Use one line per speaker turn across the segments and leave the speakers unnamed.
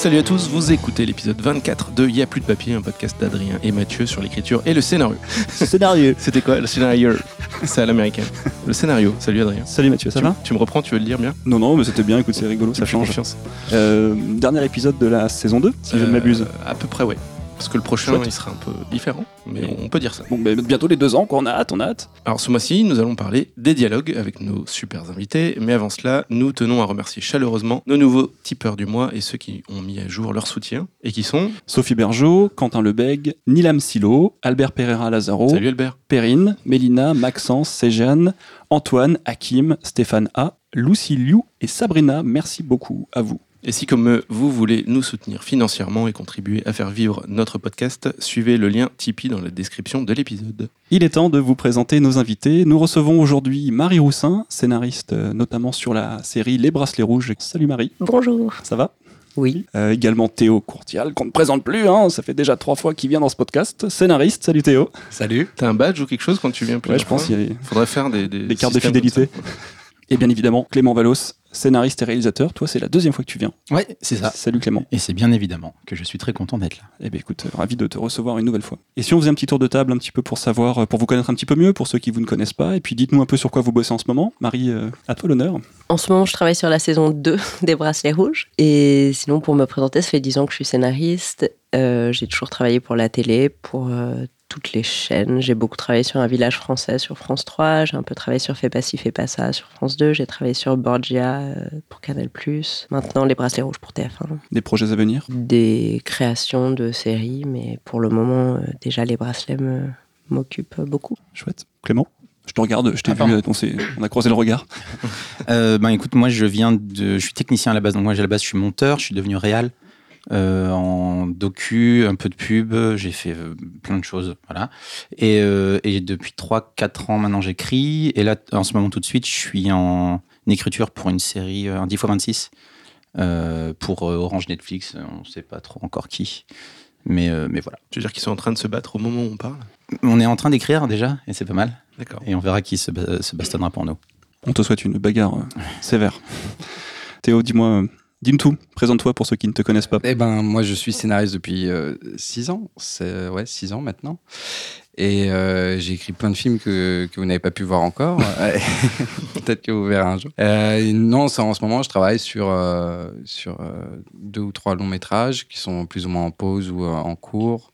Salut à tous, vous écoutez l'épisode 24 de Y'a plus de papier, un podcast d'Adrien et Mathieu sur l'écriture et le scénario.
Scénario.
C'était quoi le scénario? C'est à l'américaine. Le scénario. Salut Adrien.
Salut Mathieu, ça
tu,
va?
tu me reprends, tu veux le dire bien?
Non, non, mais c'était bien, écoute, c'est rigolo, ça change. Euh, dernier épisode de la saison 2, si je ne
Euh,
m'abuse.
À peu près, ouais. Parce que le prochain,
Chouette.
il sera un peu différent, mais on peut dire ça.
Bon, ben, bientôt les deux ans, quoi, on a hâte, on a hâte.
Alors ce mois-ci, nous allons parler des dialogues avec nos super invités, mais avant cela, nous tenons à remercier chaleureusement nos nouveaux tipeurs du mois et ceux qui ont mis à jour leur soutien, et qui sont...
Sophie Bergeau, Quentin Lebeg, Nilam Silo, Albert Pereira Lazaro,
Salut Albert
Perrine, Mélina, Maxence, Séjane, Antoine, Hakim, Stéphane A, Lucie Liu et Sabrina. Merci beaucoup à vous.
Et si comme eux, vous voulez nous soutenir financièrement et contribuer à faire vivre notre podcast, suivez le lien Tipeee dans la description de l'épisode.
Il est temps de vous présenter nos invités. Nous recevons aujourd'hui Marie Roussin, scénariste euh, notamment sur la série Les Bracelets Rouges. Salut Marie,
Bonjour.
ça va?
Oui.
Euh, également Théo Courtial, qu'on ne présente plus, hein, ça fait déjà trois fois qu'il vient dans ce podcast. Scénariste, salut Théo.
Salut.
T'as un badge ou quelque chose quand tu viens plus
Ouais, je pense qu'il y a
Faudrait faire des, des
des cartes de fidélité. Et bien évidemment, Clément Valos, scénariste et réalisateur. Toi, c'est la deuxième fois que tu viens.
Ouais, c'est ça.
Salut Clément.
Et c'est bien évidemment que je suis très content d'être là.
Eh bien écoute, ravi de te recevoir une nouvelle fois. Et si on faisait un petit tour de table un petit peu pour savoir, euh, pour vous connaître un petit peu mieux, pour ceux qui vous ne connaissent pas, et puis dites-nous un peu sur quoi vous bossez en ce moment. Marie, euh, à toi l'honneur.
En ce moment, je travaille sur la saison 2 des Bracelets Rouges. Et sinon, pour me présenter, ça fait 10 ans que je suis scénariste. Euh, j'ai toujours travaillé pour la télé, pour euh, toutes les chaînes. J'ai beaucoup travaillé sur un village français sur France 3. J'ai un peu travaillé sur Fais pas ci, fais pas ça sur France 2. J'ai travaillé sur Borgia euh, pour Canal+. Maintenant, les Bracelets Rouges pour TF1.
Des projets à venir?
Des créations de séries, mais pour le moment, euh, déjà, les bracelets m'occupent beaucoup.
Chouette. Clément? Je te regarde, je t'ai vu, on, s'est- on a croisé le regard.
Euh, ben écoute, moi je viens de, je suis technicien à la base, donc moi à la base je suis monteur, je suis devenu réal euh, en docu, un peu de pub, j'ai fait euh, plein de choses, voilà. Et, euh, et depuis 3-4 ans maintenant j'écris, et là en ce moment tout de suite je suis en écriture pour une série, euh, un 10x26 euh, pour euh, Orange Netflix, on sait pas trop encore qui, mais euh, mais voilà.
Tu veux dire qu'ils sont en train de se battre au moment où on parle?
On est en train d'écrire déjà, et c'est pas mal,
D'accord.
et on verra qui se, ba- se bastonnera pour nous.
On te souhaite une bagarre euh, sévère. Théo, dis-moi, euh, tout. Présente-toi pour ceux qui ne te connaissent pas.
Eh ben, moi, je suis scénariste depuis 6 ans. C'est ouais, 6 ans maintenant. Et euh, j'ai écrit plein de films que, que vous n'avez pas pu voir encore. Peut-être que vous verrez un jour. Euh, non, ça, en ce moment, je travaille sur, euh, sur euh, deux ou trois longs métrages qui sont plus ou moins en pause ou euh, en cours.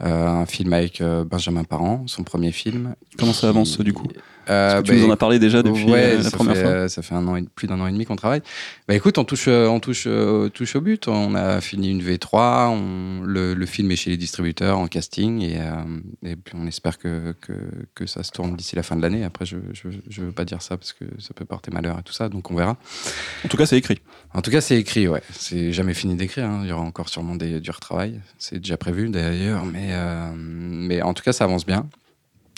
Euh, un film avec euh, Benjamin Parent, son premier film.
Comment ça avance, du coup?
Euh,
Parce que tu
bah,
nous en as parlé déjà depuis
ouais,
euh, la
ça
première
fait,
fois.
euh, ça fait un an et, plus d'un an et demi qu'on travaille. Bah écoute, on touche, euh, on touche, euh, touche au but. On a fini une V3. On, le, le film est chez les distributeurs en casting et, euh, et puis on espère que, que, que ça se tourne d'ici la fin de l'année. Après, je, je, je veux pas dire ça parce que ça peut porter malheur et tout ça, donc on verra.
En tout cas, c'est écrit.
En tout cas, c'est écrit, ouais. C'est jamais fini d'écrire. hein. Il y aura encore sûrement des, du retravail. C'est déjà prévu d'ailleurs, mais, euh, mais en tout cas, ça avance bien.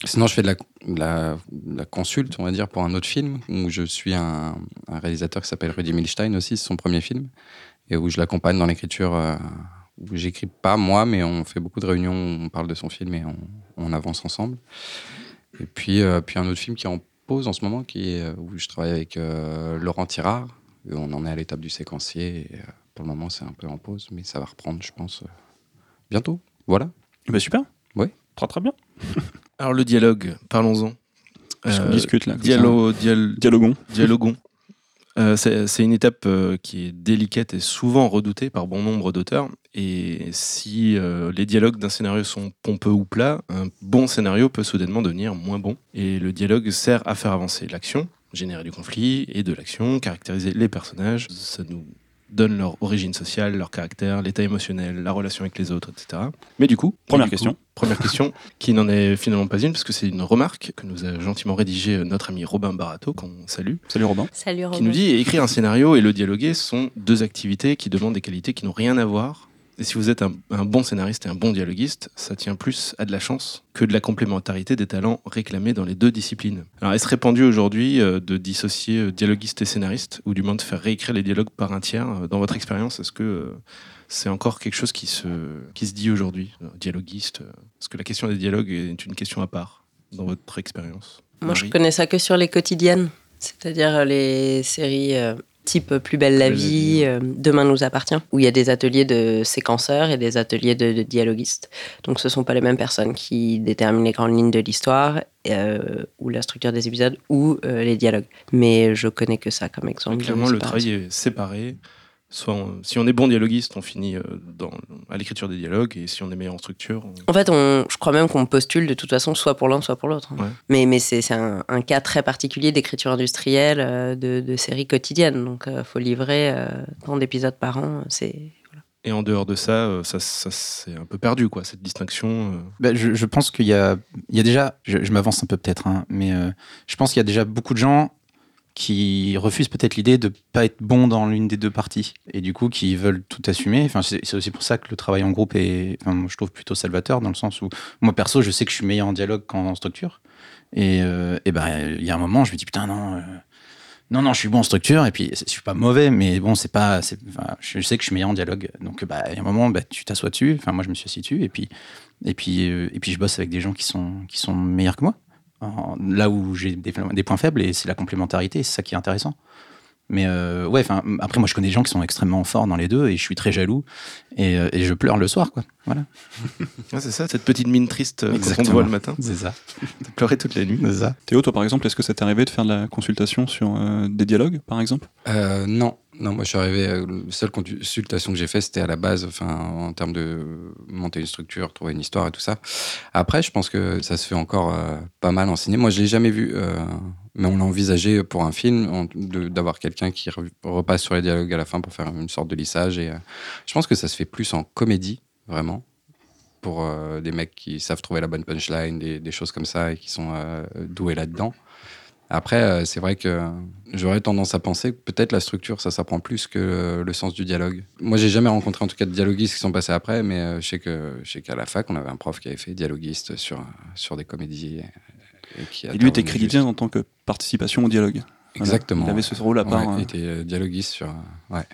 Sinon, je fais de la, de la, de la consulte, on va dire, pour un autre film où je suis un, un réalisateur qui s'appelle Rudy Milstein aussi, c'est son premier film, et où je l'accompagne dans l'écriture. euh, où j'écris pas moi, mais on fait beaucoup de réunions où on parle de son film et on, on avance ensemble. Et puis, euh, puis un autre film qui est en pause en ce moment, qui est, euh, où je travaille avec euh, Laurent Tirard. Et on en est à l'étape du séquencier. Et, pour le moment, c'est un peu en pause, mais ça va reprendre, je pense, bientôt. Voilà.
Eh ben, super.
Ouais.
Très très bien.
Alors le dialogue, parlons-en.
Parce qu'on
Euh,
discute là.
Dialo, dial-
Dialoguons.
dialoguons. Euh, c'est c'est une étape euh, qui est délicate et souvent redoutée par bon nombre d'auteurs. Et si euh, les dialogues d'un scénario sont pompeux ou plats, un bon scénario peut soudainement devenir moins bon. Et le dialogue sert à faire avancer l'action, générer du conflit et de l'action, caractériser les personnages. Ça nous donne leur origine sociale, leur caractère, l'état émotionnel, la relation avec les autres, etc. Mais du coup,
Première
du coup,
question.
première question, qui n'en est finalement pas une, parce que c'est une remarque que nous a gentiment rédigée notre ami Robin Barato, qu'on salue
Salut Robin.
Salut
qui
Robin.
nous dit écrire un scénario et le dialoguer sont deux activités qui demandent des qualités qui n'ont rien à voir. Et si vous êtes un, un bon scénariste et un bon dialoguiste, ça tient plus à de la chance que de la complémentarité des talents réclamés dans les deux disciplines. Alors, est-ce répandu aujourd'hui euh, de dissocier euh, dialoguiste et scénariste, ou du moins de faire réécrire les dialogues par un tiers euh, Dans votre expérience, est-ce que c'est encore quelque chose qui se, qui se dit aujourd'hui, dialoguiste Est-ce que la question des dialogues est une question à part dans votre expérience?
Moi, je
Marie?
connais ça que sur les quotidiennes, c'est-à-dire les séries type Plus belle la
Plus belle la
vie, euh, Demain nous appartient, où il y a des ateliers de séquenceurs et des ateliers de, de dialoguistes. Donc ce sont pas les mêmes personnes qui déterminent les grandes lignes de l'histoire euh, ou la structure des épisodes ou euh, les dialogues. Mais je connais que ça comme exemple.
Clairement, le travail est séparé. Soit on- si on est bon dialoguiste, on finit euh, dans, à l'écriture des dialogues, et si on est meilleur en structure, on-
En fait, on, je crois même qu'on postule de toute façon soit pour l'un, soit pour l'autre. hein.
Ouais.
Mais, mais c'est c'est un, un cas très particulier d'écriture industrielle euh, de, de séries quotidiennes. Donc, il faut livrer euh, tant d'épisodes par an. C'est
Et en dehors de ça, euh, ça, ça c'est un peu perdu, quoi, cette distinction. euh.
Bah, je, je pense qu'il y a, il y a déjà, je, je m'avance un peu peut-être, hein, mais euh, je pense qu'il y a déjà beaucoup de gens qui refusent peut-être l'idée de pas être bon dans l'une des deux parties et du coup qui veulent tout assumer. Enfin, c'est aussi pour ça que le travail en groupe est, enfin, je trouve plutôt salvateur dans le sens où moi perso, je sais que je suis meilleur en dialogue qu'en structure. Et, euh, et ben il y a un moment, je me dis putain non. euh, non, non, je suis bon en structure et puis je suis pas mauvais, mais bon, c'est pas. je sais que je suis meilleur en dialogue. Donc, bah, il y a un moment, bah, tu t'assois dessus. Enfin, moi, je me suis assis dessus et puis, et puis, euh, et puis je bosse avec des gens qui sont, qui sont meilleurs que moi. En- là où j'ai des, des points faibles et c'est la complémentarité, c'est ça qui est intéressant. Mais euh, ouais, enfin, après, moi, je connais des gens qui sont extrêmement forts dans les deux et je suis très jaloux et, euh, et je pleure le soir, quoi. Voilà.
Ah, c'est ça, cette petite mine triste euh, quand on te
Exactement.
voit le matin.
C'est ça.
T'as pleuré toute la nuit.
C'est ça.
Théo, toi par exemple, est-ce que ça t'est arrivé de faire de la consultation sur euh, des dialogues, par exemple?
Euh, non, non, moi je suis arrivé. euh, la seule consultation que j'ai fait, c'était à la base, enfin, en termes de monter une structure, trouver une histoire et tout ça. Après, je pense que ça se fait encore euh, pas mal en ciné. Moi, je l'ai jamais vu, euh, mais on l'a envisagé pour un film d'avoir quelqu'un qui re- repasse sur les dialogues à la fin pour faire une sorte de lissage. Et je pense que ça se fait plus en comédie, vraiment. Pour des mecs qui savent trouver la bonne punchline, des, choses comme ça et qui sont doués là-dedans. Après, euh, c'est vrai que j'aurais tendance à penser que peut-être la structure, ça s'apprend plus que le sens du dialogue. Moi, j'ai jamais rencontré en tout cas de dialoguistes qui sont passés après, mais euh, je sais que je sais qu'à la fac, on avait un prof qui avait fait dialoguiste sur, sur des comédies. Et, et qui
Et lui était crédité en tant que participation au dialogue. Voilà.
Exactement.
Il avait ce rôle à part.
Ouais, il était euh, dialoguiste sur. ouais.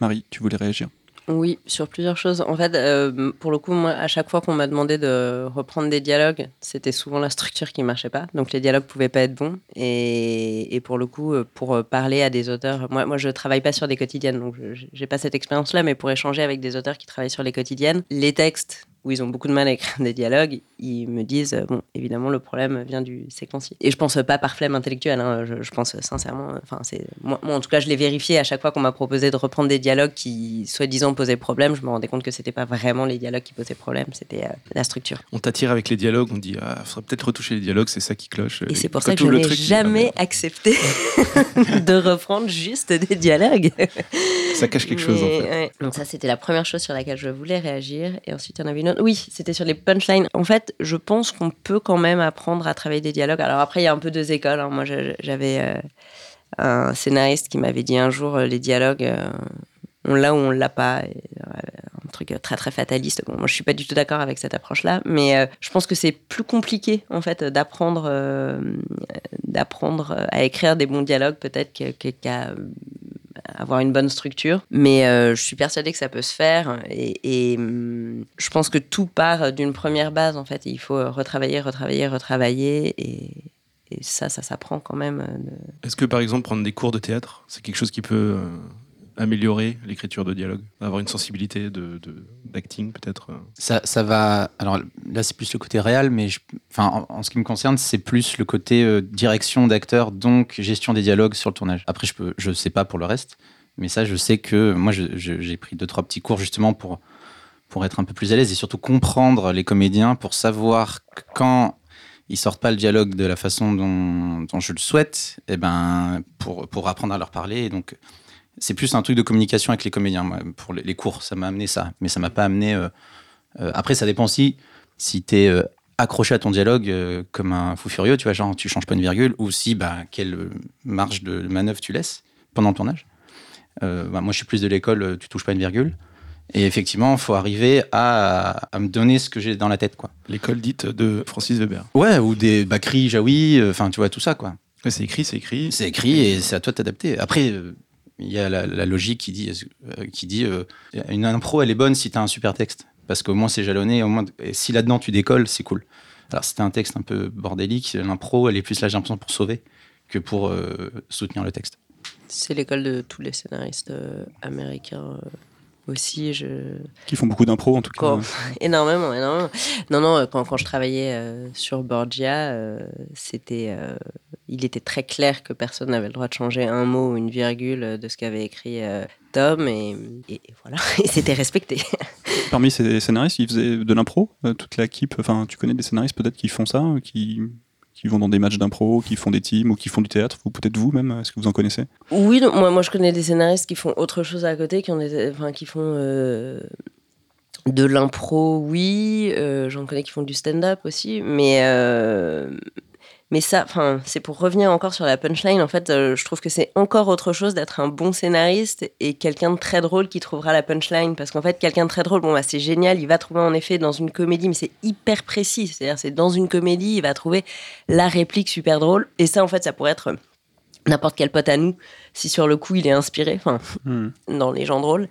Marie, tu voulais réagir?
Oui, sur plusieurs choses. En fait, euh, pour le coup, moi, à chaque fois qu'on m'a demandé de reprendre des dialogues, c'était souvent la structure qui marchait pas. Donc les dialogues pouvaient pas être bons. Et, et pour le coup, euh, pour euh, parler à des auteurs, moi, moi, je travaille pas sur des quotidiennes, donc j'ai pas cette expérience-là. Mais pour échanger avec des auteurs qui travaillent sur les quotidiennes, les textes où ils ont beaucoup de mal à écrire des dialogues, ils me disent, euh, bon, évidemment, le problème vient du séquencier. Et je pense pas par flemme intellectuelle, hein, je, je pense sincèrement, enfin, c'est, moi, moi, en tout cas, je l'ai vérifié à chaque fois qu'on m'a proposé de reprendre des dialogues qui, soi-disant, posaient problème, je me rendais compte que c'était pas vraiment les dialogues qui posaient problème, c'était euh, la structure.
On t'attire avec les dialogues, on dit ah, faudrait peut-être retoucher les dialogues, c'est ça qui cloche.
Et c'est pour ça que je n'ai
dis,
jamais
ah,
accepté de reprendre juste des dialogues.
ça cache quelque chose en fait.
ouais. Donc ça, c'était la première chose sur laquelle je voulais réagir. Et ensuite, il y en avait une autre. Oui, c'était sur les punchlines. En fait, je pense qu'on peut quand même apprendre à travailler des dialogues. Alors après, il y a un peu deux écoles. hein. Moi, j'avais euh, un scénariste qui m'avait dit un jour, euh, les dialogues, euh, on l'a ou on l'a pas. Et, un truc très très fataliste. Bon, moi, je suis pas du tout d'accord avec cette approche-là, mais je pense que c'est plus compliqué en fait d'apprendre d'apprendre à écrire des bons dialogues peut-être qu'à avoir une bonne structure. Mais euh, je suis persuadée que ça peut se faire. Et, hum, je pense que tout part d'une première base, en fait. Et il faut retravailler, retravailler, retravailler. Et, ça, ça s'apprend quand même. euh,
Est-ce que par exemple prendre des cours de théâtre, c'est quelque chose qui peut euh, améliorer l'écriture de dialogue, avoir une sensibilité de d'acting peut-être euh.
Ça, ça va. Alors là, c'est plus le côté réel, mais enfin, en, ce qui me concerne, c'est plus le côté euh, direction d'acteur, donc gestion des dialogues sur le tournage. Après, je peux, je sais pas pour le reste, mais ça, je sais que moi, j'ai pris deux trois petits cours justement pour pour être un peu plus à l'aise et surtout comprendre les comédiens pour savoir quand ils sortent pas le dialogue de la façon dont, je le souhaite, et ben pour pour apprendre à leur parler. Donc c'est plus un truc de communication avec les comédiens. moi, pour les, cours, ça m'a amené ça, mais ça m'a pas amené. euh, euh, après, ça dépend aussi si tu es accroché à ton dialogue euh, comme un fou furieux, tu vois, genre tu changes pas une virgule, ou si bah, quelle euh, marge de manœuvre tu laisses pendant le tournage. Euh, bah, moi, je suis plus de l'école, euh, tu touches pas une virgule. Et effectivement, il faut arriver à, à me donner ce que j'ai dans la tête, quoi.
l'école dite de Francis Weber.
Ouais, ou des Bakri, Jaoui, euh, enfin, tu vois, tout ça, quoi.
C'est écrit, c'est écrit.
C'est écrit et c'est à toi de t'adapter. Après, euh, il y a la, logique qui dit, euh, euh, une impro, elle est bonne si tu as un super texte. Parce qu'au moins, c'est jalonné. Au moins, et si là-dedans, tu décolles, c'est cool. Alors, tu un texte un peu bordélique, l'impro, elle est plus là, j'ai l'impression, pour sauver que pour euh, soutenir le texte.
C'est l'école de tous les scénaristes américains aussi. Je...
Qui font beaucoup d'impro en tout cas.
Énormément, énormément. Non, non, euh, quand, quand je travaillais euh, sur Borgia, euh, c'était, euh, il était très clair que personne n'avait le droit de changer un mot ou une virgule de ce qu'avait écrit Tom, et, et- et voilà, et c'était respecté.
Parmi ces scénaristes, ils faisaient de l'impro, toute l'équipe. Enfin, tu connais des scénaristes peut-être qui font ça, qui, qui vont dans des matchs d'impro, qui font des teams ou qui font du théâtre, ou peut-être vous même, est-ce que vous en connaissez?
Oui, moi, moi je connais des scénaristes qui font autre chose à côté, qui, ont des, enfin, qui font euh, de l'impro, oui. euh, J'en connais qui font du stand-up aussi. Mais, euh, mais ça, enfin, c'est pour revenir encore sur la punchline. En fait, euh, je trouve que c'est encore autre chose d'être un bon scénariste et quelqu'un de très drôle qui trouvera la punchline. Parce qu'en fait, quelqu'un de très drôle, bon, bah, c'est génial. Il va trouver en effet dans une comédie, mais c'est hyper précis. C'est-à-dire, c'est dans une comédie, il va trouver la réplique super drôle. Et ça, en fait, ça pourrait être n'importe quel pote à nous, si sur le coup il est inspiré, enfin,
Hmm.
dans les gens drôles.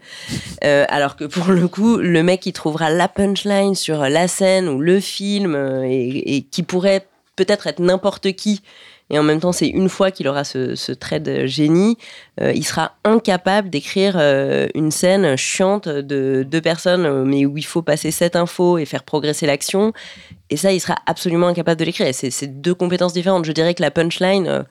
Euh, alors que pour le coup, le mec qui trouvera la punchline sur la scène ou le film euh, et, et qui pourrait peut-être être n'importe qui, et en même temps c'est une fois qu'il aura ce, ce trait de génie, euh, il sera incapable d'écrire euh, une scène chiante de deux personnes, euh, mais où il faut passer cette info et faire progresser l'action. Et ça, il sera absolument incapable de l'écrire. C'est c'est deux compétences différentes. Je dirais que la punchline, euh,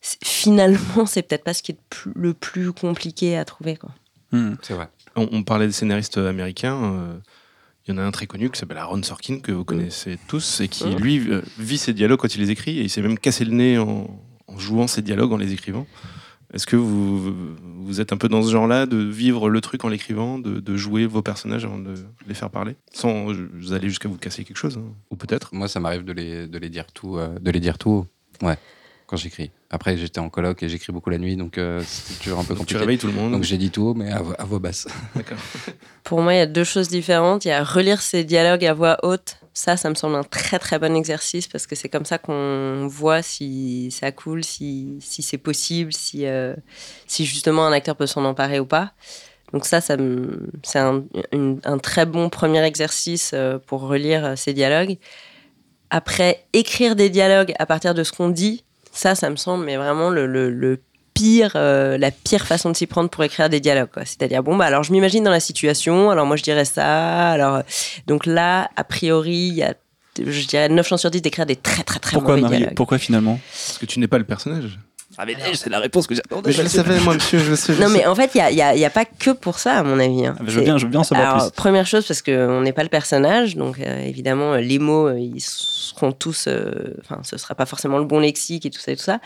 c'est- finalement, c'est peut-être pas ce qui est le plus- compliqué à trouver. Quoi.
Hmm.
C'est vrai.
On, on parlait des scénaristes américains. Il y en a un très connu qui s'appelle Aaron Sorkin, que vous connaissez tous, et qui,
Mhm.
lui, euh, vit ses dialogues quand il les écrit, et il s'est même cassé le nez en, en jouant ses dialogues, en les écrivant. Est-ce que vous, vous êtes un peu dans ce genre-là, de vivre le truc en l'écrivant, de, de jouer vos personnages avant de les faire parler? Sans euh, vous aller jusqu'à vous casser quelque chose, hein, ou peut-être
Moi, ça m'arrive de les, de les dire tout, euh, de les dire tout. Ouais, quand j'écris. Après, j'étais en coloc et j'écris beaucoup la nuit, donc euh, c'était toujours un peu
Donc, Tu
compliqué.
réveilles tout le monde
Donc j'ai dit tout, mais à, vo- à voix basse.
D'accord.
Pour moi, il y a deux choses différentes. Il y a relire ses dialogues à voix haute. Ça, ça me semble un très très bon exercice parce que c'est comme ça qu'on voit si ça coule, si, si c'est possible, si, euh, si justement un acteur peut s'en emparer ou pas. Donc ça, ça c'est un, un très bon premier exercice euh, pour relire euh, ses dialogues. Après, écrire des dialogues à partir de ce qu'on dit, ça, ça me semble mais vraiment le, le- le pire, euh, la pire façon de s'y prendre pour écrire des dialogues. C'est-à-dire, bon, bah, alors je m'imagine dans la situation, alors moi je dirais ça, alors. euh, Donc là, a priori, il y a, je dirais, 9 chances sur 10 d'écrire des très très très
Pourquoi,
mauvais
Marie?
dialogues.
Pourquoi finalement?
Parce que tu n'es pas le personnage.
Ah, mais c'est la réponse que j'attendais.
Mais je le savais, moi, monsieur, je le sais.
Non, mais en fait, il n'y a, pas que pour ça, à mon avis. hein.
Ah, je veux bien, je veux bien en savoir
Alors,
plus.
première chose, parce qu'on n'est pas le personnage, donc euh, évidemment, euh, les mots, euh, ils seront tous. euh, Enfin, ce ne sera pas forcément le bon lexique et tout ça et tout ça.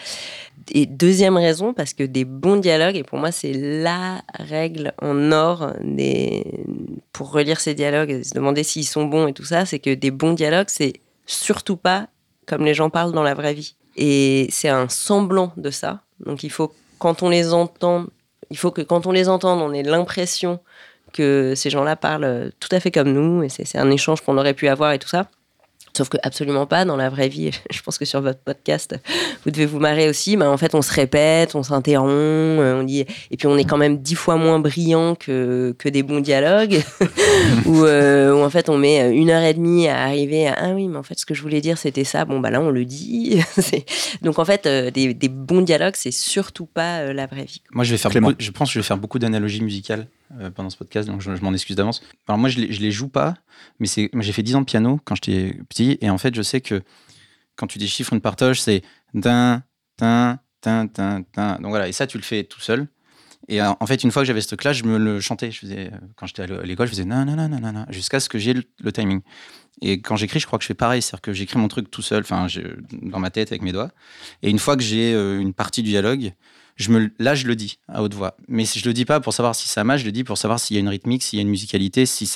Et deuxième raison, parce que des bons dialogues, et pour moi, c'est la règle en or des, pour relire ces dialogues et se demander s'ils sont bons et tout ça, c'est que des bons dialogues, c'est surtout pas comme les gens parlent dans la vraie vie. Et c'est un semblant de ça. Donc il faut, quand on les entend, il faut que quand on les entende, on ait l'impression que ces gens-là parlent tout à fait comme nous, et c'est un échange qu'on aurait pu avoir et tout ça. Sauf que absolument pas dans la vraie vie. Je pense que sur votre podcast, vous devez vous marrer aussi. Mais en fait, on se répète, on s'interrompt, euh, on dit, et puis on est quand même dix fois moins brillant que, que des bons dialogues, où, euh, où en fait on met une heure et demie à arriver à ah oui, mais en fait ce que je voulais dire c'était ça. Bon bah là on le dit. Donc en fait, euh, des, des bons dialogues, c'est surtout pas euh, la vraie vie.
Moi, je vais faire beaucoup- je pense que je vais faire beaucoup d'analogies musicales euh, pendant ce podcast, donc je, je m'en excuse d'avance. Alors moi, je les, je les joue pas, mais c'est, j'ai fait 10 ans de piano quand j'étais petit, et en fait, je sais que quand tu déchiffres une partage, c'est tin, tin, tin, tin, tin. Donc voilà, et ça, tu le fais tout seul. Et euh, en fait, une fois que j'avais ce truc-là, je me le chantais. Je faisais, euh, quand j'étais à l'é- à l'école, je faisais nan, nan, nan, nan, nan, jusqu'à ce que j'ai le, le timing. Et quand j'écris, je crois que je fais pareil, c'est-à-dire que j'écris mon truc tout seul, enfin, dans ma tête avec mes doigts. Et une fois que j'ai une partie du dialogue, là, je le dis à haute voix. Mais je le dis pas pour savoir si ça match, je le dis pour savoir s'il y a une rythmique, s'il y a une musicalité, si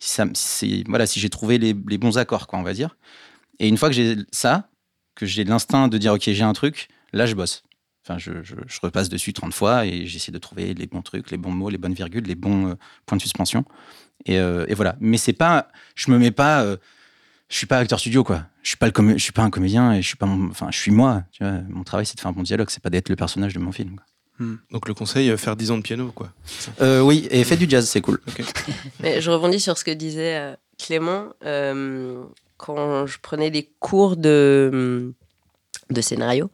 si voilà, si j'ai trouvé les, bons accords, quoi, on va dire. Et une fois que j'ai ça, que j'ai l'instinct de dire, ok, j'ai un truc, là, je bosse. Enfin, je, repasse dessus 30 fois et j'essaie de trouver les bons trucs, les bons mots, les bonnes virgules, les bons euh, points de suspension. Et, euh, et voilà. Mais c'est pas, je me mets pas, euh, je suis pas acteur studio, quoi. Je suis pas le comé- je suis pas un comédien et je suis pas, mon- enfin, je suis moi. Tu vois, mon travail, c'est de faire un bon dialogue, c'est pas d'être le personnage de mon film. quoi.
Donc le conseil, euh, faire 10 ans de piano, quoi.
Euh, oui, et faites du jazz, c'est cool.
Mais je rebondis sur ce que disait euh, Clément. Euh, quand je prenais des cours de, de scénario,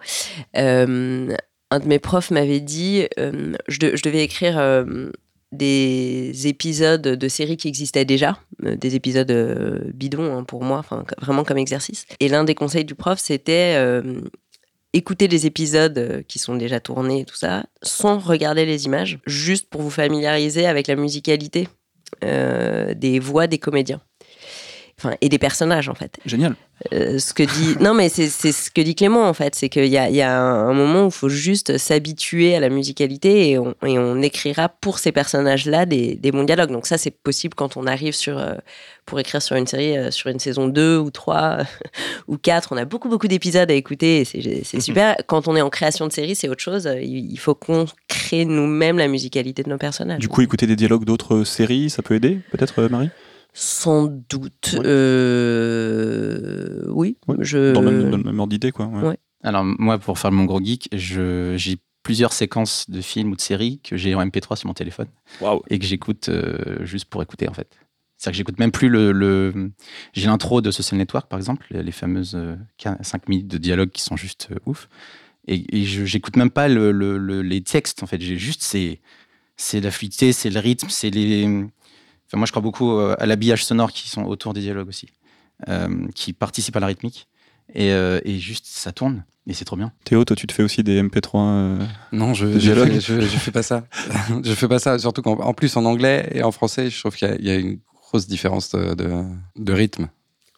euh, un de mes profs m'avait dit, euh, je, de- je devais écrire euh, des épisodes de séries qui existaient déjà, euh, des épisodes euh, bidons hein, pour moi, enfin vraiment comme exercice. Et l'un des conseils du prof, c'était euh, écouter les épisodes qui sont déjà tournés et tout ça, sans regarder les images, juste pour vous familiariser avec la musicalité des voix des comédiens. Enfin, et des personnages en fait.
Génial.
Euh, ce que dit non mais c'est ce que dit Clément en fait c'est qu'il y a, il y a un, moment où il faut juste s'habituer à la musicalité et on, et on écrira pour ces personnages là des, des bons dialogues. Donc ça c'est possible quand on arrive sur euh, pour écrire sur une série euh, sur une saison 2 ou 3 ou 4 on a beaucoup beaucoup d'épisodes à écouter et c'est c'est super. Quand on est en création de série c'est autre chose. Il il faut qu'on crée nous-mêmes la musicalité de nos personnages.
Du coup, écouter des dialogues d'autres séries, ça peut aider, peut-être, Marie?
Sans doute euh, oui
Ouais,
je
dans, le même, dans le même ordre d'idée, quoi. ouais.
Ouais.
Alors, moi, pour faire mon gros geek, je- j'ai plusieurs séquences de films ou de séries que j'ai en MP3 sur mon téléphone
Waouh.
et que j'écoute euh, juste pour écouter, en fait. C'est-à-dire que j'écoute même plus le. le- J'ai l'intro de Social Network, par exemple, les, les fameuses 5 minutes de dialogue qui sont juste euh, ouf. Et, j'écoute même pas le- le- le- les textes, en fait. J'ai juste. C'est c'est la fluidité, c'est le rythme, c'est les. Enfin, moi, je crois beaucoup euh, à l'habillage sonore qui sont autour des dialogues aussi, euh, qui participent à la rythmique. Et, euh, et juste, ça tourne. Et c'est trop bien.
Théo, toi, tu te fais aussi des MP3 euh,
Non, je, je,
dialogue.
fais, je, je fais pas ça. je fais pas ça. Surtout qu'en en plus en anglais et en français, je trouve qu'il y y, a une grosse différence de, de, de rythme.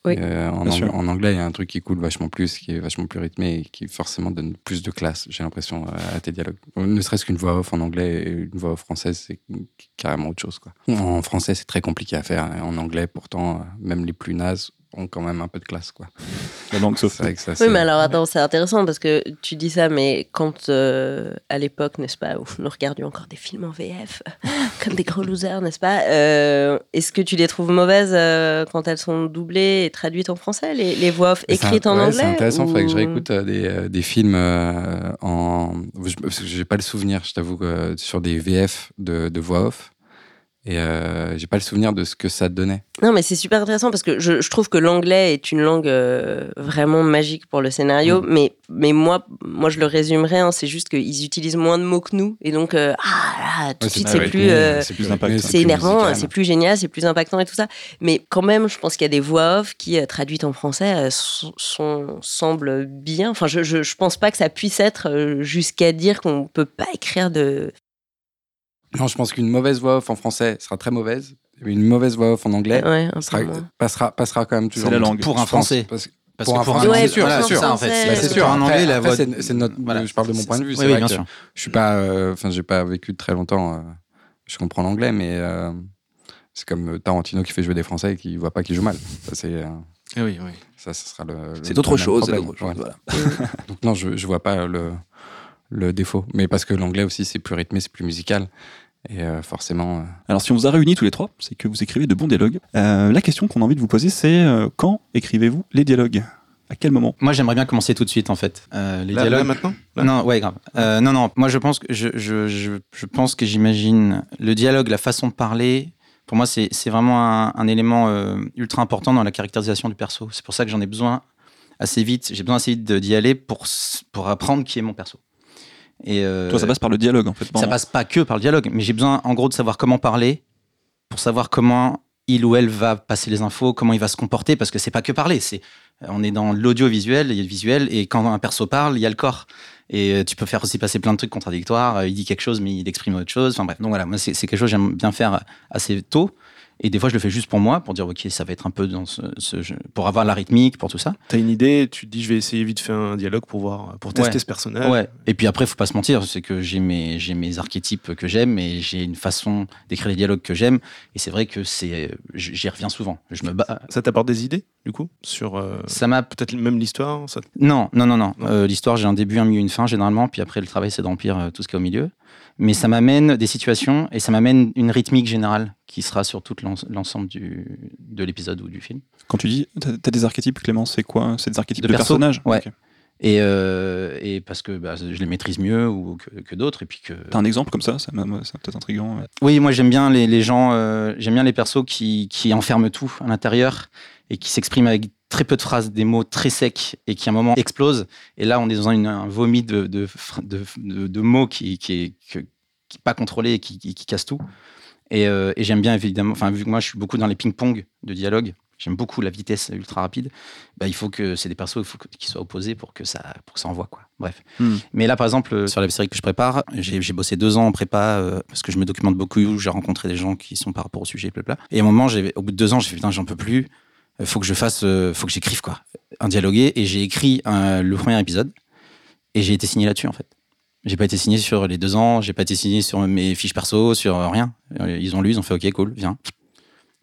Oui.
Euh, en, ang- en anglais, il y a un truc qui coule vachement plus, qui est vachement plus rythmé et qui forcément donne plus de classe, j'ai l'impression, à tes dialogues. Ne serait-ce qu'une voix off en anglais et une voix off française, c'est carrément autre chose. Quoi. En français, c'est très compliqué à faire. En anglais, pourtant, euh, même les plus nazes ont quand même un peu de classe. Quoi.
La langue sauf.
C'est vrai que ça,
Oui, mais alors attends, c'est intéressant parce que tu dis ça, mais quand euh, à l'époque, n'est-ce pas, où nous regardions encore des films en VF, comme des gros losers, n'est-ce pas euh, Est-ce que tu les trouves mauvaises euh, quand elles sont doublées et traduites en français, les, les voix off écrites
un-
en
ouais,
anglais
C'est intéressant, il faudrait que je
ou-
réécoute euh, des, euh, des films euh, en. Parce que j'ai pas le souvenir, je t'avoue, sur des VF de, de voix off. Et euh, j'ai pas le souvenir de ce que ça donnait.
Non, mais c'est super intéressant parce que je, je trouve que l'anglais est une langue euh, vraiment magique pour le scénario.
Mm.
Mais, mais moi, moi, je le résumerais, hein, c'est juste qu'ils utilisent moins de mots que nous. Et donc, euh, ah là, tout de
Ouais,
suite,
plus
c'est plus. euh,
c'est
plus
c'est énervant, c'est plus génial, c'est plus impactant et tout ça. Mais quand même, je pense qu'il y a des voix off qui, euh, traduites en français, euh, sont, sont- semblent bien. Enfin, je, je, je pense pas que ça puisse être euh, jusqu'à dire qu'on peut pas écrire de.
Non, je pense qu'une mauvaise voix off en français sera très mauvaise. Une mauvaise voix off en anglais
Ouais,
sera- passera, passera quand même toujours.
la langue.
Pour un français.
parce que-
Parce
Pour
que
un
pour un
français,
Ouais,
anglais,
c'est sûr,
voilà,
c'est sûr.
ça en fait.
Bah,
C'est-
sûr.
un anglais, la voix.
c'est- c'est notre-
Voilà.
je parle de mon point de vue.
Oui, bien sûr.
Je suis pas, euh, enfin, j'ai pas vécu très longtemps. euh, je comprends l'anglais, mais euh, c'est comme Tarantino qui fait jouer des Français et qui voit pas qu'ils jouent mal. Ça, c'est, euh,
Eh oui, oui.
ça, ce sera le. le-
C'est autre
le même
chose. c'est
problème.
autre chose,
Ouais.
voilà.
Donc non, je, je vois pas le, le défaut, mais parce que l'anglais aussi c'est plus rythmé, c'est plus musical, et euh, forcément. euh,
Alors, si on vous a réunis tous les trois, c'est que vous écrivez de bons dialogues. Euh, la question qu'on a envie de vous poser, c'est euh, quand écrivez-vous les dialogues? À quel moment?
Moi, j'aimerais bien commencer tout de suite, en fait. Euh, les
Là,
dialogues.
là, maintenant? Là?
Non, ouais, grave. Euh, non, non. Moi, je pense que je, je, je, je pense que j'imagine le dialogue, la façon de parler. Pour moi, c'est c'est vraiment un, un élément euh, ultra important dans la caractérisation du perso. C'est pour ça que j'en ai besoin assez vite. J'ai besoin assez vite de- d'y aller pour pour apprendre qui est mon perso. Et euh,
Toi, ça passe par le dialogue, en fait.
ça passe pas que par le dialogue, mais j'ai besoin, en gros, de savoir comment parler pour savoir comment il ou elle va passer les infos, comment il va se comporter, parce que c'est pas que parler. C'est, on est dans l'audiovisuel, il y a le visuel, et quand un perso parle, il y a le corps. Et euh, tu peux faire aussi passer plein de trucs contradictoires. euh, Il dit quelque chose, mais il exprime autre chose. Enfin bref, donc voilà, moi c'est quelque chose que j'aime bien faire assez tôt. Et des fois, je le fais juste pour moi, pour dire ok, ça va être un peu dans ce, ce jeu- pour avoir la rythmique, pour tout ça.
T'as une idée, tu te dis je vais essayer vite faire un dialogue pour voir, pour tester
Ouais.
ce personnage.
Ouais. Et puis après, faut pas se mentir, c'est que j'ai mes, j'ai mes archétypes que j'aime et j'ai une façon d'écrire les dialogues que j'aime. Et c'est vrai que c'est, j'y reviens souvent. Je me bats.
Ça t'apporte des idées, du coup, sur euh,
Ça m'a.
peut-être même l'histoire ça...
Non, non, non, non.
Non.
Euh, L'histoire, j'ai un début, un milieu, une fin généralement. Puis après, le travail, c'est d'emplir euh, tout ce qui est au milieu. Mais ça m'amène des situations et ça m'amène une rythmique générale qui sera sur tout l'en- l'ensemble de l'épisode ou du film.
Quand tu dis, t'as as des archétypes, Clément, c'est quoi C'est des archétypes
De
de,
perso
personnages
Ouais. Et, euh, et parce que bah, je les maîtrise mieux ou que, que d'autres. Et puis que.
T'as un exemple comme ça Ça, c'est peut-être intriguant.
Oui, moi j'aime bien les, les gens, euh, j'aime bien les persos qui, qui enferment tout à l'intérieur et qui s'expriment avec très peu de phrases, des mots très secs et qui à un moment explosent. Et là, on est dans une- un vomi de, de, de, de- de mots qui, qui est que- qui est pas contrôlé et qui, qui, qui casse tout. Et, euh, et j'aime bien évidemment, enfin vu que moi je suis beaucoup dans les ping-pong de dialogue, j'aime beaucoup la vitesse ultra rapide. Bah, il faut que c'est des persos, il faut qu'ils soient opposés pour que ça, pour que ça envoie quoi. Bref.
Hmm.
Mais là, par exemple, euh, sur la série que je prépare, j'ai bossé deux ans en prépa euh, parce que je me documente beaucoup. J'ai rencontré des gens qui sont par rapport au sujet, blabla. Et à un moment, au bout de deux ans, j'ai fait putain, j'en peux plus. Euh, Faut que je fasse, euh, faut que j'écrive quoi, un dialogué. Et j'ai écrit un- le premier épisode et j'ai été signé là-dessus en fait. J'ai pas été signé sur les deux ans, j'ai pas été signé sur mes fiches perso, sur euh, rien. Euh, Ils ont lu, ils ont fait ok, cool, viens.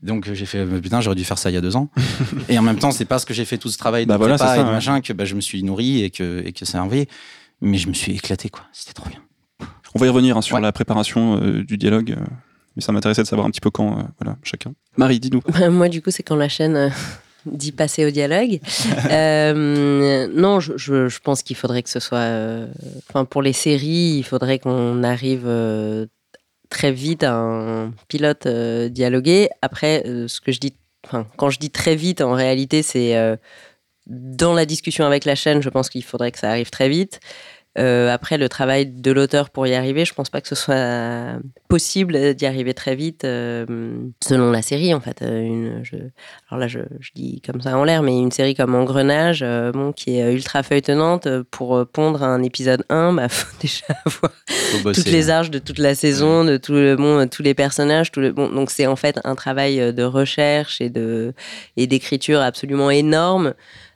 Donc euh, j'ai fait euh, putain, j'aurais dû faire ça il y a deux ans. et en même temps, c'est parce que j'ai fait tout ce travail de
Bah voilà, ça,
et de
ouais.
machin que bah, je me suis nourri et que, et que ça a envoyé. Mais je me suis éclaté quoi, c'était trop bien.
On va y revenir hein, sur
Ouais.
la préparation euh, du dialogue. Mais ça m'intéressait de savoir un petit peu quand, euh, voilà, chacun. Marie, dis-nous.
Moi, du coup, c'est quand la chaîne euh, dit passer au dialogue. Euh, non, je, je- je pense qu'il faudrait que ce soit. euh, Enfin, pour les séries, il faudrait qu'on arrive euh, très vite à un pilote dialogué. Après, ce que je dis. Quand je dis très vite, en réalité, c'est. dans la discussion avec la chaîne, je pense qu'il faudrait que ça arrive très vite. Euh, après, le travail de l'auteur pour y arriver, je pense pas que ce soit possible d'y arriver très vite euh, selon la série en fait. Euh, Une, je- alors là, je, je dis comme ça en l'air, mais une série comme Engrenage, euh, bon, qui est ultra feuilletonnante, euh, pour euh, pondre un épisode 1, bah, faut déjà avoir
Faut
toutes les arches de toute la saison, de tout le bon, tous les personnages, tout le bon. Donc c'est en fait un travail de recherche et de et d'écriture absolument énorme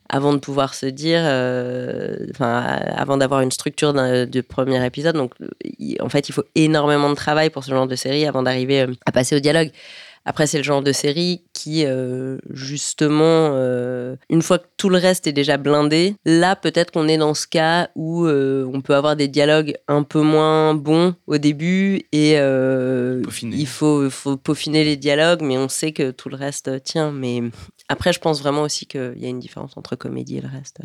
avant de pouvoir se dire, euh, enfin avant d'avoir une structure de premier épisode. Donc en fait il faut énormément de travail pour ce genre de série avant d'arriver euh, à passer au dialogue. Après, c'est le genre de série qui, euh, justement, euh, une fois que tout le reste est déjà blindé, là, peut-être qu'on est dans ce cas où euh, on peut avoir des dialogues un peu moins bons au début et il faut, faut peaufiner les dialogues, mais on sait que tout le reste tient. Mais après, je pense vraiment aussi qu'il y a une différence entre comédie et le reste.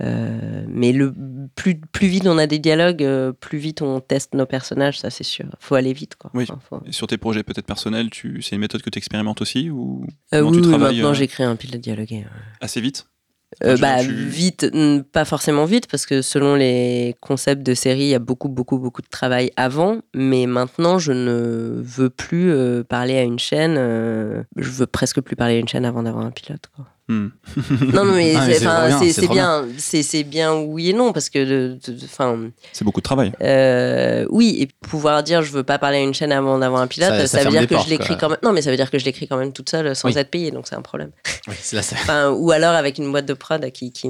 Euh, mais le plus, plus vite on a des dialogues, euh, plus vite on teste nos personnages, ça c'est sûr. Faut aller vite, quoi.
Oui.
Enfin, faut-
Et sur tes projets peut-être personnels, tu... c'est une méthode que tu expérimentes aussi ou
Euh, oui,
tu
oui,
travailles,
maintenant
euh,
j'écris un pilote dialogué.
assez vite?
Euh, bah,
tu-
vite, pas forcément vite, parce que selon les concepts de série, il y a beaucoup, beaucoup, beaucoup de travail avant. Mais maintenant, je ne veux plus euh, parler à une chaîne. euh, je veux presque plus parler à une chaîne avant d'avoir un pilote. Quoi.
Hmm.
Non, non, mais
Ah, mais
c'est
bien,
c'est-
c'est
c'est
trop
bien, c'est c'est bien oui et non, parce que, de- de- enfin,
C'est beaucoup de travail.
euh, oui, et pouvoir dire je veux pas parler à une chaîne avant d'avoir un pilote,
Ça-
ça,
ça
veut dire que
portes,
je l'écris
quoi.
quand même. Non, mais ça veut dire que je l'écris quand même toute seule sans
Oui.
être payée, donc c'est un problème.
Oui, c'est là,
Enfin, ou alors avec une boîte de prod qui, qui,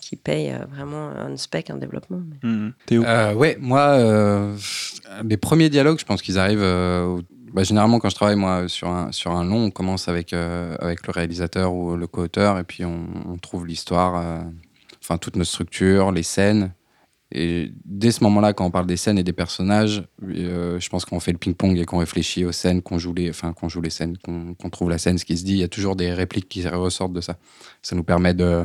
qui paye euh, vraiment un spec, un développement. mais-
Hmm. Théo
Euh, ouais, moi, euh, les premiers dialogues, je pense qu'ils arrivent. euh, au- bah, généralement, quand je travaille moi sur un sur un long, on commence avec euh, avec le réalisateur ou le co-auteur, et puis on, trouve l'histoire, euh, toute notre structure, les scènes. Et dès ce moment-là, quand on parle des scènes et des personnages, euh, je pense qu'on fait le ping-pong et qu'on réfléchit aux scènes, qu'on joue les, joue les scènes, qu'on qu'on trouve la scène, ce qui se dit. Il y a toujours des répliques qui ressortent de ça. Ça nous permet de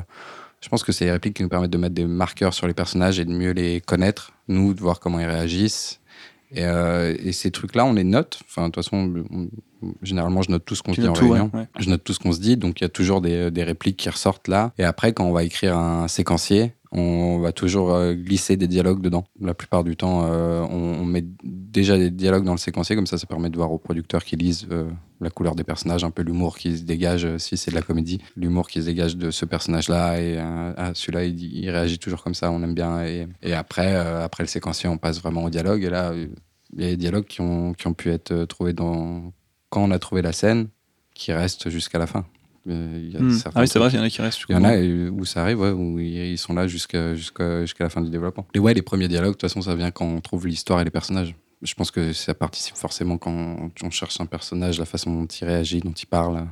je pense que c'est les répliques qui nous permettent de mettre des marqueurs sur les personnages et de mieux les connaître, nous, de voir comment ils réagissent. Et, euh, et ces trucs-là, on les note. Enfin, de toute façon, on- généralement, je note tout ce qu'on se dit en
tout,
réunion.
ouais.
Je note tout ce qu'on se dit, donc il y a toujours des, des répliques qui ressortent là. Et après, quand on va écrire un séquencier, on va toujours euh, glisser des dialogues dedans. La plupart du temps, euh, on, on met déjà des dialogues dans le séquencier, comme ça, ça permet de voir aux producteurs qui lisent euh, la couleur des personnages, un peu l'humour qui se dégage, euh, si c'est de la comédie, l'humour qui se dégage de ce personnage-là. Et euh, ah, celui-là, il, il réagit toujours comme ça, on aime bien. Et, et après, euh, après le séquencier, on passe vraiment au dialogue. Et là, euh, il y a des dialogues qui ont, qui ont pu être euh, trouvés dans, quand on a trouvé la scène, qui restent jusqu'à la fin. Euh, il y a
Hmm. Ah oui, c'est vrai, il y en a qui restent.
il y en a où ça arrive, ouais, où ils sont là jusqu'à jusqu'à jusqu'à la fin du développement. Et ouais, les premiers dialogues, de toute façon, ça vient quand on trouve l'histoire et les personnages. Je pense que ça participe forcément quand on cherche un personnage, la façon dont il réagit, dont il parle.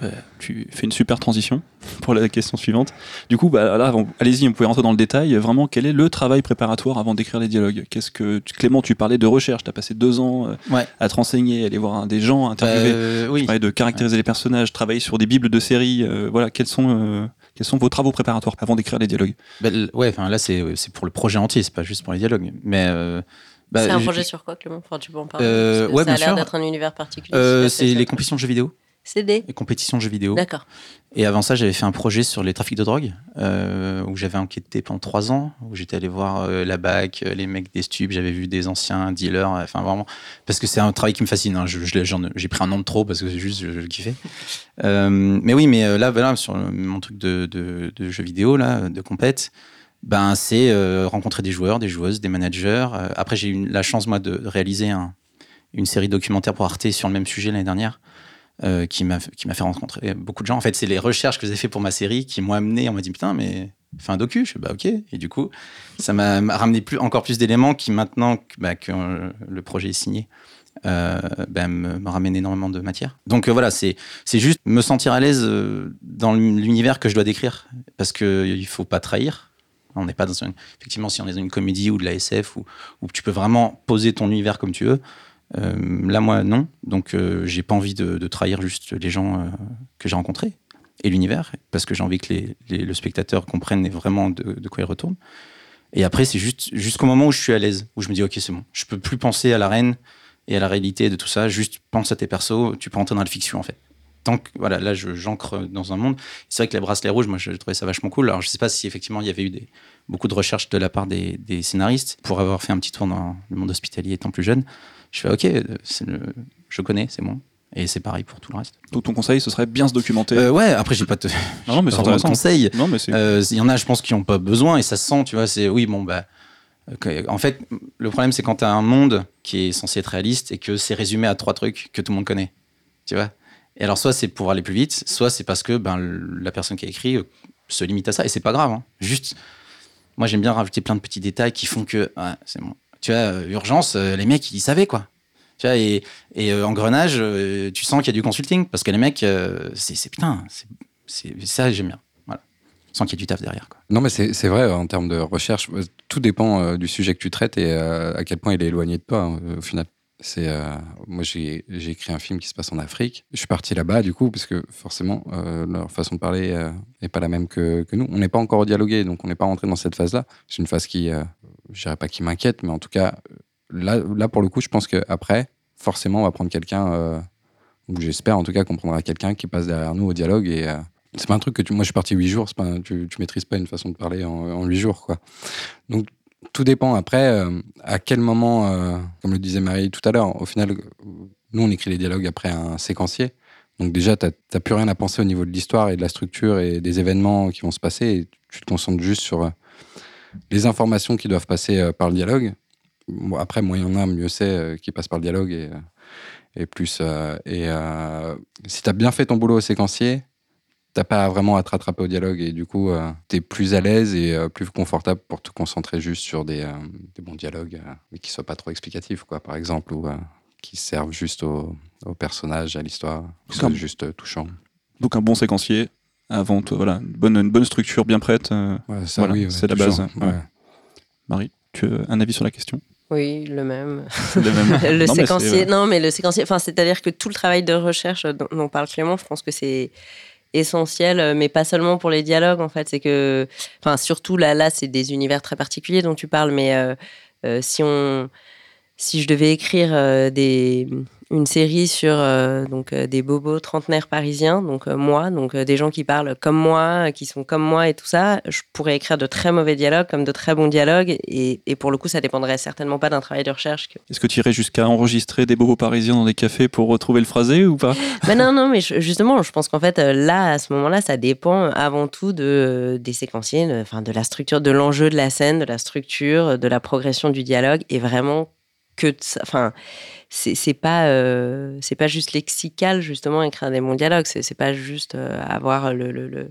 Bah, tu fais une super transition pour la question suivante. Du coup, bah, là, on- allez-y, on pouvait rentrer dans le détail. Vraiment, quel est le travail préparatoire avant d'écrire les dialogues? Qu'est-ce que tu- Clément, tu parlais de recherche. Tu as passé deux ans euh,
Ouais.
à te renseigner, aller voir des gens, interviewer.
Euh, oui.
Tu parlais de caractériser les personnages, travailler sur des bibles de séries. euh, voilà, quels sont, euh, quels sont vos travaux préparatoires avant d'écrire les dialogues?
Bah, l- ouais, enfin là c'est c'est pour le projet entier, c'est pas juste pour les dialogues. Mais euh, bah,
c'est un
je-
projet sur quoi, Clément? Enfin, Tu peux en parler
Euh, ouais,
Ça a l'air d'être un univers particulier.
euh, c'est les compétitions de jeux vidéo.
CD
et compétition de jeux vidéo.
D'accord.
Et avant ça, j'avais fait un projet sur les trafics de drogue, euh, où j'avais enquêté pendant trois ans, où j'étais allé voir euh, la BAC, euh, les mecs des stupes, j'avais vu des anciens dealers, enfin vraiment, parce que c'est un travail qui me fascine. hein. Je J'ai pris un nom de trop parce que c'est juste, je, je le kiffais. Euh, mais oui, mais là, voilà, sur mon truc de, de, de jeux vidéo, là, de compète, ben, c'est rencontrer des joueurs, des joueuses, des managers. Après, j'ai eu la chance, moi, de réaliser un- une série documentaire pour Arte sur le même sujet l'année dernière euh, qui m'a fait rencontrer beaucoup de gens. En fait, c'est les recherches que j'ai fait pour ma série qui m'ont amené. On m'a dit putain, mais fais un docu. Je fais bah ok. Et du coup, ça m'a ramené plus encore plus d'éléments qui maintenant que, bah, euh, le projet est signé. Euh, bah, me, me ramène énormément de matière. Donc euh, voilà, c'est juste me sentir à l'aise dans l'univers que je dois décrire parce que il faut pas trahir. On n'est pas dans une... effectivement si on est dans une comédie ou de la SF où, où tu peux vraiment poser ton univers comme tu veux. Euh, là, moi, non. Donc, euh, j'ai pas envie de, trahir juste les gens euh, que j'ai rencontrés et l'univers, parce que j'ai envie que les, le spectateur comprenne vraiment de, quoi il retourne. Et après, c'est juste jusqu'au moment où je suis à l'aise, où je me dis, ok, c'est bon. Je peux plus penser à l'arène et à la réalité de tout ça. Juste pense à tes persos. Tu peux entrer dans la fiction, en fait. Tant que, voilà, là, j'ancre dans un monde. C'est vrai que les bracelets rouges, moi, je trouvais ça vachement cool. Alors, je sais pas si effectivement il y avait eu beaucoup de recherches de la part des scénaristes pour avoir fait un petit tour dans le monde hospitalier étant plus jeune. Je fais ok, le, je connais, c'est bon. Et c'est pareil pour tout le reste.
Donc ton conseil, ce serait bien se documenter.
Euh, ouais, après j'ai pas de
non, non, mais
pas
c'est
conseils.
Non, mais c'est.
Euh, Il y en a, je pense, qui n'ont pas besoin et ça se sent, tu vois. C'est oui, bon bah. En fait, le problème c'est quand tu as un monde qui est censé être réaliste et que c'est résumé à trois trucs que tout le monde connaît, tu vois. Et alors soit c'est pour aller plus vite, soit c'est parce que ben la personne qui a écrit euh, se limite à ça et c'est pas grave. hein. Juste, moi j'aime bien rajouter plein de petits détails qui font que ouais, c'est bon. Tu vois, euh, urgence, euh, les mecs ils savaient quoi. Tu vois, et, et euh, engrenage, euh, tu sens qu'il y a du consulting parce que les mecs, euh, c'est putain, c'est- ça j'aime bien. Voilà, sans qu'il y ait du taf derrière.
Non, mais c'est vrai, en termes de recherche, tout dépend du sujet que tu traites et à quel point il est éloigné de toi, hein, au final. C'est moi j'ai écrit un film qui se passe en Afrique. Je suis parti là-bas du coup parce que forcément leur façon de parler n'est pas la même que, que nous. On n'est pas encore dialogué donc on n'est pas rentré dans cette phase-là. C'est une phase qui, je dirais pas qui m'inquiète, mais en tout cas là là pour le coup je pense que après forcément on va prendre quelqu'un euh, ou j'espère en tout cas qu'on prendra quelqu'un qui passe derrière nous au dialogue et euh, c'est pas un truc que tu. Moi, je suis parti huit jours. Pas, tu, tu maîtrises pas une façon de parler en, huit jours, quoi. Donc, tout dépend. Après, euh, à quel moment, euh, comme le disait Marie tout à l'heure, au final, nous, on écrit les dialogues après un séquencier. Donc, déjà, t'as t'as plus rien à penser au niveau de l'histoire et de la structure et des événements qui vont se passer. Et tu te concentres juste sur les informations qui doivent passer euh, par le dialogue. Bon, après, moins il y en a, mieux c'est euh, qui passe par le dialogue et, euh, et plus. euh, et euh, si tu as bien fait ton boulot au séquencier, t'as pas vraiment à te rattraper au dialogue et du coup, tu es plus à l'aise et euh, plus confortable pour te concentrer juste sur des, euh, des bons dialogues, euh, mais qui soient pas trop explicatifs, quoi, par exemple, ou euh, qui servent juste au, au personnage, à l'histoire, qui soient juste euh, touchants.
Donc un bon séquencier avant, tout, voilà, une bonne, une bonne structure bien prête. euh,
Ouais, ça,
Voilà,
oui, ouais,
c'est la base,
ouais.
ouais. Marie, tu as un avis sur la question?
Oui, le même.
Le même.
le
Non, mais
séquencier, non, mais le séquencier, enfin, c'est-à-dire que tout le travail de recherche dont, dont parle Clément, je pense que c'est essentiel, euh, mais pas seulement pour les dialogues, en fait. C'est que, enfin, surtout là, là, c'est des univers très particuliers dont tu parles, mais euh, euh, si on, si je devais écrire euh, des, une série sur euh, donc euh, des bobos trentenaires parisiens, donc euh, moi, donc des gens qui parlent comme moi, qui sont comme moi et tout ça, je pourrais écrire de très mauvais dialogues comme de très bons dialogues, et, et pour le coup, ça dépendrait certainement pas d'un travail de recherche que
Est-ce que tu irais jusqu'à enregistrer des bobos parisiens dans des cafés pour retrouver le phrasé ou pas?
Mais non, non, mais je- justement, je pense qu'en fait, là, à ce moment-là, ça dépend avant tout de, des séquenciers, de la structure, de l'enjeu de la scène, de la structure, de la progression du dialogue, et vraiment que de ça. Enfin, c'est pas, euh, c'est pas juste lexical, justement, écrire des bons dialogues. C'est pas juste euh, avoir le. le- le-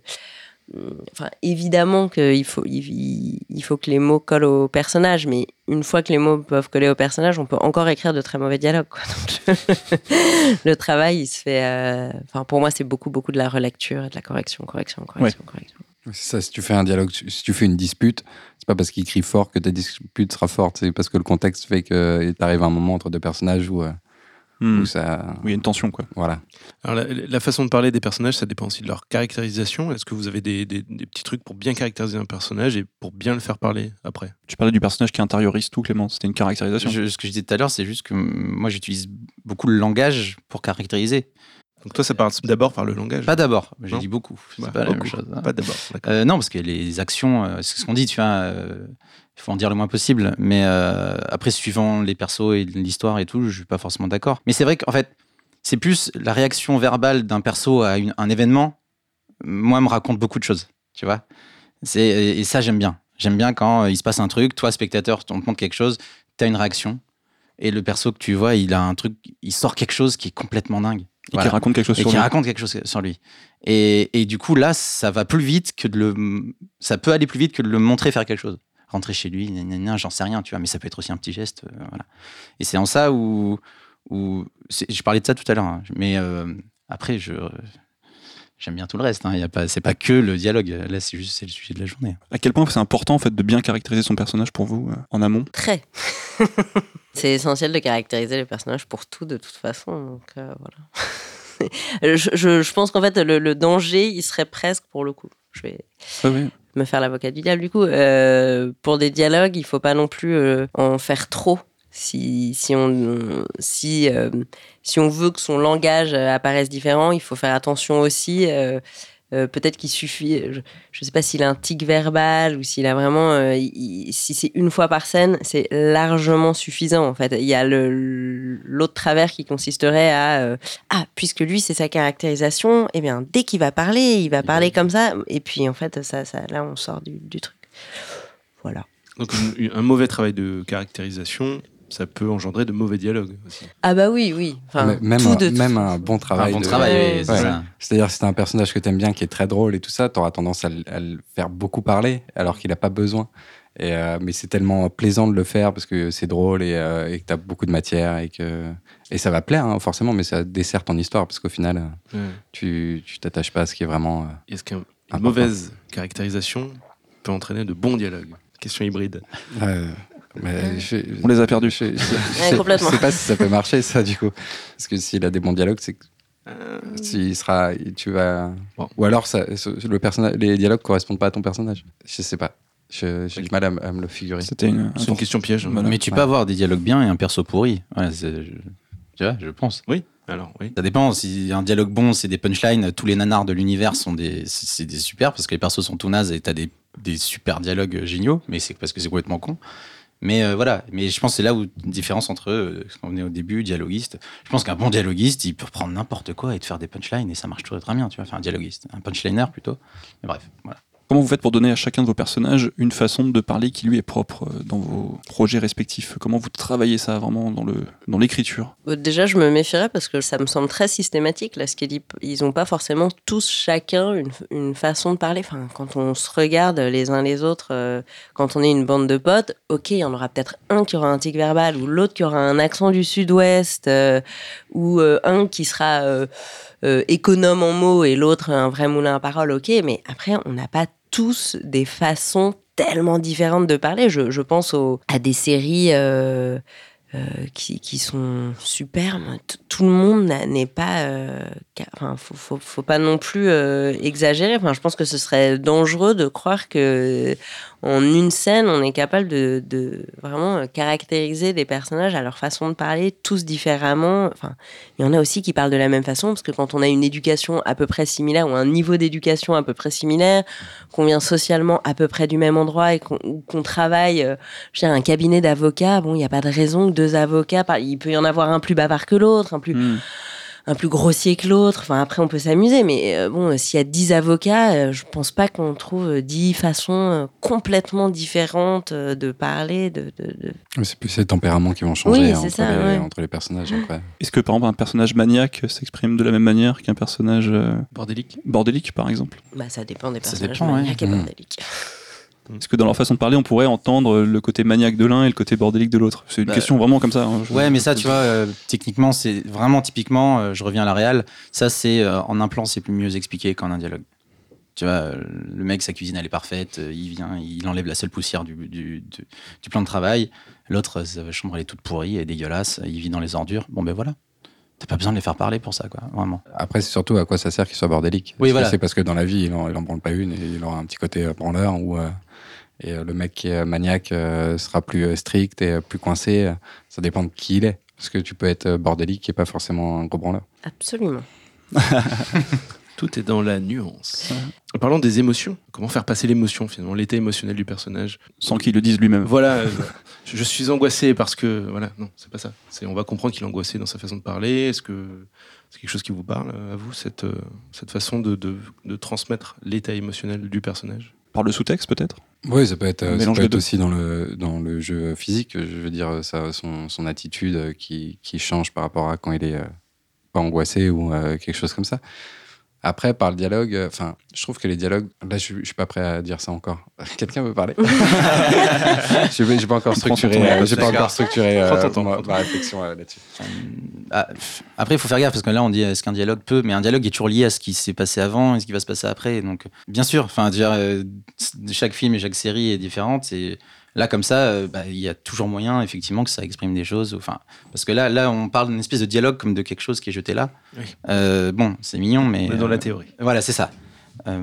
Enfin, évidemment qu'il faut, il, il faut que les mots collent au personnage, mais une fois que les mots peuvent coller au personnage, on peut encore écrire de très mauvais dialogues. Quoi. Donc, le, le travail, il se fait. euh, Enfin, pour moi, c'est beaucoup, beaucoup de la relecture et de la correction, correction, correction, correction.
C'est ça, si tu fais un dialogue, si tu fais une dispute, c'est pas parce qu'il crie fort que ta dispute sera forte, c'est parce que le contexte fait que t'arrives à un moment entre deux personnages où, euh,
Hmm.
où ça.
Oui, il y a une tension, quoi.
Voilà.
Alors, la, la façon de parler des personnages, ça dépend aussi de leur caractérisation. Est-ce que vous avez des, des- des petits trucs pour bien caractériser un personnage et pour bien le faire parler après?
Tu parlais du personnage qui intériorise tout, Clément. C'était une caractérisation.
Je- ce que je disais tout à l'heure, c'est juste que moi j'utilise beaucoup le langage pour caractériser.
Donc toi, ça passe d'abord par le langage.
Pas d'abord, j'ai dit beaucoup. C'est pas la même chose. hein.
Pas d'abord.
Euh, non, parce que les actions, euh, c'est ce qu'on dit, tu vois, euh, il faut en dire le moins possible. Mais euh, après, suivant les persos et l'histoire et tout, je suis pas forcément d'accord. Mais c'est vrai qu'en fait, c'est plus la réaction verbale d'un perso à une- un événement, moi, me raconte beaucoup de choses, tu vois. Et ça, j'aime bien. J'aime bien quand euh, il se passe un truc, toi, spectateur, on te montre quelque chose, tu as une réaction. Et le perso que tu vois, il a un truc, il sort quelque chose qui est complètement dingue.
Et
Voilà
qui raconte quelque chose
et
sur
qui
lui.
raconte quelque chose sur lui. Et, et du coup, là, ça va plus vite que de le. Ça peut aller plus vite que de le montrer faire quelque chose. Rentrer chez lui, j'en sais rien, tu vois, mais ça peut être aussi un petit geste. euh, voilà. Et c'est en ça où. où je parlais de ça tout à l'heure, hein, mais euh, après, je. J'aime bien tout le reste. Hein. Il y a pas, c'est pas que le dialogue. Là, c'est juste c'est le sujet de la journée.
À quel point c'est important en fait de bien caractériser son personnage pour vous euh, en amont?
Très. c'est essentiel de caractériser les personnages pour tout, de toute façon. Donc, euh, voilà. je, je- je pense qu'en fait, le, le danger, il serait presque pour le coup. Je vais
ouais.
me faire l'avocat du diable. Du coup, euh, pour des dialogues, il faut pas non plus euh, en faire trop. Si, si, on, si, euh, si on veut que son langage euh, apparaisse différent, il faut faire attention aussi. euh, Peut-être qu'il suffit, je ne sais pas s'il a un tic verbal ou s'il a vraiment, si c'est une fois par scène, c'est largement suffisant en fait. Il y a l'autre travers qui consisterait à ah puisque lui c'est sa caractérisation, eh bien dès qu'il va parler, il va parler comme ça et puis en fait ça, là on sort du, truc. Voilà.
Donc un mauvais travail de caractérisation, ça peut engendrer de mauvais dialogues aussi.
Ah bah oui oui. Enfin,
même
tout
un,
de toute
même
façon.
un bon
Un
travail.
bon
de-
travail,
Ouais,
oui, c'est
ouais.
ça.
C'est-à-dire, si c'est un personnage que t'aimes bien, qui est très drôle et tout ça, t'auras tendance à, le- à le faire beaucoup parler, alors qu'il n'a pas besoin. Et, euh, mais c'est tellement plaisant de le faire parce que c'est drôle et, euh, et que t'as beaucoup de matière et que et ça va plaire hein, forcément, mais ça dessert ton histoire parce qu'au final,
Ouais.
tu tu t'attaches pas à ce qui est vraiment. euh,
Est-ce qu'une mauvaise caractérisation peut entraîner de bons dialogues? Question hybride.
euh, mais je,
On les a perdus.
je, je-
Ouais,
sais pas si ça peut marcher ça du coup, parce que s'il a des bons dialogues, c'est que
Euh,
sera, tu vas.
Bon.
Ou alors ça, le personnage, les dialogues correspondent pas à ton personnage. Je sais pas. J'ai du mal à, me le figurer.
C'était une,
C'est une question piège. hein.
Voilà.
Mais tu
Ouais.
peux avoir des dialogues bien et un perso pourri. Ouais, c'est- je- tu vois, je pense.
Oui. Alors oui.
Ça dépend. Si un dialogue bon, c'est des punchlines, tous les nanars de l'univers sont des, c'est c'est des super parce que les persos sont tout nazes et t'as des, des super dialogues géniaux, mais c'est parce que c'est complètement con. Mais euh, voilà. Mais je pense que c'est là où une différence entre eux, quand on est au début, dialoguiste. Je pense qu'un bon dialoguiste, il peut reprendre n'importe quoi et te faire des punchlines et ça marche toujours très bien. Tu vois, enfin un dialoguiste, un punchliner plutôt. Mais bref, voilà.
Comment vous faites pour donner à chacun de vos personnages une façon de parler qui lui est propre euh, dans vos projets respectifs? Comment vous travaillez ça vraiment dans le dans l'écriture?
Bon, Déjà, je me méfierais parce que ça me semble très systématique. Là, ce qu'il dit, ils n'ont pas forcément tous chacun une, une façon de parler. Enfin, quand on se regarde les uns les autres, euh, quand on est une bande de potes, ok, il y en aura peut-être un qui aura un tic verbal ou l'autre qui aura un accent du sud-ouest euh, ou un qui sera euh, économe en mots et l'autre un vrai moulin à parole, ok. Mais après, on n'a pas tous des façons tellement différentes de parler. Je, pense à des séries euh, euh, qui, qui sont superbes. Tout le monde n'est pas. euh, faut, faut, faut pas non plus exagérer. Enfin, je pense que ce serait dangereux de croire que en une scène, on est capable de, de vraiment caractériser des personnages à leur façon de parler, tous différemment. Enfin, il y en a aussi qui parlent de la même façon, parce que quand on a une éducation à peu près similaire ou un niveau d'éducation à peu près similaire, qu'on vient socialement à peu près du même endroit et qu'on travaille, euh, je veux dire, un cabinet d'avocats, bon, il n'y a pas de raison que deux avocats, il peut y en avoir un plus bavard que l'autre, un plus,
Hmm.
Un plus grossier que l'autre. Enfin, après, on peut s'amuser, mais euh, bon, s'il y a dix avocats, euh, je pense pas qu'on trouve euh, dix façons euh, complètement différentes euh, de parler, de, de- de-
Mais C'est plus les tempéraments qui vont changer
Oui, c'est
entre,
ça,
les,
ouais.
entre les personnages.
Est-ce que par exemple un personnage maniaque s'exprime de la même manière qu'un personnage euh,
Bordélique.
bordélique par exemple?
Bah, ça dépend des
Ça
personnages
dépend, ouais.
maniaques et
Mm.
bordéliques.
Est-ce que dans leur façon de parler on pourrait entendre le côté maniaque de l'un et le côté bordélique de l'autre C'est une
Bah,
question vraiment comme ça. hein. Je-
Ouais, mais ça, tu vois, euh, techniquement, c'est vraiment typiquement, euh, je reviens à la réal, ça, c'est euh, en un plan, c'est plus mieux expliqué qu'en un dialogue. Tu vois, le mec, sa cuisine, elle est parfaite, euh, il vient, il enlève la seule poussière du, du, du- du plan de travail. L'autre, euh, sa chambre, elle est toute pourrie et dégueulasse, il vit dans les ordures. Bon, ben voilà. T'as pas besoin de les faire parler pour ça, quoi, vraiment.
Après, c'est surtout à quoi ça sert qu'il soit bordélique.
Oui, voilà.
C'est parce que dans la vie, il en, il en branle pas une et il aura un petit côté branleur ou euh, et euh, le mec qui est maniaque euh, sera plus euh, strict et plus coincé. Ça dépend de qui il est. Parce que tu peux être bordélique et pas forcément un gros branleur.
Absolument.
Tout est dans la nuance. En parlant des émotions, comment faire passer l'émotion finalement, l'état émotionnel du personnage?
Sans qu'il le dise lui-même.
Voilà, euh, je, je suis angoissé parce que voilà, non, c'est pas ça. C'est on va comprendre qu'il est angoissé dans sa façon de parler. Est-ce que c'est quelque chose qui vous parle à vous cette cette façon de, de, de transmettre l'état émotionnel du personnage?
Par le sous-texte peut-être?
Oui, ça peut être, euh, ça peut être aussi dans le, dans le jeu physique. Je veux dire, ça, son, son attitude euh, qui, qui change par rapport à quand il est euh, pas angoissé ou quelque chose comme ça. Après, par le dialogue, euh, enfin, je trouve que les dialogues, là, je, je suis pas prêt à dire ça encore. Quelqu'un veut parler? Je n'ai pas encore structuré, euh, j'ai pas encore structuré euh, ma, réflexion euh, là-dessus.
Ah, après, il faut faire gaffe parce que là, on dit est-ce qu'un dialogue peut, mais un dialogue est toujours lié à ce qui s'est passé avant et ce qui va se passer après. Donc, bien sûr, enfin, dire chaque film et chaque série est différente. Et là, comme ça, euh, bah, il y a toujours moyen, effectivement, que ça exprime des choses. Enfin, parce que là, là, on parle d'une espèce de dialogue comme de quelque chose qui est jeté là.
Oui.
Euh, bon, c'est mignon, mais
On est dans la
euh,
théorie.
Voilà, c'est ça. Euh,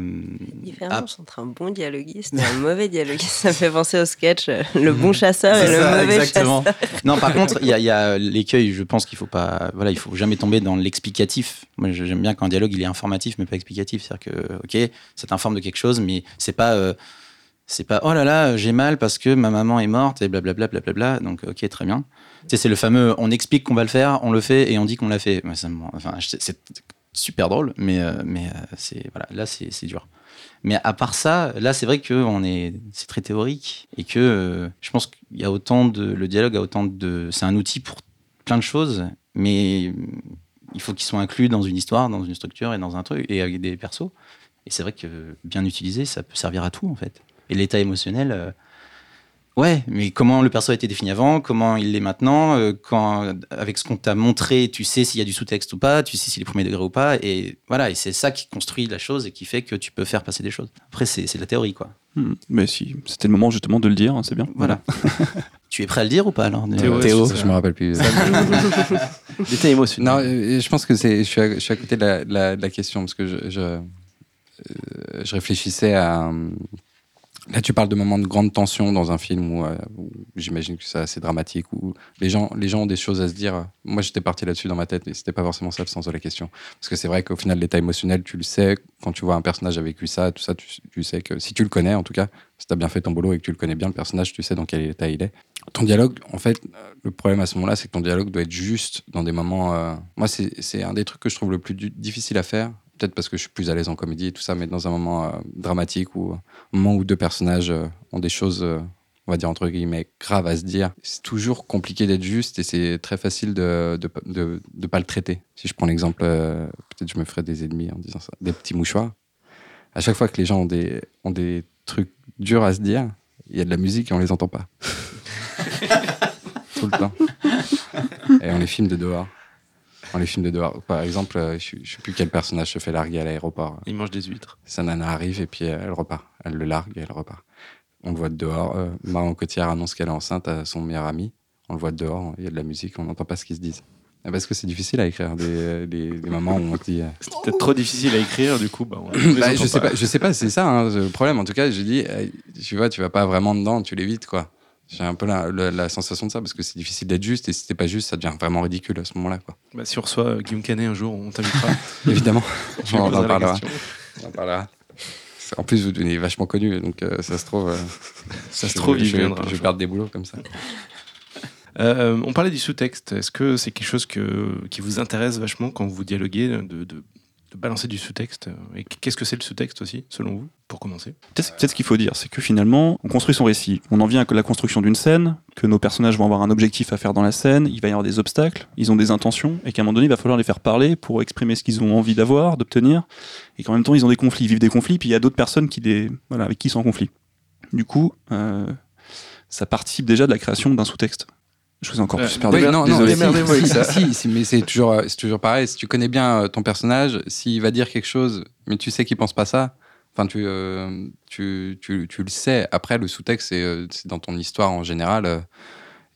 Différence entre un bon dialoguiste et un mauvais dialoguiste. Ça me fait penser au sketch le bon chasseur et le
ça,
mauvais
exactement.
chasseur.
non, par contre, il y a, il y a l'écueil. Je pense qu'il faut pas, voilà, il faut jamais tomber dans l'explicatif. Moi, j'aime bien quand un dialogue il est informatif, mais pas explicatif. C'est-à-dire que, ok, ça t'informe de quelque chose, mais c'est pas, euh, c'est pas, oh là là, j'ai mal parce que ma maman est morte et blablabla, blablabla. Donc, ok, très bien. C'est le fameux, on explique qu'on va le faire, on le fait et on dit qu'on l'a fait. Enfin, c'est super drôle, mais, euh, mais euh, voilà, là, c'est dur. Mais à part ça, là, c'est vrai que on est, c'est très théorique et que euh, je pense qu'il y a autant de, le dialogue a autant de, c'est un outil pour plein de choses, mais il faut qu'il soit inclus dans une histoire, dans une structure et dans un truc et avec des persos. Et c'est vrai que bien utilisé, ça peut servir à tout en fait. Et l'état émotionnel, euh, ouais, mais comment le perso a été défini avant, comment il l'est maintenant, euh, quand avec ce qu'on t'a montré, tu sais s'il y a du sous-texte ou pas, tu sais s'il est premier degré ou pas, et voilà, et c'est ça qui construit la chose et qui fait que tu peux faire passer des choses. Après, c'est c'est de la théorie, quoi.
Hmm. Mais si, c'était le moment justement de le dire, hein, c'est bien.
Voilà. tu es prêt à le dire ou pas alors
Théo,
Théo
c'est
Je me rappelle plus.
L'état émotionnel.
Non, euh, je pense que c'est. Je suis à, je suis à côté de la, de la- de la question parce que je, je, je réfléchissais à. Là, tu parles de moments de grande tension dans un film où, euh, où j'imagine que c'est assez dramatique, où les gens, les gens ont des choses à se dire. Moi, j'étais parti là-dessus dans ma tête, et c'était pas forcément ça le sens de la question. Parce que c'est vrai qu'au final, l'état émotionnel, tu le sais, quand tu vois un personnage a vécu ça, tout ça, tu, sais que si tu le connais, en tout cas, si tu as bien fait ton boulot et que tu le connais bien, le personnage, tu sais dans quel état il est. Ton dialogue, en fait, euh, le problème à ce moment-là, c'est que ton dialogue doit être juste dans des moments. euh, Moi, c'est un des trucs que je trouve le plus difficile à faire. Peut-être parce que je suis plus à l'aise en comédie et tout ça, mais dans un moment euh, dramatique ou un moment où deux personnages euh, ont des choses, euh, on va dire entre guillemets, graves à se dire, c'est toujours compliqué d'être juste et c'est très facile de de pas le traiter. Si je prends l'exemple, peut-être je me ferai des ennemis en disant ça, des petits mouchoirs. À chaque fois que les gens ont des, ont des trucs durs à se dire, il y a de la musique et on les entend pas. Tout le temps. Et on les filme de dehors. On les filme de dehors. Par exemple, euh, je, je sais plus quel personnage se fait larguer à l'aéroport.
Il mange des huîtres.
Sa nana arrive et puis euh, elle repart. Elle le largue et elle repart. On le voit de dehors. Euh, Marion Cotillard annonce qu'elle est enceinte à son meilleur ami. On le voit de dehors. Il y a de la musique. On n'entend pas ce qu'ils se disent. Et Parce que c'est difficile à écrire des, des, des moments où on se dit. euh,
C'était peut-être trop difficile à écrire, du coup, bah, on
bah, je sais pas, je sais pas, c'est ça hein, le problème. En tout cas, dit, euh, tu vois, tu vas pas vraiment dedans, tu l'évites quoi. J'ai un peu la, la- la sensation de ça parce que c'est difficile d'être juste et si t'es pas juste, ça devient vraiment ridicule à ce moment-là quoi.
Bah, si on reçoit euh, Guillaume Canet un jour, on t'invitera.
Évidemment, on en parlera. On en parlera. En plus, vous devenez vachement connu, donc euh, ça se trouve. euh,
Ça se
je-
trouve,
je, Je
jour.
perdre des boulots comme ça.
Euh, on parlait du sous-texte. Est-ce que c'est quelque chose que, qui vous intéresse vachement quand vous dialoguez, de, de- balancer du sous-texte Et qu'est-ce que c'est le sous-texte aussi, selon vous, pour commencer
Peut-être peut-être ce qu'il faut dire, c'est que finalement, on construit son récit. On en vient à la construction d'une scène, que nos personnages vont avoir un objectif à faire dans la scène, il va y avoir des obstacles, ils ont des intentions, et qu'à un moment donné, il va falloir les faire parler pour exprimer ce qu'ils ont envie d'avoir, d'obtenir, et qu'en même temps, ils ont des conflits, ils vivent des conflits, puis il y a d'autres personnes qui les, voilà, avec qui ils sont en conflit. Du coup, euh, ça participe déjà de la création d'un sous-texte. Je vous ai encore
Euh,
plus perdu.
Oui, non, non,
Désolé.
si,
Démerdez-vous avec
si,
ça.
si, si, mais c'est toujours, euh, c'est toujours pareil. Si tu connais bien euh, ton personnage, s'il va dire quelque chose, mais tu sais qu'il pense pas ça, enfin, tu, euh, tu, tu, tu le sais. Après, le sous-texte, c'est euh, dans ton histoire en général. euh,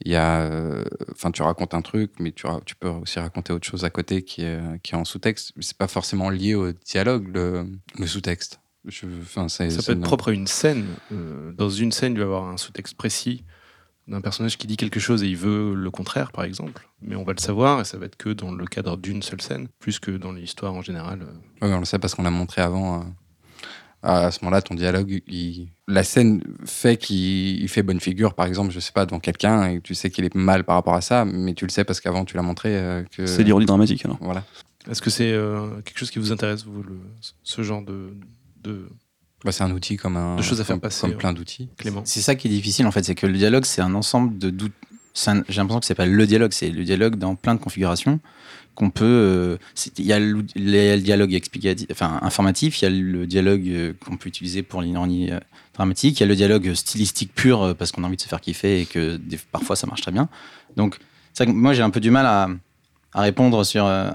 Il y a, euh, enfin, tu racontes un truc, mais tu, tu peux aussi raconter autre chose à côté qui est, qui est en sous-texte. C'est pas forcément lié au dialogue, le, le sous-texte.
Ça peut être propre à une scène. Euh, dans une scène, il va y avoir un sous-texte précis d'un personnage qui dit quelque chose et il veut le contraire, par exemple. Mais on va le savoir et ça va être que dans le cadre d'une seule scène, plus que dans l'histoire en général.
Oui, on le sait parce qu'on l'a montré avant. euh, à ce moment-là, ton dialogue, il- la scène fait qu'il il fait bonne figure, par exemple, je sais pas, devant quelqu'un, et tu sais qu'il est mal par rapport à ça, mais tu le sais parce qu'avant, tu l'as montré euh, que.
C'est l'ironie dramatique alors.
Voilà.
Est-ce que c'est euh, quelque chose qui vous intéresse, vous, le- ce genre de, de
Bah, c'est un outil comme un.
De choses à faire
comme-
passer,
Comme
ouais.
plein d'outils.
Clément
C'est ça qui est difficile en fait, c'est que le dialogue c'est un ensemble de doutes. J'ai l'impression que c'est pas le dialogue, c'est le dialogue dans plein de configurations qu'on peut. euh, Il y a le, le dialogue explicatif, enfin informatif, il y a le dialogue euh, qu'on peut utiliser pour l'ironie euh, dramatique, il y a le dialogue stylistique pur euh, parce qu'on a envie de se faire kiffer et que des- parfois ça marche très bien. Donc moi j'ai un peu du mal à, à répondre sur euh,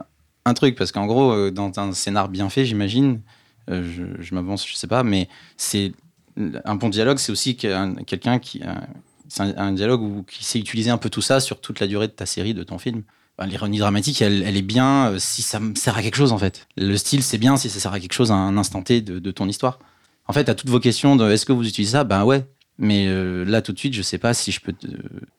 un truc parce qu'en gros dans un scénar bien fait, j'imagine, euh, je, m'avance, je sais pas, mais c'est un bon dialogue, c'est aussi qu'un- quelqu'un qui. C'est un, dialogue où, qui sait utiliser un peu tout ça sur toute la durée de ta série, de ton film. Enfin, L'ironie dramatique, elle, est bien euh, si ça me sert à quelque chose, en fait. Le style, c'est bien si ça sert à quelque chose à un instant T de, ton histoire. En fait, à toutes vos questions de est-ce que vous utilisez ça? Ben ouais. Mais euh, là, tout de suite, je sais pas si je peux.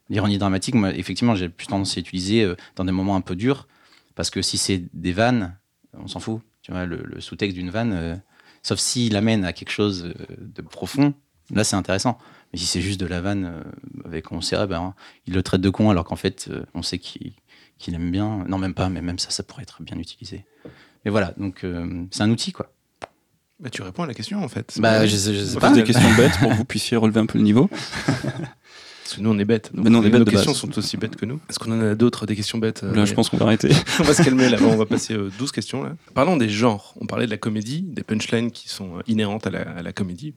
L'ironie dramatique, moi, effectivement, j'ai plus tendance à l'utiliser dans des moments un peu durs. Parce que si c'est des vannes, on s'en fout. Tu vois, le, le sous-texte d'une vanne, euh, sauf s'il amène à quelque chose euh, de profond, là, c'est intéressant. Mais si c'est juste de la vanne euh, avec on sait, ah ben, il le traite de con alors qu'en fait, euh, on sait qu'il aime bien. Non, même pas, mais même ça, ça pourrait être bien utilisé. Mais voilà, donc euh, c'est un outil, quoi.
Bah, Tu réponds à la question, en fait.
Bah, je, sais- je sais
On
pas.
pose des questions bêtes pour que vous puissiez relever un peu le niveau.
Parce que nous, on est bêtes. Donc,
Mais nous, on est
nos
bêtes de
questions
base.
sont aussi bêtes que nous. Est-ce qu'on en a d'autres, des questions bêtes euh,
Là, je pense qu'on va arrêter.
on va se calmer là, on va passer euh, 12 questions là. Parlons des genres. On parlait de la comédie, des punchlines qui sont euh, inhérentes à la, à la comédie,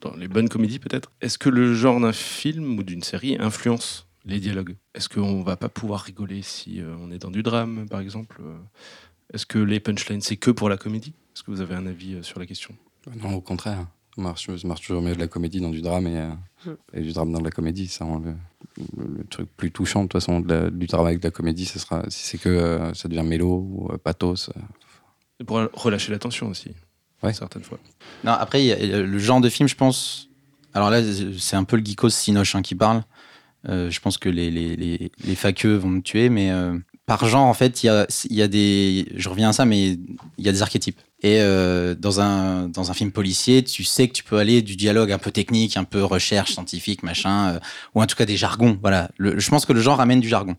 dans les bonnes comédies peut-être. Est-ce que le genre d'un film ou d'une série influence les dialogues? Est-ce qu'on va pas pouvoir rigoler si euh, on est dans du drame par exemple Euh, Est-ce que les punchlines c'est que pour la comédie? Est-ce que vous avez un avis euh, sur la question?
Non, au contraire. Ça marche, ça marche toujours mieux de la comédie dans du drame et, euh,
Mm.
et du drame dans de la comédie. Ça rend le, le- le truc plus touchant. De toute façon, de la- du drame avec de la comédie, ce sera, si c'est que euh, ça devient mélo ou euh, pathos. euh,
pour relâcher la tension aussi,
Ouais.
certaines fois.
Non, après, il y a- il y a le genre de film, je pense. Alors là, c'est un peu le geekos Sinoche hein, qui parle. Euh, je pense que les, les, les, les faqueux vont me tuer, mais euh, par genre, en fait, il y a, il y a des. Je reviens à ça, mais il y a des archétypes. Et euh, dans, un, dans un film policier, tu sais que tu peux aller du dialogue un peu technique, un peu recherche scientifique, machin, euh, ou en tout cas des jargons. Voilà. Je pense que le genre amène du jargon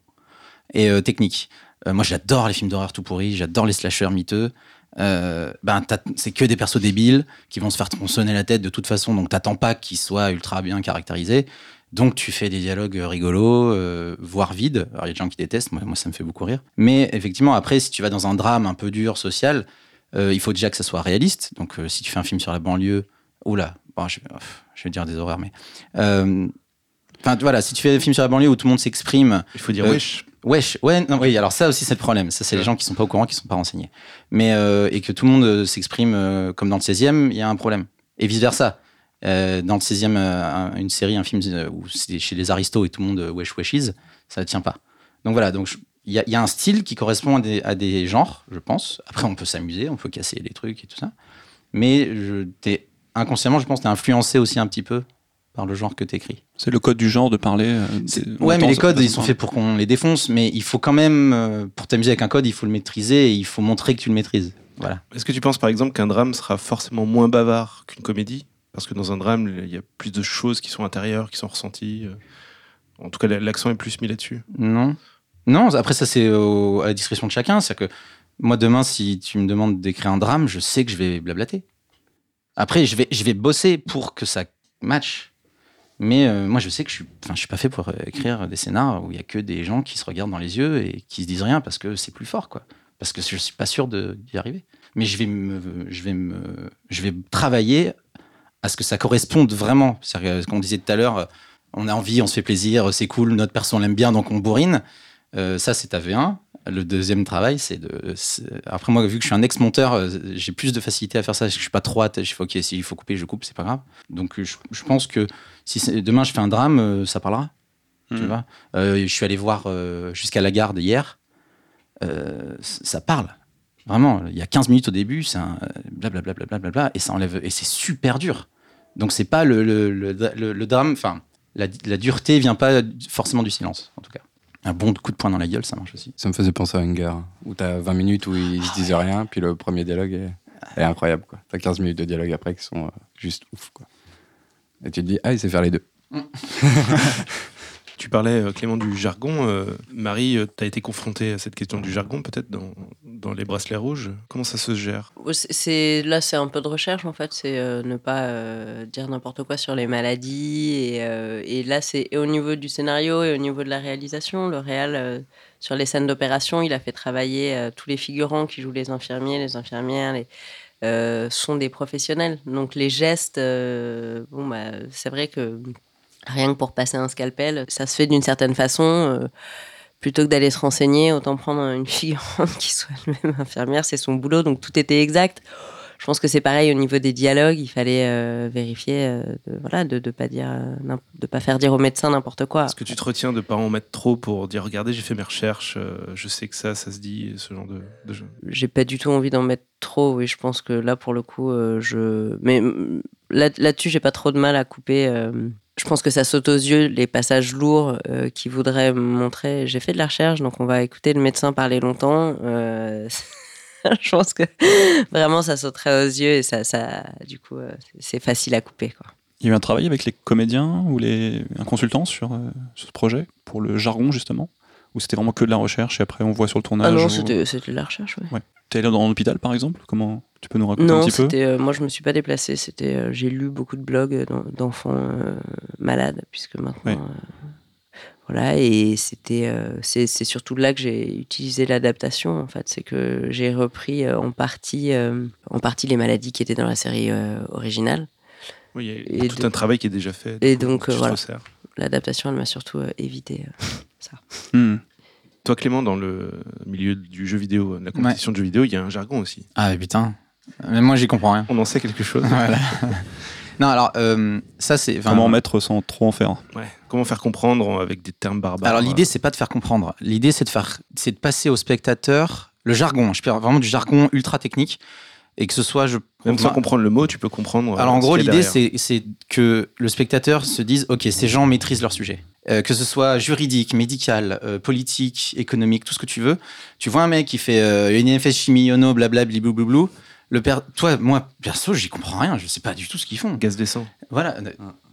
et euh, technique. Moi, j'adore les films d'horreur tout pourris, j'adore les slashers miteux. Ben, c'est que des persos débiles qui vont se faire tronçonner la tête de toute façon, donc t'attends pas qu'ils soient ultra bien caractérisés. Donc tu fais des dialogues rigolos, voire vides. Alors il y a des gens qui détestent, moi, ça me fait beaucoup rire. Mais effectivement, après, si tu vas dans un drame un peu dur, social, il faut déjà que ça soit réaliste. Donc euh, si tu fais un film sur la banlieue, oula, bon, je, vais dire des horreurs, mais... euh, Enfin voilà, si tu fais un film sur la banlieue où tout le monde s'exprime
Il faut dire
Euh,
wesh.
Wesh, ouais, non, oui, alors ça aussi c'est le problème. Ça, c'est les gens qui sont pas au courant, qui sont pas renseignés. Mais, euh, et que tout le monde euh, s'exprime euh, comme dans le 16e, il y a un problème. Et vice versa. Euh, dans le 16e, euh, un- une série, un film euh, où c'est chez les aristos et tout le monde euh, wesh weshies, ça ne tient pas. Donc voilà, donc je- il y, a- il y a un style qui correspond à des, à des genres, je pense. Après, on peut s'amuser, on peut casser les trucs et tout ça. Mais je, t'es- inconsciemment, je pense que tu es influencé aussi un petit peu par le genre que tu écris.
C'est le code du genre de parler. euh,
C'est- Ouais, mais les codes, ils sont faits pour qu'on les défonce, mais il faut quand même, euh, pour t'amuser avec un code, il faut le maîtriser et il faut montrer que tu le maîtrises. Voilà.
Est-ce que tu penses par exemple qu'un drame sera forcément moins bavard qu'une comédie? Parce que dans un drame, il y a plus de choses qui sont intérieures, qui sont ressenties. euh. En tout cas, l'accent est plus mis là-dessus.
Non. Non, après, ça, c'est à la discrétion de chacun. C'est-à-dire que moi, demain, si tu me demandes d'écrire un drame, je sais que je vais blablater. Après, je vais, je vais bosser pour que ça matche. Mais euh, moi, je sais que je suis, je suis pas fait pour euh, écrire des scénars où il y a que des gens qui se regardent dans les yeux et qui se disent rien parce que c'est plus fort, quoi. Parce que je suis pas sûr d'y arriver. Mais je vais me, je vais me, je vais travailler à ce que ça corresponde vraiment. C'est-à-dire que, ce qu'on disait tout à l'heure, euh, on a envie, on se fait plaisir, c'est cool, notre perso on l'aime bien, donc on bourrine. Euh, ça, c'est AV1. Le deuxième travail, c'est de. Après, moi, vu que je suis un ex-monteur, euh, j'ai plus de facilité à faire ça. Je suis pas trop attaché. Je fais, OK, s'il faut couper, je coupe, c'est pas grave. Donc, je, je pense que si demain je fais un drame, euh, ça parlera. Tu
Mhm.
vois Je suis allé voir jusqu'à la garde hier. Ça parle. Vraiment, il y a 15 minutes au début, c'est un blablabla, blablabla, et ça enlève. Et c'est super dur. Donc, c'est pas le, le, le, le- le drame. Enfin, la, la dureté vient pas forcément du silence, en tout cas. Un bon coup de poing dans la gueule, ça marche aussi.
Ça me faisait penser à Hunger, où t'as 20 minutes où ils se disent rien, puis le premier dialogue est, est incroyable. quoi. T'as 15 minutes de dialogue après qui sont euh, juste ouf. Quoi. Et tu te dis, ah, il sait faire les deux.
Tu parlais, euh, Clément, du jargon. Euh, Marie, tu as été confrontée à cette question du jargon, peut-être, dans, dans les bracelets rouges. Comment ça se gère?
Là, c'est un peu de recherche en fait. C'est euh, ne pas euh, dire n'importe quoi sur les maladies. Et, euh, là, c'est au niveau du scénario et au niveau de la réalisation. Le réal euh, sur les scènes d'opération, il a fait travailler euh, tous les figurants qui jouent les infirmiers, les infirmières, euh, sont des professionnels. Donc les gestes, euh, bon bah, c'est vrai que rien que pour passer un scalpel, ça se fait d'une certaine façon. euh, plutôt que d'aller se renseigner, autant prendre une figurante qui soit elle-même infirmière, c'est son boulot, donc tout était exact. Je pense que c'est pareil au niveau des dialogues, il fallait euh, vérifier, euh, de, voilà, de ne pas dire, euh, n'im- de pas faire dire au médecin n'importe quoi.
Est-ce que tu te retiens de pas en mettre trop pour dire regardez, j'ai fait mes recherches, je sais que ça, ça se dit, ce genre de, de jeu?
J'ai pas du tout envie d'en mettre trop, oui, je pense que là pour le coup, je, mais mm, là- là-dessus, j'ai pas trop de mal à couper. Je pense que ça saute aux yeux les passages lourds euh, qui voudraient montrer. J'ai fait de la recherche, donc on va écouter le médecin parler longtemps. euh, je pense que vraiment ça sauterait aux yeux et ça, du coup, euh, c'est facile à couper.
Il y a eu un travail avec les comédiens ou les, un consultant sur, euh, sur ce projet, pour le jargon justement? Ou c'était vraiment que de la recherche et après on voit sur le tournage
Ah non,
ou-
c'était de la recherche. ouais.
T'es allé dans l'hôpital par exemple Comment Tu peux nous raconter un
Non,
petit peu
euh, moi je me suis pas déplacée. C'était, euh, j'ai lu beaucoup de blogs euh, d'en- d'enfants euh, malades, puisque maintenant,
Ouais.
voilà, et c'était, c'est, surtout là que j'ai utilisé l'adaptation. En fait, c'est que j'ai repris en partie, en partie les maladies qui étaient dans la série originale.
Oui, il y a
Et
tout
de-
un travail qui est déjà fait.
et donc, euh, voilà. L'adaptation, elle m'a surtout euh, évité. euh, ça.
Hmm.
Toi, Clément, dans le milieu du jeu vidéo, de la compétition de jeux vidéo, il y a un jargon aussi.
Ah mais putain. Mais moi, j'y comprends rien.
On en sait quelque chose.
Voilà. non, alors, euh, ça, c'est.
Comment en mettre sans trop en faire
Ouais. Comment faire comprendre avec des termes barbares
Alors, l'idée, c'est pas de faire comprendre. L'idée, c'est de, faire, c'est de passer au spectateur le jargon. Je parle vraiment du jargon ultra technique. Et que ce soit. Je,
Même sans comprendre le mot, tu peux comprendre.
Alors
euh,
en
ce
gros, l'idée, c'est que le spectateur se dise, OK, ces gens maîtrisent leur sujet. Euh, que ce soit juridique, médical, euh, politique, économique, tout ce que tu veux. Tu vois un mec qui fait euh, une IFS chimie, yono, blablabli, blou, Le père, toi, moi, perso, j'y comprends rien. Je sais pas du tout ce qu'ils font.
Gaz d'essence.
Voilà.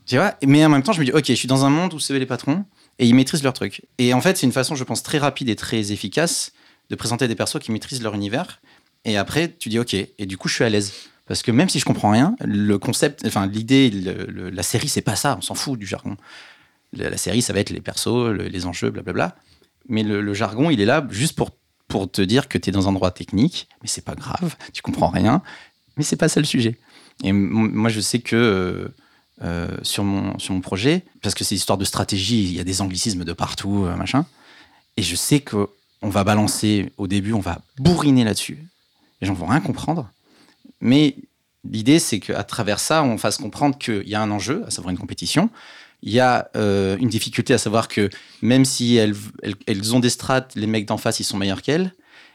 Tu vois? Mais en même temps, je me dis, OK, je suis dans un monde où c'est les patrons et ils maîtrisent leur truc. Et en fait, c'est une façon, je pense, très rapide et très efficace de présenter des persos qui maîtrisent leur univers. Et après, tu dis, OK. Et du coup, je suis à l'aise. Parce que même si je comprends rien, le concept, enfin, l'idée, la série, c'est pas ça. On s'en fout du jargon. La, série, ça va être les persos, le- les enjeux, blablabla. Mais le, jargon, il est là juste pour, pour te dire que tu es dans un endroit technique, mais c'est pas grave, tu comprends rien, mais c'est pas ça le sujet. Et moi, je sais que euh, euh, sur, mon, sur mon projet, parce que c'est histoire de stratégie, il y a des anglicismes de partout, euh, machin, et je sais qu'on va balancer au début, on va bourriner là-dessus. Les gens vont rien comprendre, mais l'idée, c'est qu'à travers ça, on fasse comprendre qu'il y a un enjeu, à savoir une compétition. Il y a euh, une difficulté à savoir que même si elles, elles, ont des strates, les mecs d'en face, ils sont meilleurs qu'elles.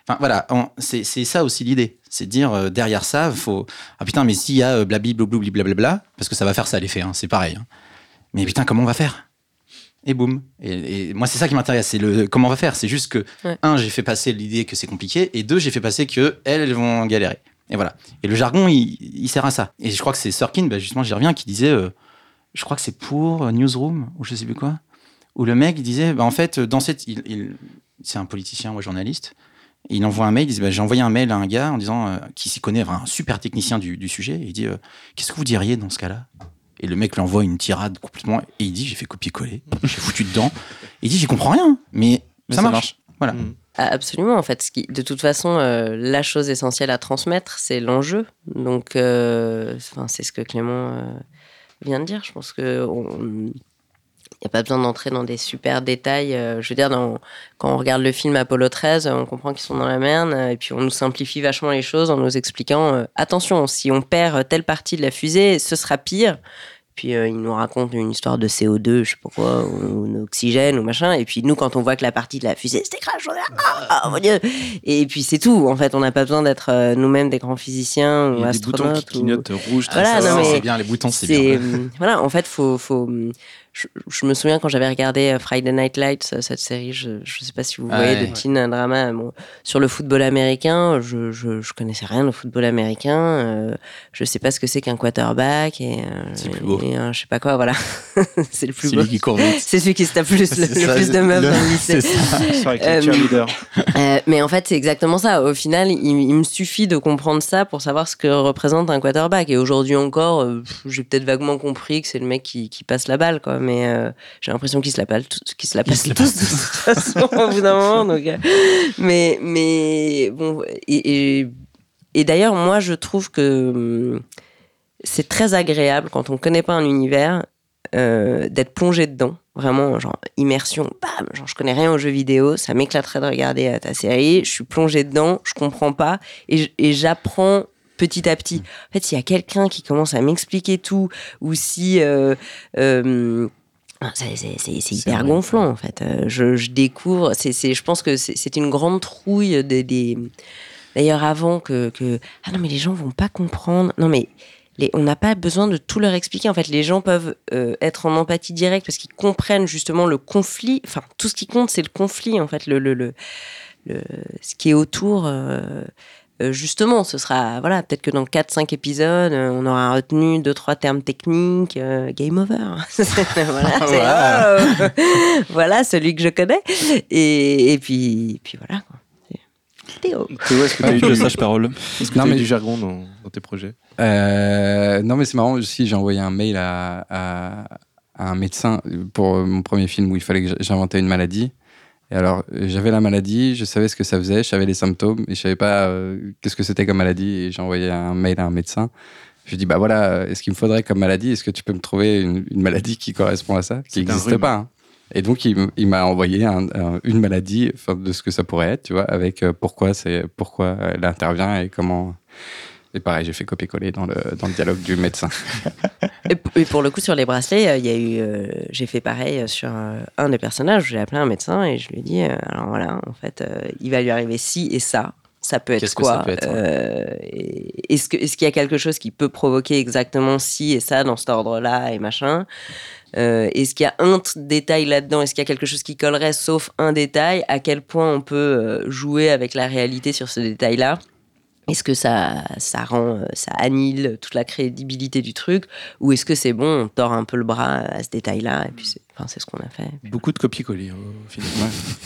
Enfin voilà, c'est ça aussi l'idée. C'est dire euh, derrière ça, faut. Ah putain, mais s'il y a euh, blabli, blablabla, parce que ça va faire ça l'effet, hein, c'est pareil. hein. Mais putain, comment on va faire? Et boum. Et, et moi, c'est ça qui m'intéresse, c'est le comment on va faire. C'est juste que,
Ouais.
un, j'ai fait passer l'idée que c'est compliqué, et deux, j'ai fait passer que elles, elles vont galérer. Et voilà. Et le jargon, il, il sert à ça. Et je crois que c'est Sorkin, bah, justement, j'y reviens, qui disait, euh, je crois que c'est pour euh, Newsroom, ou je sais plus quoi, où le mec disait, bah, en fait, dans cette. il- il- c'est un politicien ou un journaliste. Et il envoie un mail, il dit bah, J'ai envoyé un mail à un gars en disant euh, qui s'y connaît, un super technicien du, du sujet. Et il dit euh, Qu'est-ce que vous diriez dans ce cas-là? Et le mec lui envoie une tirade complètement. Et il dit J'ai fait copier-coller, j'ai foutu dedans. Et il dit J'y comprends rien, mais,
Mais
ça,
ça
marche. Voilà.
Mm.
Ah, Absolument, en fait. Ce qui, de toute façon, euh, la chose essentielle à transmettre, c'est l'enjeu. Donc, euh, enfin, c'est ce que Clément euh, vient de dire. Je pense que on- n'y a pas besoin d'entrer dans des super détails. euh, je veux dire, dans- quand on regarde le film Apollo 13, on comprend qu'ils sont dans la merde, euh, et puis on nous simplifie vachement les choses en nous expliquant euh, attention, si on perd telle partie de la fusée, ce sera pire. Puis euh, il nous raconte une histoire de CO2, je sais pas quoi, ou d'oxygène ou machin. Et puis nous, quand on voit que la partie de la fusée se décrache, on est ah, oh mon dieu Et puis c'est tout. En fait, on n'a pas besoin d'être euh, nous-mêmes des grands physiciens
Il
ou
y a des boutons qui
astronautes. ou-
clignotent rouge. Très
c'est bien, les boutons, c'est bien.
voilà en fait faut faut je, je me souviens quand j'avais regardé euh, Friday Night Lights, euh, cette série, je ne sais pas si vous voyez,
Ouais.
de teen drama bon, sur le football américain. Je, je, je connaissais rien au football américain. Euh, je sais pas ce que c'est qu'un quarterback et, euh,
C'est le plus beau.
et un je sais pas quoi. Voilà, c'est le plus
C'est
beau.
lui qui court vite.
C'est celui qui se tape plus, le,
C'est
plus de meufs
le-
dans le lycée.
c'est
Euh. Euh, mais en fait, c'est exactement ça. Au final, il, il me suffit de comprendre ça pour savoir ce que représente un quarterback. Et aujourd'hui encore, pff, j'ai peut-être vaguement compris que c'est le mec qui, qui passe la balle, quoi. Mais euh, j'ai l'impression qu'il se la passe, qu'il se la passe
se la
tous, de toute façon, au bout d'un moment. Donc, euh, mais, mais bon, et, et, et d'ailleurs, moi, je trouve que hum, c'est très agréable quand on connaît pas un univers euh, d'être plongé dedans. Vraiment, genre, immersion, bam, genre, je connais rien aux jeux vidéo, ça m'éclaterait de regarder ta série, je suis plongé dedans, je comprends pas, et j'apprends petit à petit. En fait, s'il y a quelqu'un qui commence à m'expliquer tout, ou si... euh, euh, c'est hyper
vrai.
gonflant, en fait. Euh, Je, je découvre, c'est je pense que c'est c'est une grande trouille des... des- D'ailleurs, avant que, que... Ah non, mais les gens vont pas comprendre. Non, mais les- on n'a pas besoin de tout leur expliquer. En fait, les gens peuvent euh, être en empathie directe parce qu'ils comprennent justement le conflit. Enfin, tout ce qui compte, c'est le conflit, en fait, le, le, le, le- ce qui est autour. euh, euh, justement, ce sera, voilà, peut-être que dans 4-5 épisodes, euh, on aura retenu deux trois termes techniques, euh, game over. voilà, oh, celui que je connais. Et, et puis, puis voilà. Théo.
Théo, est-ce que tu as eu
de
du-
sage parole.
est-ce que
Non,
t'as eu
mais-
du jargon dans, dans tes projets?
Euh, non, mais c'est marrant aussi. J'ai envoyé un mail à, à- à un médecin pour mon premier film où il fallait que j'inventais une maladie. Et alors, j'avais la maladie, je savais ce que ça faisait, je savais les symptômes, mais je savais pas euh, qu'est-ce que c'était comme maladie. Et j'ai envoyé un mail à un médecin. Je lui ai dit, bah voilà, euh, est-ce qu'il me faudrait comme maladie? Est-ce que tu peux me trouver une, une maladie qui correspond à ça? Qui n'existe pas. hein. Et donc, il, m'a envoyé un- un- une maladie de ce que ça pourrait être, tu vois, avec euh, pourquoi, c'est, pourquoi elle intervient et comment. Et pareil, j'ai fait copier-coller dans le, dans le dialogue du médecin.
Et, pour le coup, sur les bracelets, euh, il y a eu, euh, j'ai fait pareil euh, sur euh, un des personnages. J'ai appelé un médecin et je lui ai dit, euh, alors voilà, en fait, il va lui arriver ci et ça. Ça peut être
Qu'est-ce que
quoi
ça peut être, ouais.
euh, et Est-ce que- est-ce qu'il y a quelque chose qui peut provoquer exactement ci et ça dans cet ordre-là et machin Est-ce qu'il y a un t- détail là-dedans? Est-ce qu'il y a quelque chose qui collerait sauf un détail? À quel point on peut jouer avec la réalité sur ce détail-là? Est-ce que ça, ça rend, euh, ça annule toute la crédibilité du truc Ou est-ce que c'est bon, on tord un peu le bras à ce détail-là Et puis c'est enfin, c'est ce qu'on a fait.
Beaucoup de copier-coller hein, au final.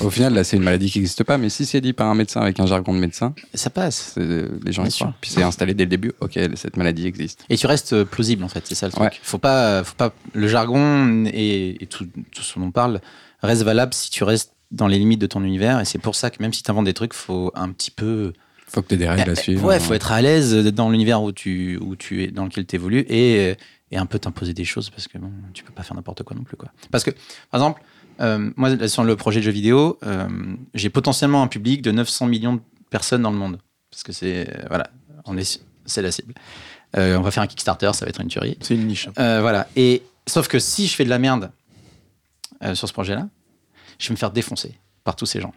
Au final, là, c'est une maladie qui n'existe pas, mais si c'est dit par un médecin avec un jargon de médecin,
Ça passe.
c'est- les gens y croient. Puis c'est installé dès le début, ok, cette maladie existe.
Et tu restes euh, plausible en fait, c'est ça le truc.
Ouais.
Faut pas, faut pas. Le jargon et, et tout, tout ce dont on parle reste valable si tu restes dans les limites de ton univers. Et c'est pour ça que même si tu inventes des trucs, faut un petit peu.
Faut que tu aies des règles à
Eh,
suivre.
Ouais, faut être à l'aise dans l'univers où tu, où tu es, dans lequel tu évolues et, et un peu t'imposer des choses parce que bon, tu peux pas faire n'importe quoi non plus quoi. Parce que par exemple, euh, moi sur le projet de jeu vidéo, euh, j'ai potentiellement un public de 900 millions de personnes dans le monde parce que c'est euh, voilà, on est c'est la cible. Euh, on va faire un Kickstarter, ça va être une tuerie.
C'est une niche. hein.
Euh, voilà. Et sauf que si je fais de la merde euh, sur ce projet-là, je vais me faire défoncer par tous ces gens.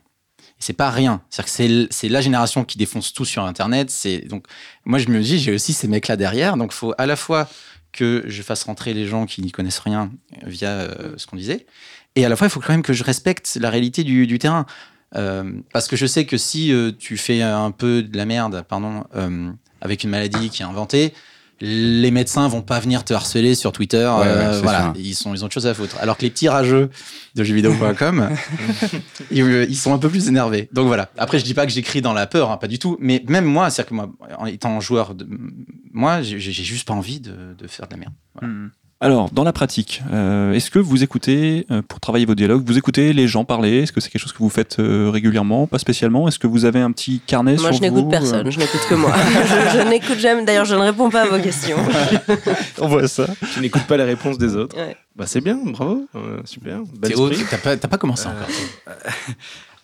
C'est pas rien. C'est la génération qui défonce tout sur Internet. Donc moi je me dis j'ai aussi ces mecs-là derrière. Donc faut à la fois que je fasse rentrer les gens qui n'y connaissent rien via euh, ce qu'on disait, et à la fois il faut quand même que je respecte la réalité du, terrain. Euh, parce que je sais que si euh, tu fais un peu de la merde, pardon, euh, avec une maladie qui est inventée, les médecins vont pas venir te harceler sur Twitter.
Ouais,
euh, voilà,
ça.
ils sont ils ont autre chose à foutre. Alors que les petits rageux de jeuxvideo.com, ils, euh, ils sont un peu plus énervés. Donc voilà. Après, je dis pas que j'écris dans la peur, hein, pas du tout. Mais même moi, c'est-à-dire que moi, en étant joueur, de, moi, j'ai juste pas envie de, de faire de la merde. Voilà.
Alors, dans la pratique, euh, est-ce que vous écoutez, euh, pour travailler vos dialogues, vous écoutez les gens parler? Est-ce que c'est quelque chose que vous faites euh, régulièrement Pas spécialement? Est-ce que vous avez un petit carnet
Moi,
sur
je n'écoute personne, je n'écoute que moi. je je n'écoute jamais, d'ailleurs, je ne réponds pas à vos questions.
On voit ça.
Tu n'écoutes pas les réponses des autres?
Ouais.
Bah c'est bien, bravo, euh, super.
T'as pas, t'as pas commencé encore.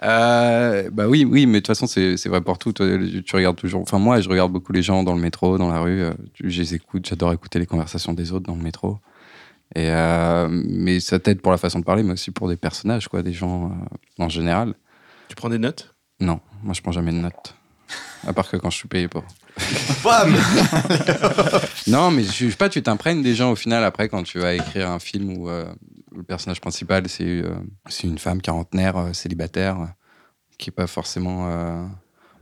Euh, bah oui, oui, mais de toute façon, c'est c'est vrai pour tout. Toi, tu regardes toujours. Enfin, moi, je regarde beaucoup les gens dans le métro, dans la rue. euh, Je les écoute. J'adore écouter les conversations des autres dans le métro. Et euh, mais ça t'aide pour la façon de parler, mais aussi pour des personnages, quoi, des gens euh, en général.
Tu prends des notes?
Non, moi, je prends jamais de notes. À part que quand je suis payé pour.
Bam
Non, mais je sais pas, tu t'imprègnes des gens au final après quand tu vas écrire un film ou. euh, le personnage principal, c'est euh, une femme quarantenaire, euh, célibataire, euh, qui est pas forcément.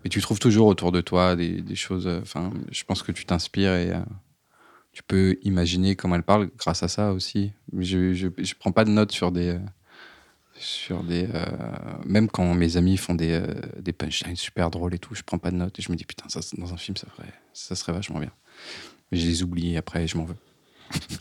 Mais tu trouves toujours autour de toi des, choses. Enfin, je pense que tu t'inspires et tu peux imaginer comment elle parle grâce à ça aussi. Je, je, prends pas de notes sur des. sur des même quand mes amis font des, punchlines super drôles et tout, je prends pas de notes et je me dis putain, dans un film, ça, ferait, ça serait vachement bien. Mais je les oublie après et je m'en veux.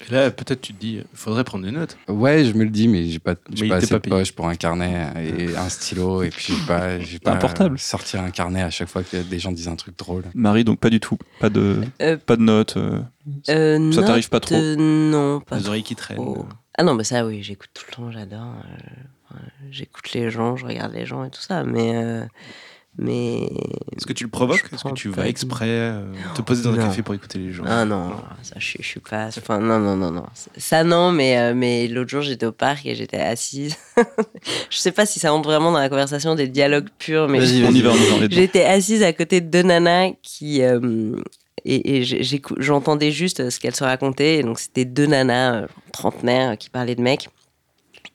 Et là, peut-être tu te dis, il faudrait prendre des notes.
Ouais, je me le dis, mais j'ai pas, j'ai
Mais
pas assez
pas
de poche pour un carnet et un stylo. Et puis, je vais pas, je vais pas
Un portable.
sortir un carnet à chaque fois que des gens disent un truc drôle.
Marie, donc pas du tout. Pas de,
Euh,
pas de notes. euh,
Euh,
Ça t'arrive pas trop
euh, Non, pas
Les oreilles qui traînent.
Ah non, mais ça, oui, j'écoute tout le temps, j'adore. j'écoute les gens, je regarde les gens et tout ça, mais. Mais.
Est-ce que tu le provoques Est-ce que tu vas exprès euh, te poser dans un
Non.
café pour écouter les gens
Ah non, ça, je, suis- je suis pas. Enfin, non, non, non, non. Ça, non, mais, euh, mais l'autre jour, j'étais au parc et j'étais assise. je sais pas si ça rentre vraiment dans la conversation des dialogues purs, mais
Vas-y,
on y va, on y.
J'étais assise à côté de deux nanas qui. euh, et j'entendais juste ce qu'elles se racontaient. Et donc, c'était deux nanas euh, trentenaires qui parlaient de mecs.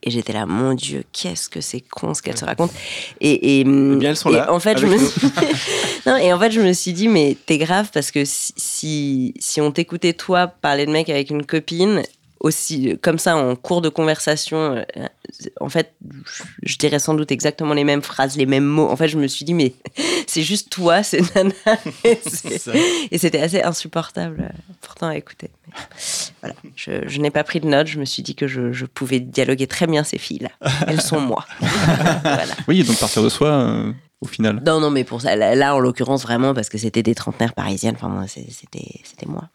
Et j'étais là, mon Dieu, qu'est-ce que c'est con ce qu'elles se racontent. Et, et,
bien, elles sont
et
là,
En fait, je me suis... non, et en fait, je me suis dit, mais t'es grave parce que si, si, si on t'écoutait, toi, parler de mec avec une copine, aussi comme ça, en cours de conversation, euh, en fait, je, dirais sans doute exactement les mêmes phrases, les mêmes mots. En fait, je me suis dit, mais c'est juste toi, c'est nana. Et c'était assez insupportable, euh, pourtant, à écouter. Mais voilà, je, je n'ai pas pris de notes. Je me suis dit que je, je pouvais dialoguer très bien ces filles-là. Elles sont moi. voilà.
Oui, donc partir de soi, euh, au final.
Non, non, mais pour ça, là, là, en l'occurrence, vraiment, parce que c'était des trentenaires parisiennes. Enfin, c'était, c'était moi.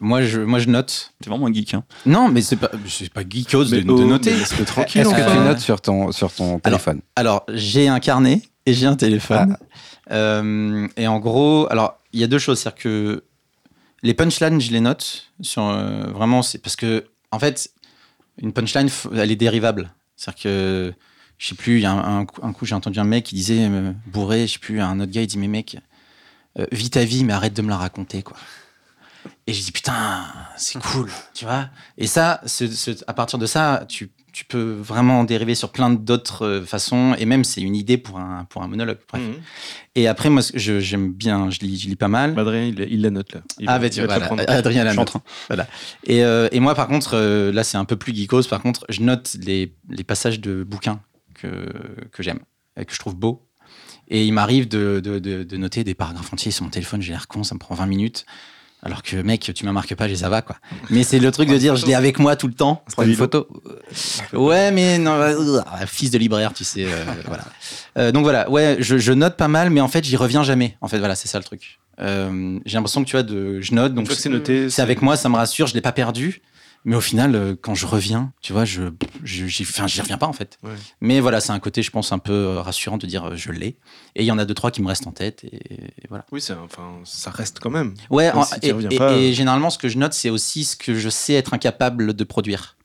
Moi, je, moi, je note.
T'es vraiment un geek. Hein.
Non, mais c'est pas, c'est pas geekos de,
oh,
noter.
mais laisse-le tranquille,
Est-ce que tu notes sur ton, sur ton téléphone
Alors, j'ai un carnet et j'ai un téléphone. Euh, et en gros, alors, il y a deux choses. C'est-à-dire que les punchlines, je les note. Sur, euh, vraiment, c'est parce que, en fait, une punchline, elle est dérivable. C'est-à-dire que, je sais plus, il y a un, un coup, un coup, j'ai entendu un mec qui disait, euh, bourré, je sais plus, un autre gars, il dit, mais mec, euh, vis ta vie, mais arrête de me la raconter, quoi. Et je dis, putain, c'est cool, tu vois. Et ça, ce- ce- à partir de ça, tu, tu peux vraiment en dériver sur plein d'autres euh, façons. Et même, c'est une idée pour un, pour un monologue. Bref.
Mhm.
Et après, moi, j'aime bien, je lis, je lis pas mal.
Adrien, il, il la note là. Il
ah,
va-
bah,
la prendre.
Adrien la note. Voilà. Et, euh, et moi, par contre, euh, là, c'est un peu plus geekos. Par contre, je note les, les passages de bouquins que, que j'aime, que je trouve beaux. Et il m'arrive de, de, de- de noter des paragraphes entiers sur mon téléphone. J'ai l'air con, ça me prend 20 minutes. Alors que, mec, tu m'en marques pas, et ça va, quoi. Mais c'est le truc de dire, je l'ai avec moi tout le temps.
Prends une photo.
Ouais, mais non, euh, fils de libraire, tu sais. euh, voilà. Euh, donc voilà, ouais, je, je note pas mal, mais en fait, j'y reviens jamais. En fait, voilà, c'est ça le truc. Euh, J'ai l'impression que tu vois, de, je note, donc
c'est noté,
c'est avec moi, ça me rassure, je l'ai pas perdu. Mais au final, euh, quand je reviens, tu vois, je, je, j'y, enfin, j'y reviens pas en fait.
Ouais.
Mais voilà, c'est un côté, je pense, un peu euh, rassurant de dire euh, je l'ai. Et il y en a deux trois qui me restent en tête et, et voilà.
Oui, c'est- enfin, ça reste quand même.
Ouais, en-
si
et,
reviens
et-
pas,
et
euh.
généralement, ce que je note, c'est aussi ce que je sais être incapable de produire.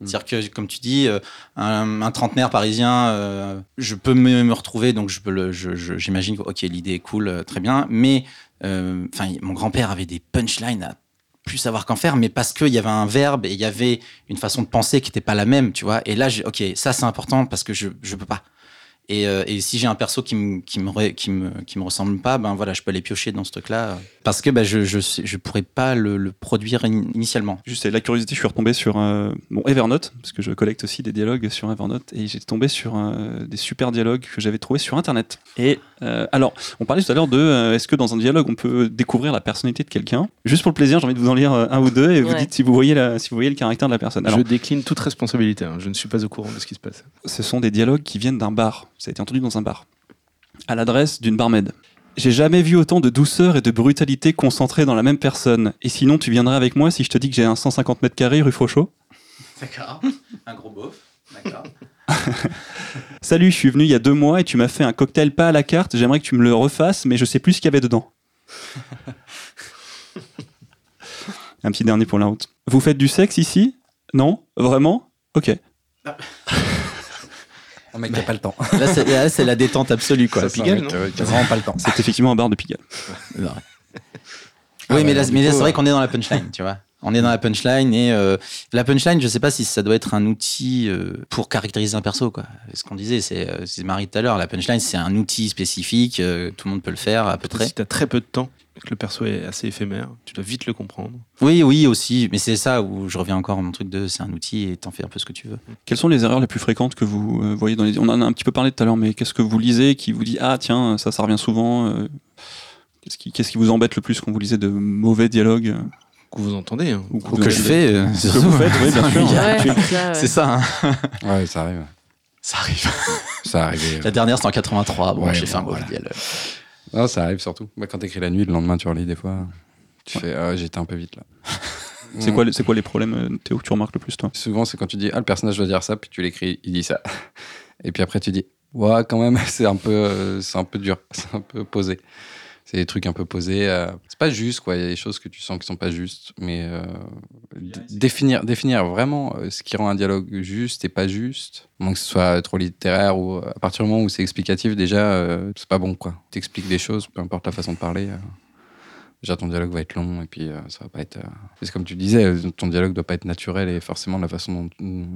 C'est-à-dire que, comme tu dis, un, un trentenaire parisien, euh, je peux me, me retrouver, donc je peux le, je- je- j'imagine que ok, l'idée est cool, très bien, mais euh, enfin, mon grand-père avait des punchlines à plus savoir qu'en faire, mais parce qu'il y avait un verbe et il y avait une façon de penser qui n'était pas la même, tu vois. Et là, ok, ça c'est important parce que je je peux pas. Et, euh, et si j'ai un perso qui me qui me qui me qui me ressemble pas, ben voilà, je peux aller piocher dans ce truc-là parce que ben, je je je pourrais pas le, le produire in- initialement.
Juste, la curiosité, je suis retombé sur euh, mon Evernote, parce que je collecte aussi des dialogues sur Evernote, et j'ai tombé sur euh, des super dialogues que j'avais trouvés sur Internet. Et euh, alors, on parlait tout à l'heure de euh, est-ce que dans un dialogue on peut découvrir la personnalité de quelqu'un? Juste pour le plaisir, j'ai envie de vous en lire un ou deux, et vous
Ouais.
dites si vous voyez la, si vous voyez le caractère de la personne. Alors,
je décline toute responsabilité. hein. Je ne suis pas au courant de ce qui se passe.
ce sont des dialogues qui viennent d'un bar. Ça a été entendu dans un bar. À l'adresse d'une barmaid. J'ai jamais vu autant de douceur et de brutalité concentrées dans la même personne. Et sinon, tu viendrais avec moi si je te dis que j'ai un 150 mètres carrés rue Fauchot?
D'accord. Un gros beauf. D'accord.
Salut, je suis venu il y a deux mois et tu m'as fait un cocktail pas à la carte. J'aimerais que tu me le refasses, mais je sais plus ce qu'il y avait dedans. un petit dernier pour la route. Vous faites du sexe ici? Non? Vraiment? Ok.
Oh, mec, t'as pas le temps.
Là, c'est, là, c'est la détente absolue, quoi.
Pigalle,
T'as vraiment pas le temps.
C'est effectivement un bar de Pigalle.
Oui,
Ah
mais mais là, c'est vrai
euh,
qu'on est dans la punchline, tu vois. On est dans la punchline et euh, la punchline, je sais pas si ça doit être un outil euh, pour caractériser un perso. Quoi. Ce qu'on disait, c'est euh, Marie tout à l'heure, la punchline, c'est un outil spécifique, euh, tout le monde peut le faire à peu près.
Si tu as très peu de temps, que le perso est assez éphémère, tu dois vite le comprendre.
Oui, oui, aussi, mais c'est ça où je reviens encore à mon truc de c'est un outil et t'en fais un peu ce que tu veux.
Quelles sont les erreurs les plus fréquentes que vous euh, voyez dans les. On en a un petit peu parlé tout à l'heure, mais qu'est-ce que vous lisez qui vous dit Ah, tiens, ça, ça revient souvent euh, Qu'est-ce qui, vous embête le plus quand vous lisez de mauvais dialogues
Que vous entendez. hein.
ou
Ou que je fais. euh,
Ce que vous faites, oui, bien sûr.
Ouais,
Tu-
ça, ouais.
C'est ça, hein.
Ouais, ça arrive.
ça arrive.
Ça arrive.
La dernière, c'était en 83. Bon,
Ouais,
j'ai
bon,
fait un mauvais
voilà.
dialogue.
Non, ça arrive surtout. Bah, quand t'écris la nuit, le lendemain, tu relis des fois. Tu fais, ah, j'étais un peu vite là.
C'est quoi, les- c'est quoi les problèmes, euh, Théo, que tu remarques le plus, toi?
Souvent, c'est quand tu dis, ah, le personnage doit dire ça, puis tu l'écris, il dit ça. Et puis après, tu dis, ouais, quand même, c'est un peu, euh, c'est un peu dur, c'est un peu posé. C'est des trucs un peu posés. euh, c'est pas juste, quoi. Il y a des choses que tu sens qui sont pas justes, mais euh, définir, définir vraiment euh, ce qui rend un dialogue juste et pas juste, à moins que ce soit trop littéraire ou euh, à partir du moment où c'est explicatif, déjà, euh, c'est pas bon, quoi. T'expliques des choses, peu importe la façon de parler. Déjà, ton dialogue va être long et puis ça va pas être. C'est comme tu disais, ton dialogue doit pas être naturel et forcément la façon dont,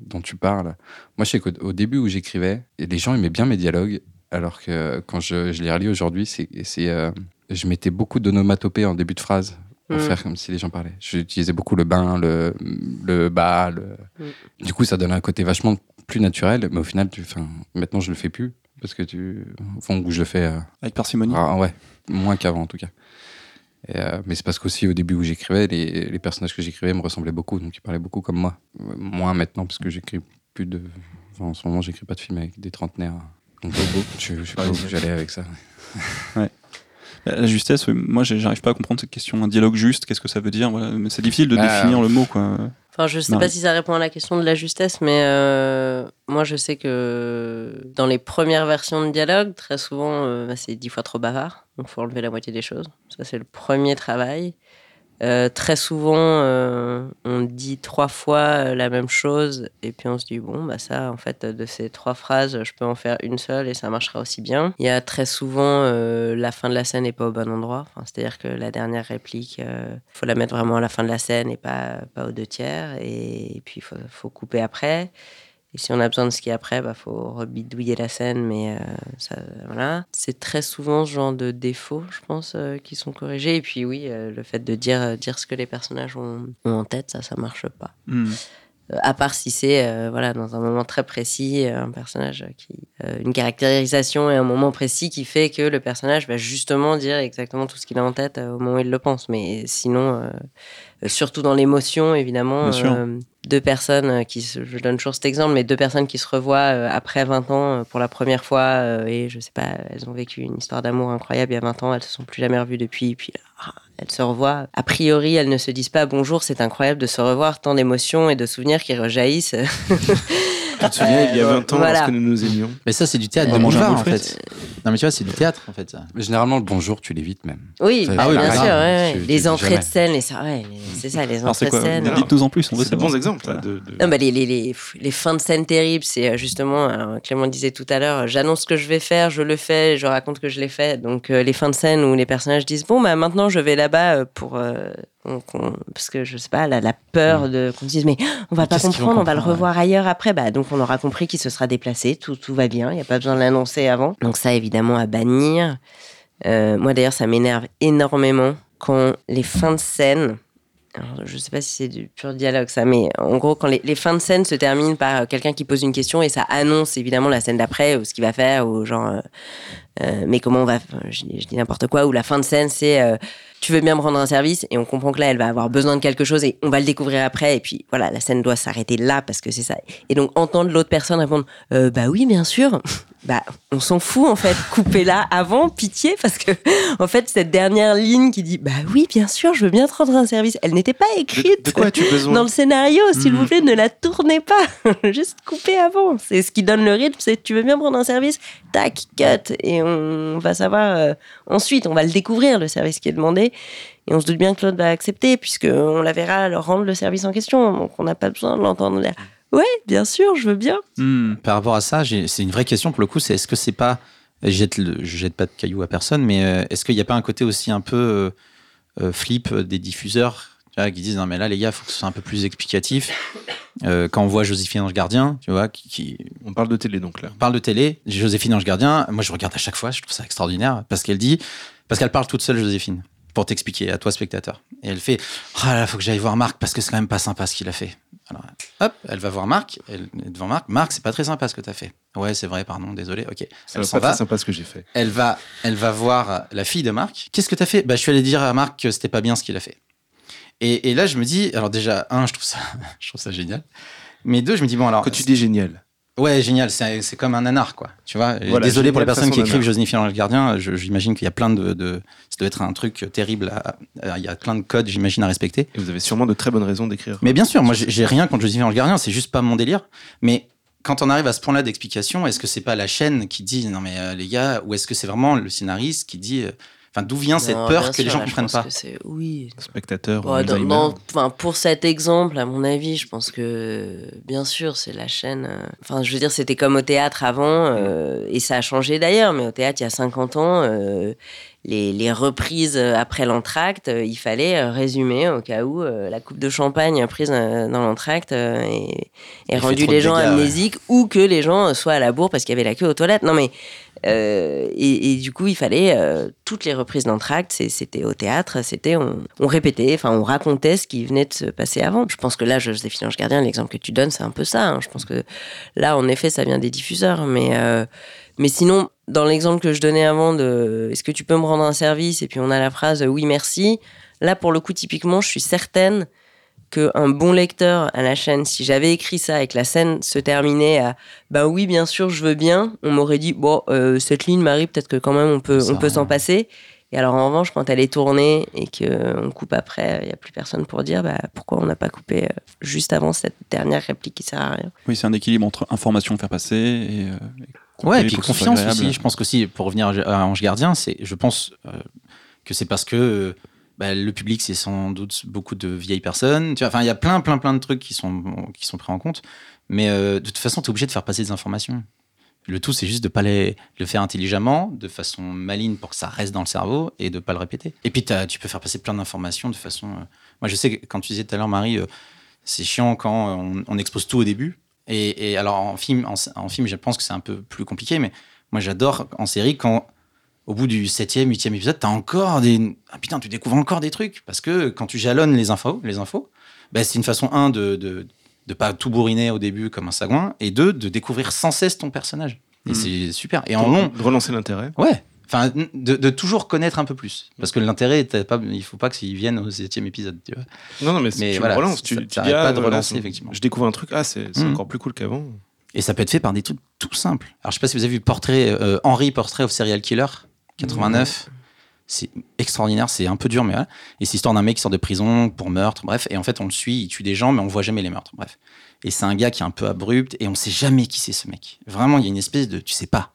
dont tu parles. Moi, je sais qu'au au début où j'écrivais, les gens aimaient bien mes dialogues, alors que quand je, je les relis aujourd'hui, c'est, c'est, euh, je mettais beaucoup d'onomatopées en début de phrase pour
Mm.
faire comme si les gens parlaient. J'utilisais beaucoup le bain, le, le bas. Le...
Mm.
Du coup, ça donne un côté vachement plus naturel, mais au final, tu, enfin, maintenant, je le fais plus parce que tu, au fond, où je le fais. euh,
Avec parcimonie
ah, ouais, moins qu'avant en tout cas. Et, euh, mais c'est parce qu'aussi au début où j'écrivais, les, les personnages que j'écrivais me ressemblaient beaucoup, donc ils parlaient beaucoup comme moi. Moins maintenant parce que j'écris plus de. enfin, en ce moment, j'écris pas de films avec des trentenaires. Je, je sais pas où j'allais avec ça.
La justesse, oui, moi j'arrive pas à comprendre cette question. Un dialogue juste, qu'est-ce que ça veut dire? Voilà. Mais C'est difficile de
Bah,
définir le mot, quoi.
Enfin, je sais
Non.
pas si ça répond à la question de la justesse, mais euh, moi, je sais que dans les premières versions de dialogue, très souvent, euh, bah, c'est dix fois trop bavard. Donc, faut enlever la moitié des choses. Ça, c'est le premier travail. Euh, très souvent, euh, on dit trois fois euh, la même chose, et puis on se dit, bon, bah ça, en fait, de ces trois phrases, je peux en faire une seule et ça marchera aussi bien. Il y a très souvent, la fin de la scène n'est pas au bon endroit. C'est-à-dire que la dernière réplique, il faut la mettre vraiment à la fin de la scène et pas, pas aux deux tiers, et, puis il faut couper après. Et si on a besoin de est après, bah faut rebidouiller la scène, mais euh, ça, voilà. C'est très souvent ce genre de défauts, je pense, euh, qui sont corrigés. Et puis oui, euh, le fait de dire, dire ce que les personnages ont, ont en tête, ça, ça marche pas.
Hmm.
À part si c'est voilà dans un moment très précis, un personnage qui une caractérisation et un moment précis qui fait que le personnage va justement dire exactement tout ce qu'il a en tête au moment où il le pense. Mais sinon, surtout dans l'émotion, évidemment, euh, deux personnes euh, qui, se, je donne toujours cet exemple, mais deux personnes qui se revoient euh, après 20 ans euh, pour la première fois euh, et je sais pas, elles ont vécu une histoire d'amour incroyable il y a 20 ans, elles se sont plus jamais revues depuis, puis ah, elles se revoient. A priori, elles ne se disent pas bonjour, c'est incroyable de se revoir, tant d'émotions et de souvenirs qui rejaillissent.
Tu te souviens, il y a 20 ans,
Voilà.
lorsque nous nous aimions
Mais ça, c'est du théâtre de
un
boulevard, en fait. Non, mais tu vois, c'est du théâtre, en fait. ça.
Mais généralement, le bonjour, tu l'évites même.
Oui,
Ah oui,
bien sûr.
sûr.
ouais, ouais.
Tu- tu
les entrées
jamais.
de scène, les, ça, ouais, les- c'est ça, les entrées
quoi
de scène.
Dites-nous en plus, on veut
C'est bons exemples. là, de- de-
Non, bah, les, les, les, les fins de scène terribles, c'est euh, justement, alors, Clément disait tout à l'heure, euh, j'annonce ce que je vais faire, je le fais, je raconte que je l'ai fait. Donc euh, les fins de scène où les personnages disent, bon, bah maintenant je vais là-bas euh, pour... euh, qu'on- parce que je sais pas, la, la peur de qu'on se dise, mais on va
Mais
pas comprendre, on va le revoir ailleurs après. Bah, donc on aura compris qu'il se sera déplacé, tout, tout va bien, il n'y a pas besoin de l'annoncer avant. Donc ça, évidemment, à bannir. Euh, moi d'ailleurs, ça m'énerve énormément quand les fins de scène alors, je sais pas si c'est du pur dialogue ça, mais en gros, quand les, les fins de scène se terminent par euh, quelqu'un qui pose une question et ça annonce évidemment la scène d'après ou ce qu'il va faire ou genre, euh, euh, mais comment on va, je, dis- je dis n'importe quoi, ou la fin de scène c'est euh, tu veux bien me rendre un service et on comprend que là elle va avoir besoin de quelque chose et on va le découvrir après et puis voilà, la scène doit s'arrêter là parce que c'est ça. Et donc entendre l'autre personne répondre euh, bah oui, bien sûr. Bah, on s'en fout en fait, coupez-la avant, pitié, parce que en fait cette dernière ligne qui dit bah oui bien sûr je veux bien te rendre un service, elle n'était pas écrite
de quoi
dans le scénario, s'il
Mhm.
vous plaît, ne la tournez pas. Juste coupez avant. C'est ce qui donne le rythme. C'est tu veux bien prendre un service, tac, cut. Et on va savoir euh, ensuite, on va le découvrir, le service qui est demandé. Et on se doute bien que l'autre va accepter, puisqu'on la verra leur rendre le service en question. Donc on n'a pas besoin de l'entendre dire Ouais, bien sûr, je veux bien.
Hmm.
Par rapport à ça, c'est une vraie question pour le coup. C'est est-ce que c'est pas, je jette, le- je jette pas de cailloux à personne, mais euh, est-ce qu'il n'y a pas un côté aussi un peu euh, euh, flip des diffuseurs Tu vois, qui disent non mais là les gars, faut que ce soit un peu plus explicatif. Euh, quand on voit Joséphine Ange Gardien, tu vois, qui, qui
On parle de télé donc là.
parle de télé, Joséphine Ange Gardien, moi je regarde à chaque fois, je trouve ça extraordinaire parce qu'elle dit, parce qu'elle parle toute seule Joséphine pour t'expliquer à toi spectateur. Et elle fait, ah là, faut que j'aille voir Marc parce que c'est quand même pas sympa ce qu'il a fait. Alors, hop, elle va voir Marc, elle est devant Marc. Marc, c'est pas très sympa ce que t'as fait. Ouais, c'est vrai, pardon, désolé. Ok.
C'est pas très sympa ce que j'ai fait.
Elle va, elle va voir la fille de Marc. Qu'est-ce que t'as fait? Bah, je suis allé dire à Marc que c'était pas bien ce qu'il a fait. Et, et là, je me dis, alors déjà, un, je trouve ça, je trouve ça génial. Mais deux, je me dis bon alors.
Quand tu dis génial,
Ouais, génial. C'est comme un nanar, quoi. Tu vois.
Voilà,
Désolé pour les personnes qui écrivent. Joséphine Ange Gardien. J'imagine qu'il y a plein de, de- ça doit être un truc terrible. à- à- Il y a plein de codes, j'imagine, à respecter.
et vous avez sûrement de très bonnes raisons d'écrire.
Mais bien sûr, moi, j'ai j'ai rien contre Joséphine Ange Gardien. C'est juste pas mon délire. Mais quand on arrive à ce point-là d'explication, est-ce que c'est pas la chaîne qui dit non mais euh, les gars, ou est-ce que c'est vraiment le scénariste qui dit, euh, enfin d'où vient cette
Non,
peur que les gens
je
comprennent pas
que c'est- Oui.
Spectateur,
Ouais, dans-
Alzheimer.
dans- enfin, pour cet exemple, à mon avis, je pense que bien sûr, c'est la chaîne. euh, Enfin, je veux dire, c'était comme au théâtre avant, euh, et ça a changé d'ailleurs, mais au théâtre, il y a 50 ans, euh, les, les reprises après l'entracte, euh, il fallait résumer au cas où euh, la coupe de champagne prise euh, dans l'entracte euh, et, rendu les gens
dégâts, ouais.
amnésiques ou que les gens soient à la bourre parce qu'il y avait la queue aux toilettes. Non, mais. Euh, et, du coup, il fallait euh, toutes les reprises d'entracte, c'était au théâtre, c'était on, on répétait, enfin on racontait ce qui venait de se passer avant. Je pense que là, Joséphine Ange Gardien, l'exemple que tu donnes, c'est un peu ça. hein. Je pense que là, en effet, ça vient des diffuseurs, mais euh, mais sinon, dans l'exemple que je donnais avant de est-ce que tu peux me rendre un service? Et puis on a la phrase oui merci. Là, pour le coup, typiquement, je suis certaine qu'un bon lecteur à la chaîne, si j'avais écrit ça et que la scène se terminait à bah oui, bien sûr, je veux bien, on m'aurait dit bon, euh, cette ligne, Marie, peut-être que quand même on peut,
Ça
on peut s'en passer. Et alors en revanche, quand elle est tournée et qu'on coupe après, il n'y a plus personne pour dire bah, pourquoi on n'a pas coupé euh, juste avant cette dernière réplique qui sert à rien.
Oui, c'est un équilibre entre information faire passer et. euh,
Ouais, et puis confiance aussi. Je pense qu'aussi, pour revenir à Ange Gardien, c'est, je pense euh, que c'est parce que euh, bah, le public, c'est sans doute beaucoup de vieilles personnes. Enfin, il y a plein, plein, plein de trucs qui sont, qui sont pris en compte. Mais euh, de toute façon, tu es obligé de faire passer des informations. Le tout, c'est juste de pas les, le faire intelligemment, de façon maligne pour que ça reste dans le cerveau et de pas le répéter. Et puis, tu peux faire passer plein d'informations de façon. euh, Moi, je sais que quand tu disais tout à l'heure, Marie, euh, c'est chiant quand on, expose tout au début. Et, et alors, en film, en film, je pense que c'est un peu plus compliqué, mais moi, j'adore en série quand, au bout du septième, huitième épisode, t'as encore des. Ah putain, tu découvres encore des trucs. Parce que quand tu jalonnes les infos, les infos bah, c'est une façon, un, de, de, de pas tout bourriner au début comme un sagouin, et deux, de découvrir sans cesse ton personnage. Et
Mhm.
c'est super. Et en long,
De relancer l'intérêt.
ouais. Enfin, de, de toujours connaître un peu plus. Parce que l'intérêt, pas, il faut pas qu'ils viennent au septième épisode, tu vois.
Non, non, mais,
Mais
tu
voilà,
relances. Tu,
ça
tu dis,
pas de relancer,
c'est-
effectivement.
Je découvre un truc, ah, c'est
Mhm.
encore plus cool qu'avant.
Et ça peut être fait par des trucs tout simples. Alors, je sais pas si vous avez vu Portrait, euh, Henry Portrait of Serial Killer, 89. C'est extraordinaire, c'est un peu dur, mais voilà. Et c'est l'histoire d'un mec qui sort de prison pour meurtre, bref. Et en fait, on le suit, il tue des gens, mais on voit jamais les meurtres, bref. Et c'est un gars qui est un peu abrupt, et on sait jamais qui c'est ce mec. Vraiment, il y a une espèce de tu sais pas.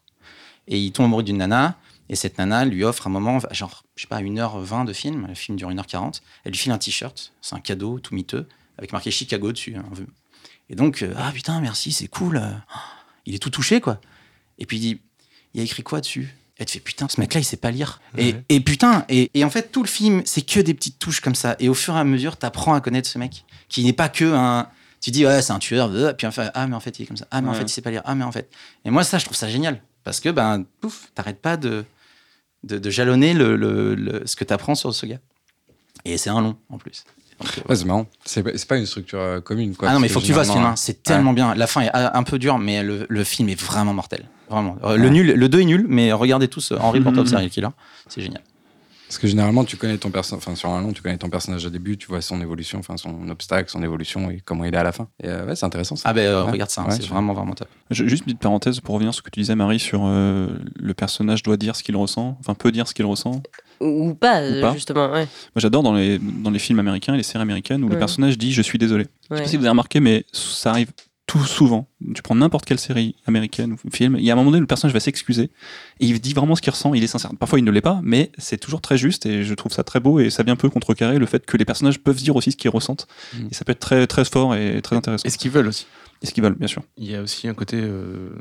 Et il tombe amoureux d'une nana, et cette nana lui offre un moment, genre, je sais pas, 1h20 de film, le film dure 1h40. Elle lui file un t-shirt, c'est un cadeau tout miteux, avec marqué Chicago dessus. hein. Et donc, euh, ah putain, merci, c'est cool. euh, il est tout touché, quoi. Et puis il dit, il y a écrit quoi dessus? Elle te fait, putain, ce mec-là, il sait pas lire. Et,
Ouais.
et putain, et, et en fait, tout le film, c'est que des petites touches comme ça. Et au fur et à mesure, t'apprends à connaître ce mec, qui n'est pas que un. Tu dis, ouais, c'est un tueur, puis enfin, ah, mais en fait, il est comme ça. Ah, mais en
Ouais.
fait, il sait pas lire. Ah, mais en fait. Et moi, ça, je trouve ça génial. Parce que, ben, pouf, t'arrêtes pas de, de, de jalonner le, le- le- ce que t'apprends sur ce gars. Et c'est un long, en plus. Donc, euh,
Ouais, c'est marrant. C'est pas, une structure euh, commune. Quoi,
ah non, mais il faut que tu vois ce film, hein. c'est tellement bien. La fin est un peu dure, mais le, le film est vraiment mortel. Vraiment. Euh, Le, nul, le 2 est nul, mais regardez tous euh, Henry
Mhm.
Portrait of Serial Killer. C'est génial.
Parce que généralement, tu connais ton personnage, enfin sur un long, tu connais ton personnage au début, tu vois son évolution, enfin son obstacle, son évolution et comment il est à la fin. Et euh, ouais, c'est intéressant ça.
Ah ben euh,
Ouais.
regarde ça, hein,
Ouais,
c'est vraiment vraiment top.
Je- Juste une petite parenthèse pour revenir sur ce que tu disais, Marie, sur euh, le personnage doit dire ce qu'il ressent, enfin peut dire ce qu'il ressent.
Ou pas,
pas.
justement, ouais.
Moi, j'adore dans les, dans les films américains et les séries américaines où le personnage dit Je suis désolé. Je sais pas si vous avez remarqué, mais ça arrive tout souvent. Tu prends n'importe quelle série américaine ou film, il y a un moment donné où le personnage va s'excuser et il dit vraiment ce qu'il ressent, il est sincère. Parfois il ne l'est pas, mais c'est toujours très juste et je trouve ça très beau et ça vient un peu contrecarrer le fait que les personnages peuvent dire aussi ce qu'ils ressentent.
Mm.
Et ça peut être très, très fort et très intéressant.
Et ce qu'ils veulent aussi.
Et ce qu'ils veulent, bien sûr.
Il y a aussi un côté euh,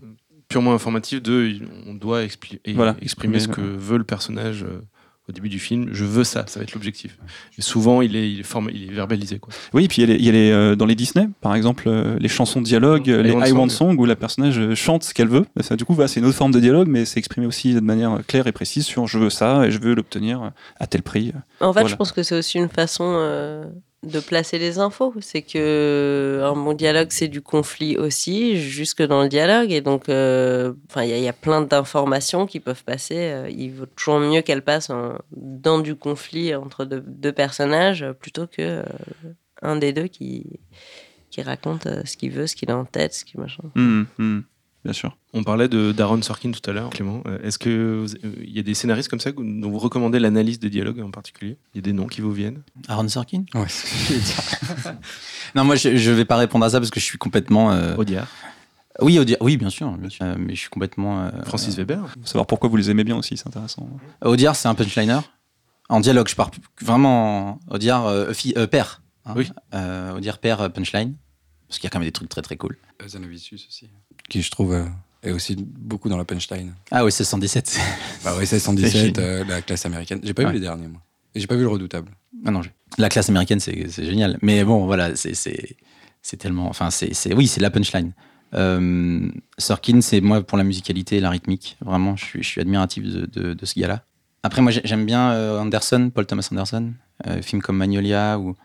purement informatif de on doit expli-
Voilà,
exprimer ce que
exprimer,
veut le personnage euh, au début du film, je veux ça, ça va être l'objectif. Et souvent, il est, il est, il est verbalisé. Quoi.
Oui, puis il y a les, il y a les, euh, dans les Disney, par exemple, euh, les chansons de dialogue, les
I Want
I Want
Song.
Où la personnage euh, chante ce qu'elle veut. Bah, Ça, du coup, voilà, c'est une autre forme de dialogue, mais c'est exprimé aussi de manière claire et précise sur je veux ça et je veux l'obtenir à tel prix.
En fait,
Voilà.
je pense que c'est aussi une façon euh, de placer les infos. C'est que un bon dialogue, c'est du conflit aussi, jusque dans le dialogue. Et donc, euh, il y, a- plein d'informations qui peuvent passer. euh, il vaut toujours mieux qu'elles passent en- dans du conflit entre deux, personnages plutôt que euh, un des deux qui qui raconte ce qu'il veut, ce qu'il a en tête, ce qu'il machin.
Hum, hum, bien sûr.
On parlait de d'Aaron Sorkin tout à l'heure, Clément. Euh, Est-ce que vous- euh, il y a des scénaristes comme ça dont vous recommandez l'analyse des dialogues en particulier? Il y a des noms qui vous viennent?
Aaron Sorkin?
Ouais, c'est ce que je voulais dire.
Non, moi, je, je vais pas répondre à ça parce que je suis complètement. euh,
Audiard,
Oui, Audiard- oui, bien sûr, bien sûr, euh, mais je suis complètement. euh,
Francis Weber.
Faut savoir pourquoi vous les aimez bien aussi, c'est intéressant.
Audiard, c'est un punchliner. En dialogue, je pars vraiment. Audiard, euh, fi- euh, père. hein.
Oui.
Euh, Audiard, père, punchline. Parce qu'il y a quand même des trucs très très cool.
Zanavicius aussi. Qui, je trouve, euh, est aussi beaucoup dans la punchline.
Ah oui, c'est 117.
Bah ouais, c'est
C'est
117,
génial.
euh, la classe américaine. J'ai pas
Ouais.
vu les derniers, moi. Et j'ai pas vu le redoutable.
Ah non, la classe américaine, c'est génial. Mais bon, voilà, c'est- tellement. Enfin, c'est oui, c'est la punchline. Euh, Sorkin, c'est moi pour la musicalité et la rythmique. Vraiment, je suis, je suis admiratif de, de- de ce gars-là. Après, moi, j'ai- j'aime bien Anderson, Paul Thomas Anderson, euh, films comme Magnolia ou,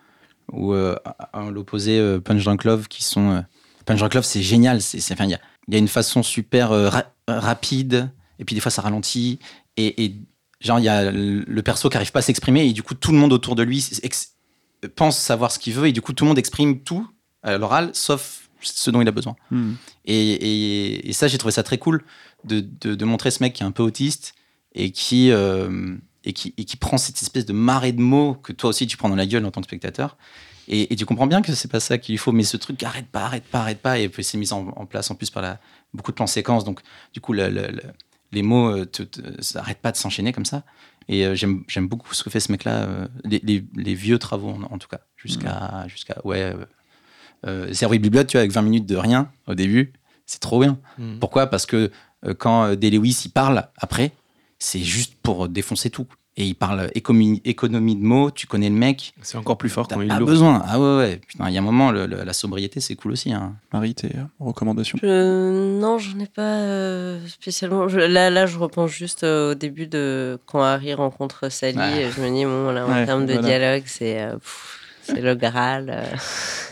ou euh, à- l'opposé Punch Drunk Love, qui sont. Punch Love, c'est génial. C'est c'est- enfin, il y a, il y a une façon super euh, ra- rapide, et puis des fois ça ralentit, et, et genre il y a le perso qui arrive pas à s'exprimer, et du coup tout le monde autour de lui ex- pense savoir ce qu'il veut, et du coup tout le monde exprime tout à l'oral, sauf ce dont il a besoin.
Hum.
Et, et- et ça, j'ai trouvé ça très cool de, de- de montrer ce mec qui est un peu autiste et qui, euh, et, qui, et qui prend cette espèce de marée de mots que toi aussi tu prends dans la gueule en tant que spectateur. Et, et tu comprends bien que c'est pas ça qu'il faut, mais ce truc arrête pas, arrête pas, arrête pas, et puis c'est mis en, en place en plus par la, beaucoup de plans séquences. Donc, du coup, le- le- le- les mots, euh, te, te- ça arrête pas de s'enchaîner comme ça. Et euh, j'aime beaucoup ce que fait ce mec-là, euh, les, les- les vieux travaux en, en tout cas, jusqu'à, jusqu'à ouais, euh, euh, tu vois, avec 20 minutes de rien au début, c'est trop bien.
Mhm.
Pourquoi? Parce que euh, quand euh, Day Lewis il parle après, c'est juste pour défoncer tout. Et il parle économie, économie de mots, tu connais le mec,
C'est encore plus fort quand il l'ouvre.
besoin. Ah ouais, ouais. Putain, il y a un moment, le- le- la sobriété, c'est cool aussi. Hein.
Marie, tes recommandations?
Je- non, j'en ai pas euh, spécialement. Je- là, là, je repense juste euh, au début de quand Harry rencontre Sally.
Ouais.
Et je me dis, bon, là, en
Ouais,
termes de
voilà.
dialogue, c'est euh, c'est le Graal.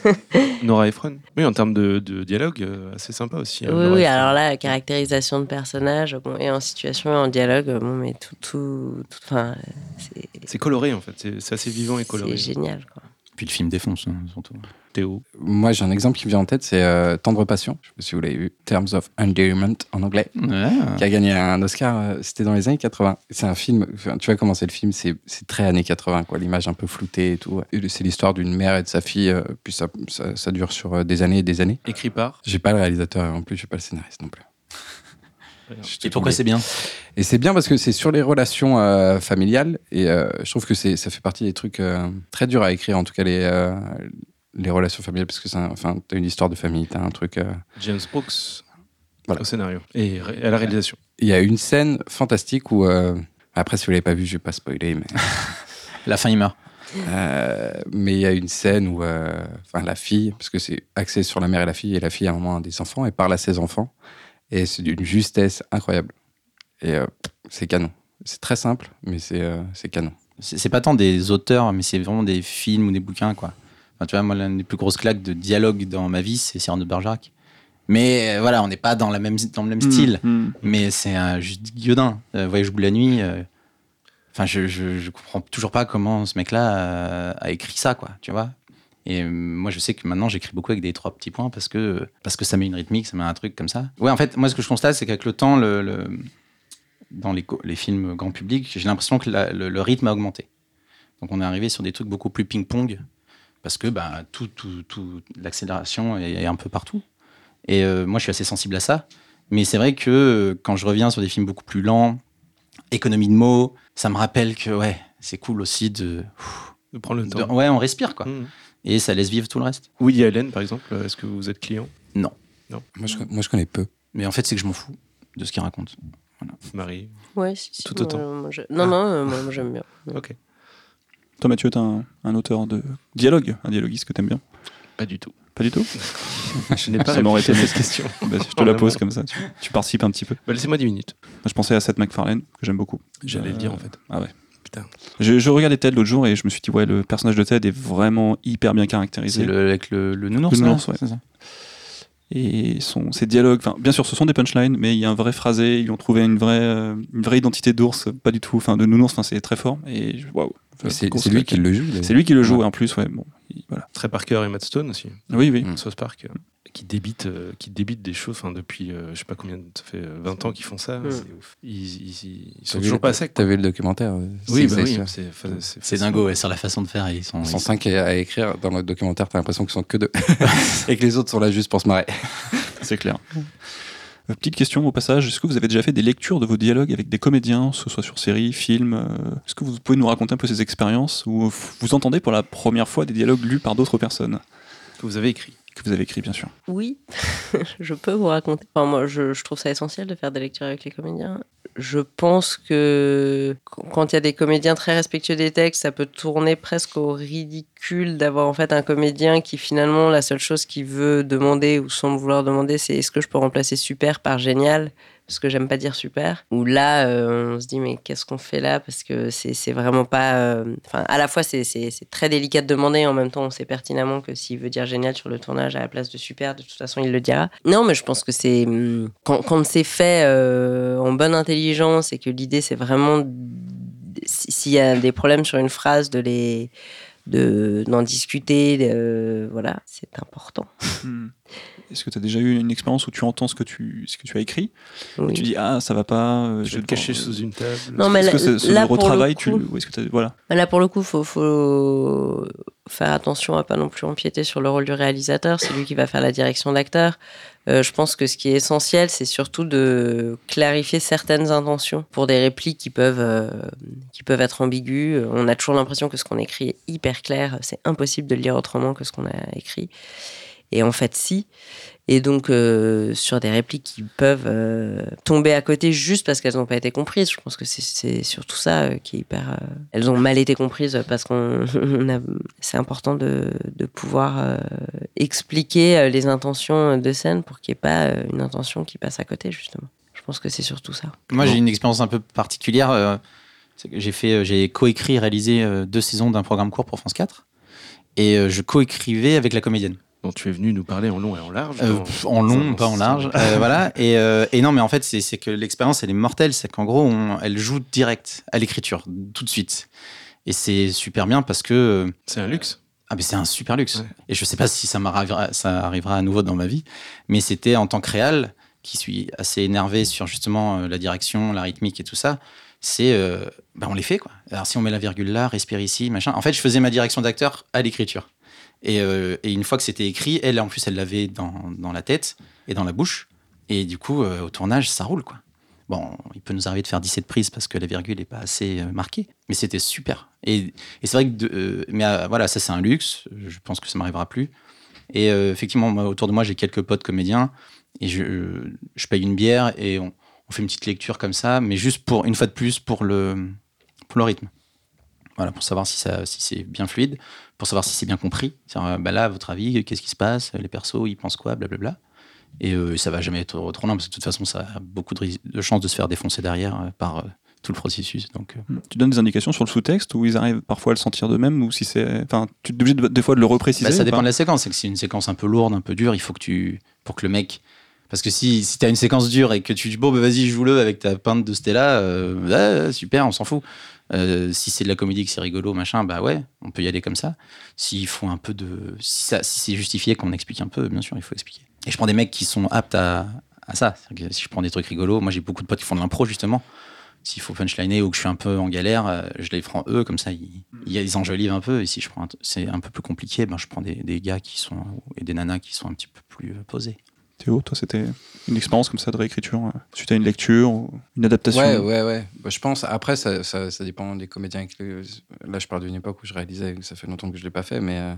euh.
Nora Ephron. Oui, en termes de, de dialogue, euh, assez sympa aussi. hein,
oui, alors là, caractérisation de personnage, bon, et en situation et en dialogue, bon, mais tout, tout, c'est
C'est coloré en fait, c'est c'est assez vivant et coloré.
c'est génial, quoi.
Puis le film défonce, hein, surtout.
Théo.
Moi, j'ai un exemple qui me vient en tête, c'est euh, Tendre Passion. Je sais pas si vous l'avez vu. Terms of Endearment en anglais.
Ouais.
Qui a gagné un Oscar. euh, C'était dans les années 80. C'est un film. Tu vois comment c'est le film C'est très années 80, quoi. L'image un peu floutée et tout. C'est l'histoire d'une mère et de sa fille. euh, puis ça, ça, ça dure sur euh, des années et des années.
Écrit par.
J'ai pas le réalisateur en plus, j'ai pas le scénariste non plus.
Et pourquoi c'est bien?
Et c'est bien parce que c'est sur les relations euh, familiales et euh, je trouve que ça fait partie des trucs euh, très durs à écrire en tout cas les euh, les relations familiales parce que c'est un- enfin t'as une histoire de famille t'as un truc euh,
James Brooks
Voilà.
au scénario et à la réalisation.
il y a une scène fantastique où euh, après si vous l'avez pas vu je vais pas spoiler mais
La fin, il meurt.
euh, mais il y a une scène où euh, enfin la fille parce que c'est axé sur la mère et la fille et la fille à un moment a des enfants et parle à ses enfants et c'est d'une justesse incroyable et euh, c'est canon c'est très simple mais c'est euh, c'est canon
C'est c'est pas tant des auteurs, mais c'est vraiment des films ou des bouquins, quoi. Enfin, tu vois, moi, l'une des plus grosses claques de dialogue dans ma vie, c'est Cyrano de Bergerac. Mais euh, voilà, on n'est pas dans, la même, dans le même style.
Hum.
Mais c'est un juste Guillaudin. Euh, Voyage au bout de la nuit. euh, Enfin, je, je, je comprends toujours pas comment ce mec-là euh, a écrit ça, quoi. Tu vois Et euh, moi, je sais que maintenant, j'écris beaucoup avec des trois petits points parce que, parce que ça met une rythmique, ça met un truc comme ça. Ouais, en fait, moi, ce que je constate, c'est qu'avec le temps, le, le- dans les, les films grand public, j'ai l'impression que la- le, le rythme a augmenté. Donc, on est arrivé sur des trucs beaucoup plus ping-pong parce que bah, tout, tout, tout, l'accélération est, un peu partout. Et euh, moi, je suis assez sensible à ça. Mais c'est vrai que euh, quand je reviens sur des films beaucoup plus lents, économie de mots, ça me rappelle que ouais, c'est cool aussi de,
De prendre le
de-
temps.
ouais, on respire quoi.
Mmh.
Et ça laisse vivre tout le reste.
Woody Allen, par exemple, est-ce que vous êtes client?
Moi je, moi je connais peu
Mais en fait, c'est que je m'en fous de ce qu'il raconte.
Marie?
Ouais, si, si,
Tout
moi,
autant.
moi, je- Non, non, euh, moi, moi, j'aime bien.
Ok.
Toi, Mathieu, t'es un, un auteur de dialogue, un dialoguiste que t'aimes bien
Pas du tout.
Pas du tout
Je n'ai pas
Ça m'aurait
réfléchi à
été-
cette question.
Bah, Je te la pose comme ça, tu, tu participes un petit peu.
Bah, Laissez-moi 10 minutes.
Je pensais à Seth MacFarlane, que j'aime beaucoup.
J'allais le dire en fait.
Ah ouais.
Putain.
Je, je regardais Ted l'autre jour et je me suis dit, ouais, le personnage de Ted est vraiment hyper bien caractérisé.
C'est le, avec le, le nounours.
Le nounours, ouais.
ça
Et son, ses dialogues, enfin, bien sûr, ce sont des punchlines, mais il y a un vrai phrasé, ils ont trouvé une vraie, euh, une vraie identité d'ours, pas du tout, enfin, de nounours, enfin, c'est très fort. Et waouh.
C'est lui qui le joue.
C'est lui qui le joue,
Ouais.
en plus, ouais, bon, il- voilà.
Trey Parker et Matt Stone aussi.
Oui, oui.
Mm.
South Park. euh, Qui débite, euh, qui débite des choses enfin, depuis, euh, je sais pas combien, ça fait euh, 20 ans qu'ils font ça.
Mm.
C'est ouf. Ils, ils- sont toujours
le-
pas secs.
T'as vu le documentaire euh,
Oui,
c'est-
bah
c'est-
oui. C'est fascinant.
dingo, ouais, sur la façon de faire. Ils sont,
Ils sont
ils-
cinq à, à écrire. Dans le documentaire, t'as l'impression qu'ils sont que deux. et que les autres sont là juste pour se marrer.
C'est clair. Euh, Petite question au passage, est-ce que vous avez déjà fait des lectures de vos dialogues avec des comédiens, que ce soit sur séries, films euh, Est-ce que vous pouvez nous raconter un peu ces expériences où vous entendez pour la première fois des dialogues lus par d'autres personnes?
Que vous avez écrit.
Que vous avez écrits, bien sûr
Oui, je peux vous raconter. Enfin, moi, je, trouve ça essentiel de faire des lectures avec les comédiens. Je pense que qu- quand il y a des comédiens très respectueux des textes, ça peut tourner presque au ridicule d'avoir en fait un comédien qui finalement la seule chose qu'il veut demander ou semble vouloir demander, c'est est-ce que je peux remplacer super par génial? Parce que j'aime pas dire super. Ou là, euh, on se dit mais qu'est-ce qu'on fait là? Parce que c'est vraiment pas. euh, Enfin, à la fois c'est très délicat de demander, en même temps on sait pertinemment que s'il veut dire génial sur le tournage à la place de super, de toute façon il le dira. Non, mais je pense que c'est hum, quand, quand c'est fait euh, en bonne intelligence et que l'idée c'est vraiment s'il y a des problèmes sur une phrase de les de d'en discuter, de- voilà, c'est important.
Est-ce que tu as déjà eu une expérience où tu entends ce que tu, ce que tu as écrit
Oui.
et tu dis ah ça va pas euh,
Je vais
vais
le cacher
devoir-
sous une table.
Non, mais là-
que ce, ce
là, pour le
tu
coup-
est-ce que voilà
Mais Là, pour le coup, il faut, faut faire attention à pas non plus empiéter sur le rôle du réalisateur. C'est lui qui va faire la direction d'acteur. Euh, je pense que ce qui est essentiel, c'est surtout de clarifier certaines intentions pour des répliques qui peuvent, euh, qui peuvent être ambiguës. On a toujours l'impression que ce qu'on écrit est hyper clair. C'est impossible de le lire autrement que ce qu'on a écrit. Et en fait, si. Et donc, euh, sur des répliques qui peuvent euh, tomber à côté juste parce qu'elles n'ont pas été comprises, je pense que c'est- surtout ça euh, qui est hyper. euh, elles ont mal été comprises parce qu'on a- c'est important de, de pouvoir euh, expliquer les intentions de scène pour qu'il n'y ait pas euh, une intention qui passe à côté, justement. Je pense que c'est surtout ça.
Moi, j'ai une expérience un peu particulière. euh, j'ai fait, j'ai coécrit et réalisé euh, deux saisons d'un programme court pour France 4. Et euh, je coécrivais avec la comédienne.
Dont tu es venu nous parler en long et en large.
Euh,
dans-
en long,
dans-
pas en large. Euh, voilà. Et, euh, et non, mais en fait, c'est que l'expérience, elle est mortelle. C'est qu'en gros, on- elle joue direct à l'écriture, tout de suite. Et c'est super bien parce que
C'est un luxe.
ah, mais c'est un super luxe.
Ouais.
Et je sais pas si ça, m'arrivera- ça arrivera à nouveau dans ma vie, mais c'était en tant que réal, qui suis assez énervé sur justement la direction, la rythmique et tout ça. C'est, euh, bah, on les fait quoi. Alors si on met la virgule là, respire ici, machin. En fait, je faisais ma direction d'acteur à l'écriture. Et, euh, et une fois que c'était écrit, elle en plus, elle l'avait dans, la tête et dans la bouche. Et du coup, euh, au tournage, ça roule quoi. Bon, il peut nous arriver de faire 17 prises parce que la virgule n'est pas assez euh, marquée, mais c'était super. Et, c'est vrai que, mais voilà, ça c'est un luxe. Je pense que ça m'arrivera plus. Et effectivement, autour de moi, j'ai quelques potes comédiens et je, je paye une bière et on, on fait une petite lecture comme ça, mais juste pour une fois de plus pour le pour le rythme. Voilà, pour savoir si ça si c'est bien fluide, pour savoir si c'est bien compris. Bah là, à votre avis, qu'est-ce qui se passe? Les persos, ils pensent quoi? Blablabla. Et euh, ça va jamais être trop long parce que de toute façon, ça a beaucoup de, chances de se faire défoncer derrière euh, par euh, tout le processus. Donc, euh,
Tu donnes des indications sur le sous-texte où ils arrivent parfois à le sentir d'eux-mêmes ou si c'est. Enfin, tu es obligé de- des fois de le repréciser.
Bah, ça dépend de la séquence. C'est que c'est une séquence un peu lourde, un peu dure. Il faut que tu. Pour que le mec. Parce que si, si tu as une séquence dure et que tu dis, bon, bah, vas-y, joue-le avec ta peinte de Stella, euh, super, on s'en fout. Euh, si c'est de la comédie, que c'est rigolo, machin, bah ouais, on peut y aller comme ça. S'il faut un peu de. Si, ça- si c'est justifié qu'on explique un peu, bien sûr, il faut expliquer. Et je prends des mecs qui sont aptes à, à ça. Que Si je prends des trucs rigolos, moi j'ai beaucoup de potes qui font de l'impro, justement. S'il faut punchliner ou que je suis un peu en galère, euh, je les prends eux, comme ça ils, ils, ils enjolivent un peu. Et si je prends c'est un peu plus compliqué, ben, je prends des, des gars qui sont. et des nanas qui sont un petit peu plus euh, posés.
Toi, c'était une expérience comme ça de réécriture euh, suite à une lecture, une adaptation
Ouais, ouais, ouais. Bah, je pense, après, ça, ça, dépend des comédiens. Là, je parle d'une époque où je réalisais, ça fait longtemps que je ne l'ai pas fait, mais euh,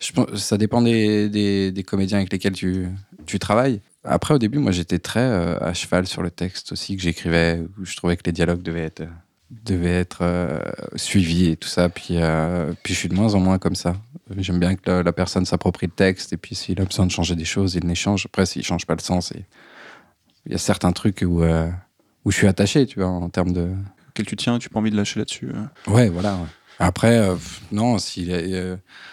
je pense, ça dépend des, des, des comédiens avec lesquels tu, tu travailles. Après, au début, moi, j'étais très euh, à cheval sur le texte aussi que j'écrivais, où je trouvais que les dialogues devaient être, devaient être euh, suivis et tout ça. Puis, euh, puis je suis de moins en moins comme ça. J'aime bien que la, la personne s'approprie le texte et puis s'il a besoin de changer des choses, il les change. Après, s'il change pas le sens, et... il y a certains trucs où, euh, où je suis attaché, tu vois, en termes de.
Quel tu tiens, tu pas envie de lâcher là-dessus.
Ouais, voilà. ouais. Après, non, s'il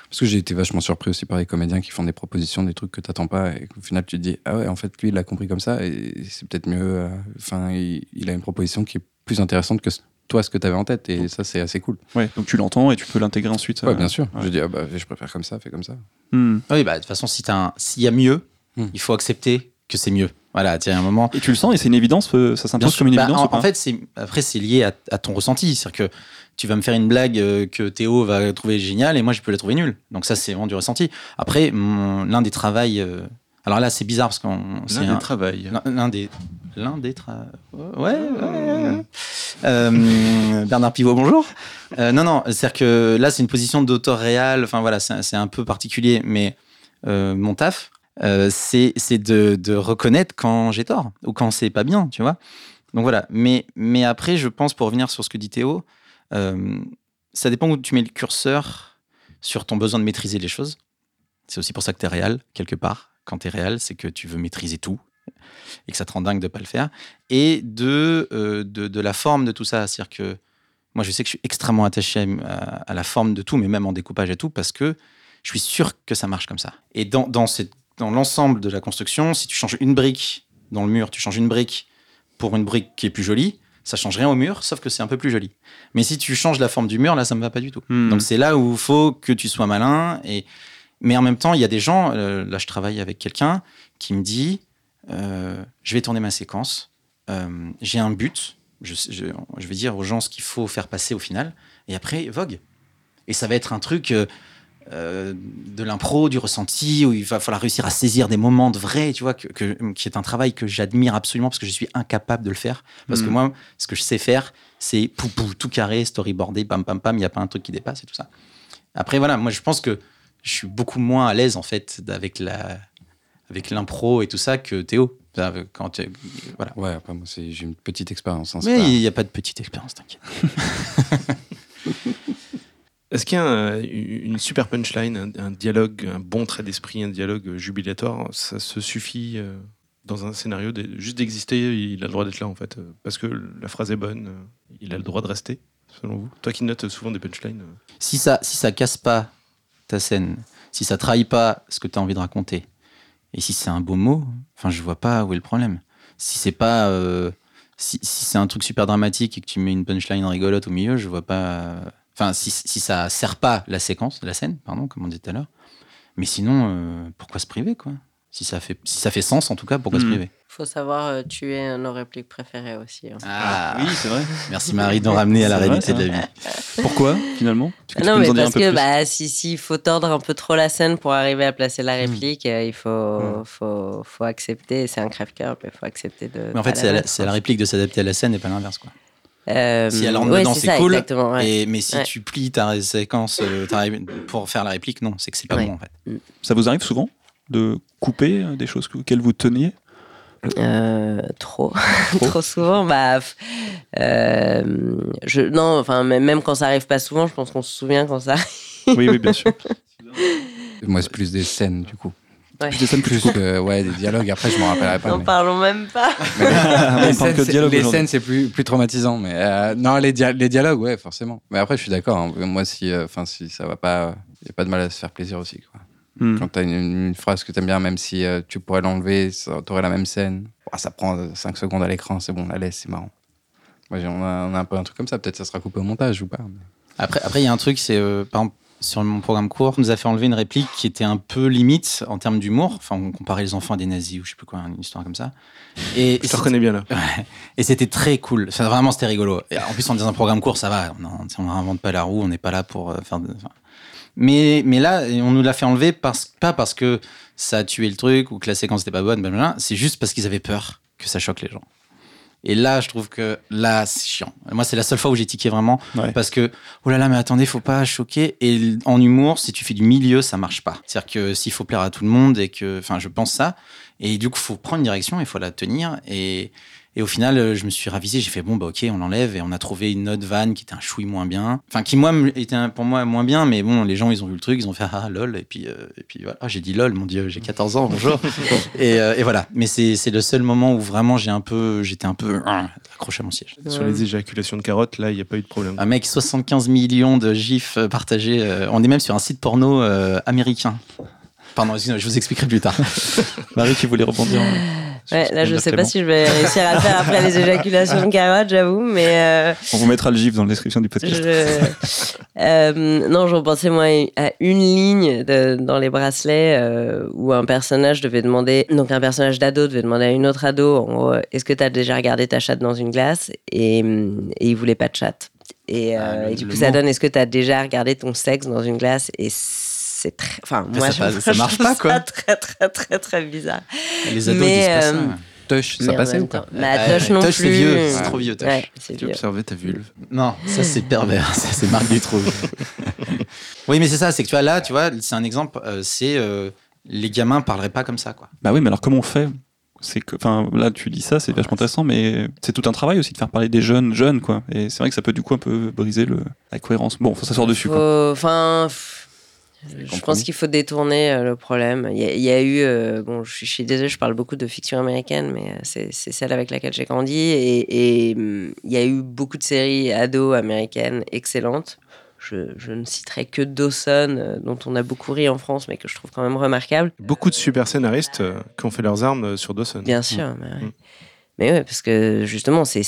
parce que j'ai été vachement surpris aussi par les comédiens qui font des propositions, des trucs que t'attends pas, et qu'au final tu te dis, ah ouais, en fait, lui, il l'a compris comme ça, et c'est peut-être mieux. Enfin, il, il a une proposition qui est plus intéressante que ce- toi, ce que t'avais en tête, et ça, c'est assez cool.
Ouais, donc tu l'entends et tu peux l'intégrer ensuite.
Ouais,
euh.
bien sûr.
ouais.
Je dis, ah bah, je préfère comme ça, fais comme ça.
Hmm.
Oui, bah, de toute façon, si t'as un- s'il y a mieux,
Hmm.
il faut accepter que c'est mieux. Voilà, tu à un moment.
Et tu le sens et c'est une évidence, euh, ça
Bien
s'impose
sûr.
comme une
Bah,
évidence
en,
ou pas
en fait, c'est après c'est lié à, à ton ressenti, c'est-à-dire que tu vas me faire une blague euh, que Théo va trouver géniale et moi je peux la trouver nulle. Donc ça c'est vraiment du ressenti. Après l'un des travails, euh, alors là c'est bizarre parce qu'on c'est
L'un
un-
des travail.
l'un- des l'un des tra... ouais, ouais, ouais. Euh, Bernard Pivot bonjour. Euh, non non, c'est-à-dire que là c'est une position d'auteur réel. Enfin voilà, c'est un peu particulier, mais euh, mon taf. c'est c'est de, de reconnaître quand j'ai tort ou quand c'est pas bien, tu vois. Donc voilà. Mais, mais après, je pense, pour revenir sur ce que dit Théo, ça dépend où tu mets le curseur sur ton besoin de maîtriser les choses. C'est aussi pour ça que tu es réel, quelque part. Quand tu es réel, c'est que tu veux maîtriser tout et que ça te rend dingue de pas le faire. Et de, euh, de, de la forme de tout ça. C'est-à-dire que moi, je sais que je suis extrêmement attaché à, à la forme de tout, mais même en découpage et tout, parce que je suis sûr que ça marche comme ça. Et dans, dans, cette- dans l'ensemble de la construction, si tu changes une brique dans le mur, tu changes une brique pour une brique qui est plus jolie, ça change rien au mur, sauf que c'est un peu plus joli. Mais si tu changes la forme du mur, là, ça me va pas du tout.
Hmm.
Donc c'est là où il faut que tu sois malin. Et... Mais en même temps, il y a des gens, euh, là je travaille avec quelqu'un qui me dit, euh, je vais tourner ma séquence, euh, j'ai un but, je, je, je vais dire aux gens ce qu'il faut faire passer au final, et après, vogue. Et ça va être un truc de l'impro, du ressenti, où il va falloir réussir à saisir des moments de vrai, tu vois, que, que- qui est un travail que j'admire absolument parce que je suis incapable de le faire. Parce que
Mm.
moi, ce que je sais faire, c'est pou pou, tout carré, storyboardé, pam pam pam, il n'y a pas un truc qui dépasse et tout ça. Après, voilà, moi je pense que je suis beaucoup moins à l'aise en fait avec la avec l'impro et tout ça que Théo. Quand tu- voilà.
Ouais, après, moi, c'est- j'ai une petite expérience. hein,
Mais il n'y a pas de petite expérience, t'inquiète.
Est-ce qu'il y a un- une super punchline, un, un dialogue, un bon trait d'esprit, un dialogue jubilatoire? Ça se suffit euh, dans un scénario de- juste d'exister Il a le droit d'être là en fait, euh, parce que la phrase est bonne. euh, Il a le droit de rester, selon vous? Toi qui notes souvent des punchlines. euh,
Si ça, si ça casse pas ta scène, si ça trahit pas ce que tu as envie de raconter, et si c'est un beau mot, enfin, je vois pas où est le problème. Si c'est pas. euh, si si c'est un truc super dramatique et que tu mets une punchline rigolote au milieu, je vois pas. Enfin, si, si ça sert pas la séquence, la scène, pardon, comme on disait tout à l'heure. Mais sinon, euh, pourquoi se priver, quoi? Si ça, fait, si ça fait sens, en tout cas, pourquoi se
Hmm.
priver?
Faut savoir euh, tuer nos répliques préférées aussi. hein.
Ah,
Oui, c'est vrai.
Merci Marie d'en ramener à la
vrai,
réalité de la vie.
Pourquoi, finalement? Que tu
non, mais parce que bah, si s'il faut tordre un peu trop la scène pour arriver à placer la réplique, euh, il faut,
Mm.
faut, faut accepter. C'est un crève-cœur, mais il faut accepter de.
Mais en fait, c'est à, la- à réplique de s'adapter à la scène et pas l'inverse, quoi.
Euh,
Si elle rentre
ouais,
dedans,
c'est
cool.
Exactement, ouais.
Et, mais si
Ouais.
tu plies ta séquence euh, ta ré- pour faire la réplique, non, c'est que c'est pas
Ouais.
bon en fait.
Ça vous arrive souvent de couper des choses que- auxquelles vous teniez?
Euh, trop, trop souvent. Bah, euh, je, non, enfin, même quand ça arrive pas souvent, je pense qu'on se souvient quand ça. arrive.
Oui, oui, bien sûr.
Moi, c'est plus des scènes, du coup.
Ouais.
Plus des scènes plus
que ouais, des dialogues. Après, je m'en rappellerai pas.
N'en
mais-
parlons même pas.
Mais les- scènes, c'est-
dialogue
les
aujourd'hui.
scènes, c'est plus, plus traumatisant. Mais euh, non, les, dia- les dialogues, ouais, forcément. Mais après, je suis d'accord. hein. Moi, si, euh, enfin, si ça va pas, il n'y a pas de mal à se faire plaisir aussi. Quoi.
Hmm.
Quand tu as une, une phrase que tu aimes bien, même si euh, tu pourrais l'enlever, tu aurais la même scène. Ça prend 5 secondes à l'écran, c'est bon, la laisse, c'est marrant. Moi, on, a, on a un peu un truc comme ça. Peut-être ça sera coupé au montage ou pas. mais-
Après, après, il y a un truc, c'est euh, par exemple, sur mon programme court, on nous a fait enlever une réplique qui était un peu limite en termes d'humour. Enfin, on comparait les enfants à des nazis ou je sais plus quoi, une histoire comme ça. Et,
Je te reconnais bien là.
Ouais. Et c'était très cool. Enfin, vraiment, c'était rigolo. Et en plus, on est dans un programme court, ça va. On on n'invente pas la roue, on n'est pas là pour euh, faire de. enfin. Mais, mais là, on nous l'a fait enlever parce, pas parce que ça a tué le truc ou que la séquence n'était pas bonne, blablabla. c'est juste parce qu'ils avaient peur que ça choque les gens. Et là, je trouve que là, c'est chiant. Moi, c'est la seule fois où j'ai tiqué vraiment
Ouais.
parce que, oh là là, mais attendez, faut pas choquer. Et en humour, si tu fais du milieu, ça marche pas. C'est-à-dire que s'il faut plaire à tout le monde et que, enfin, je pense ça. Et du coup, faut prendre une direction, il faut la tenir. Et, et au final, euh, je me suis ravisé. J'ai fait bon, bah ok, on l'enlève. Et on a trouvé une autre vanne qui était un chouille moins bien. Enfin, qui moi était pour moi moins bien, mais bon, les gens ils ont vu le truc, ils ont fait ah lol. Et puis, euh, et puis voilà. Ah, j'ai dit lol, mon dieu, j'ai 14 ans, bonjour. et, euh, et voilà. Mais c'est c'est le seul moment où vraiment j'ai un peu, j'étais un peu ah, accroché à mon siège.
Sur les éjaculations de carottes, là, il n'y a pas eu de problème.
Un mec, 75 millions de gifs partagés. euh, on est même sur un site porno euh, américain. Pardon, excusez-moi, je vous expliquerai plus tard.
Marie qui voulait rebondir.
Ouais, là, je
Clément.
sais pas si je vais réussir à le faire après les éjaculations de carottes, j'avoue, mais euh,
On vous mettra le gif dans la description du podcast.
je... Euh, non, je repensais moi à une ligne de- dans les bracelets euh, où un personnage devait demander, donc un personnage d'ado devait demander à une autre ado, en gros, est-ce que tu as déjà regardé ta chatte dans une glace? Et, hum, et il voulait pas de chatte. Et,
Ah, le-
et du coup, ça
mot.
donne, est-ce que tu as déjà regardé ton sexe dans une glace? Et c'est très, enfin moi,
ça
je,
passe- ça
je
marche pas, quoi.
ça très très très très bizarre.
Les ados
Mais,
disent pas ça.
euh,
Touch, ça passait ou pas
Bah, non plus.
c'est vieux, c'est trop vieux, Touch.
Ouais,
Tu
vieux.
observais ta vulve.
Non, ça c'est pervers, ça c'est Marc Dutroux. oui, mais c'est ça, c'est que tu vois là, tu vois, c'est un exemple, euh, c'est euh, les gamins parleraient pas comme ça, quoi.
Bah oui, mais alors comment on fait? C'est que, enfin, là tu dis ça, c'est vachement intéressant, mais c'est tout un travail aussi de faire parler des jeunes, jeunes quoi. Et c'est vrai que ça peut du coup un peu briser le, la cohérence. Bon, faut ça sort dessus quoi.
Enfin, je pense qu'il faut détourner euh, le problème. Il y, a- il y a eu, euh, bon, je suis, désolée, je parle beaucoup de fiction américaine, mais euh, c'est celle avec laquelle j'ai grandi. Et et, hum, il y a eu beaucoup de séries ados américaines excellentes. Je, je ne citerai que Dawson, euh, dont on a beaucoup ri en France, mais que je trouve quand même remarquable.
Beaucoup de super scénaristes euh, qui ont fait leurs armes sur Dawson.
Bien sûr. Mais, ouais.
Mm.
Mais ouais, parce que justement, c'est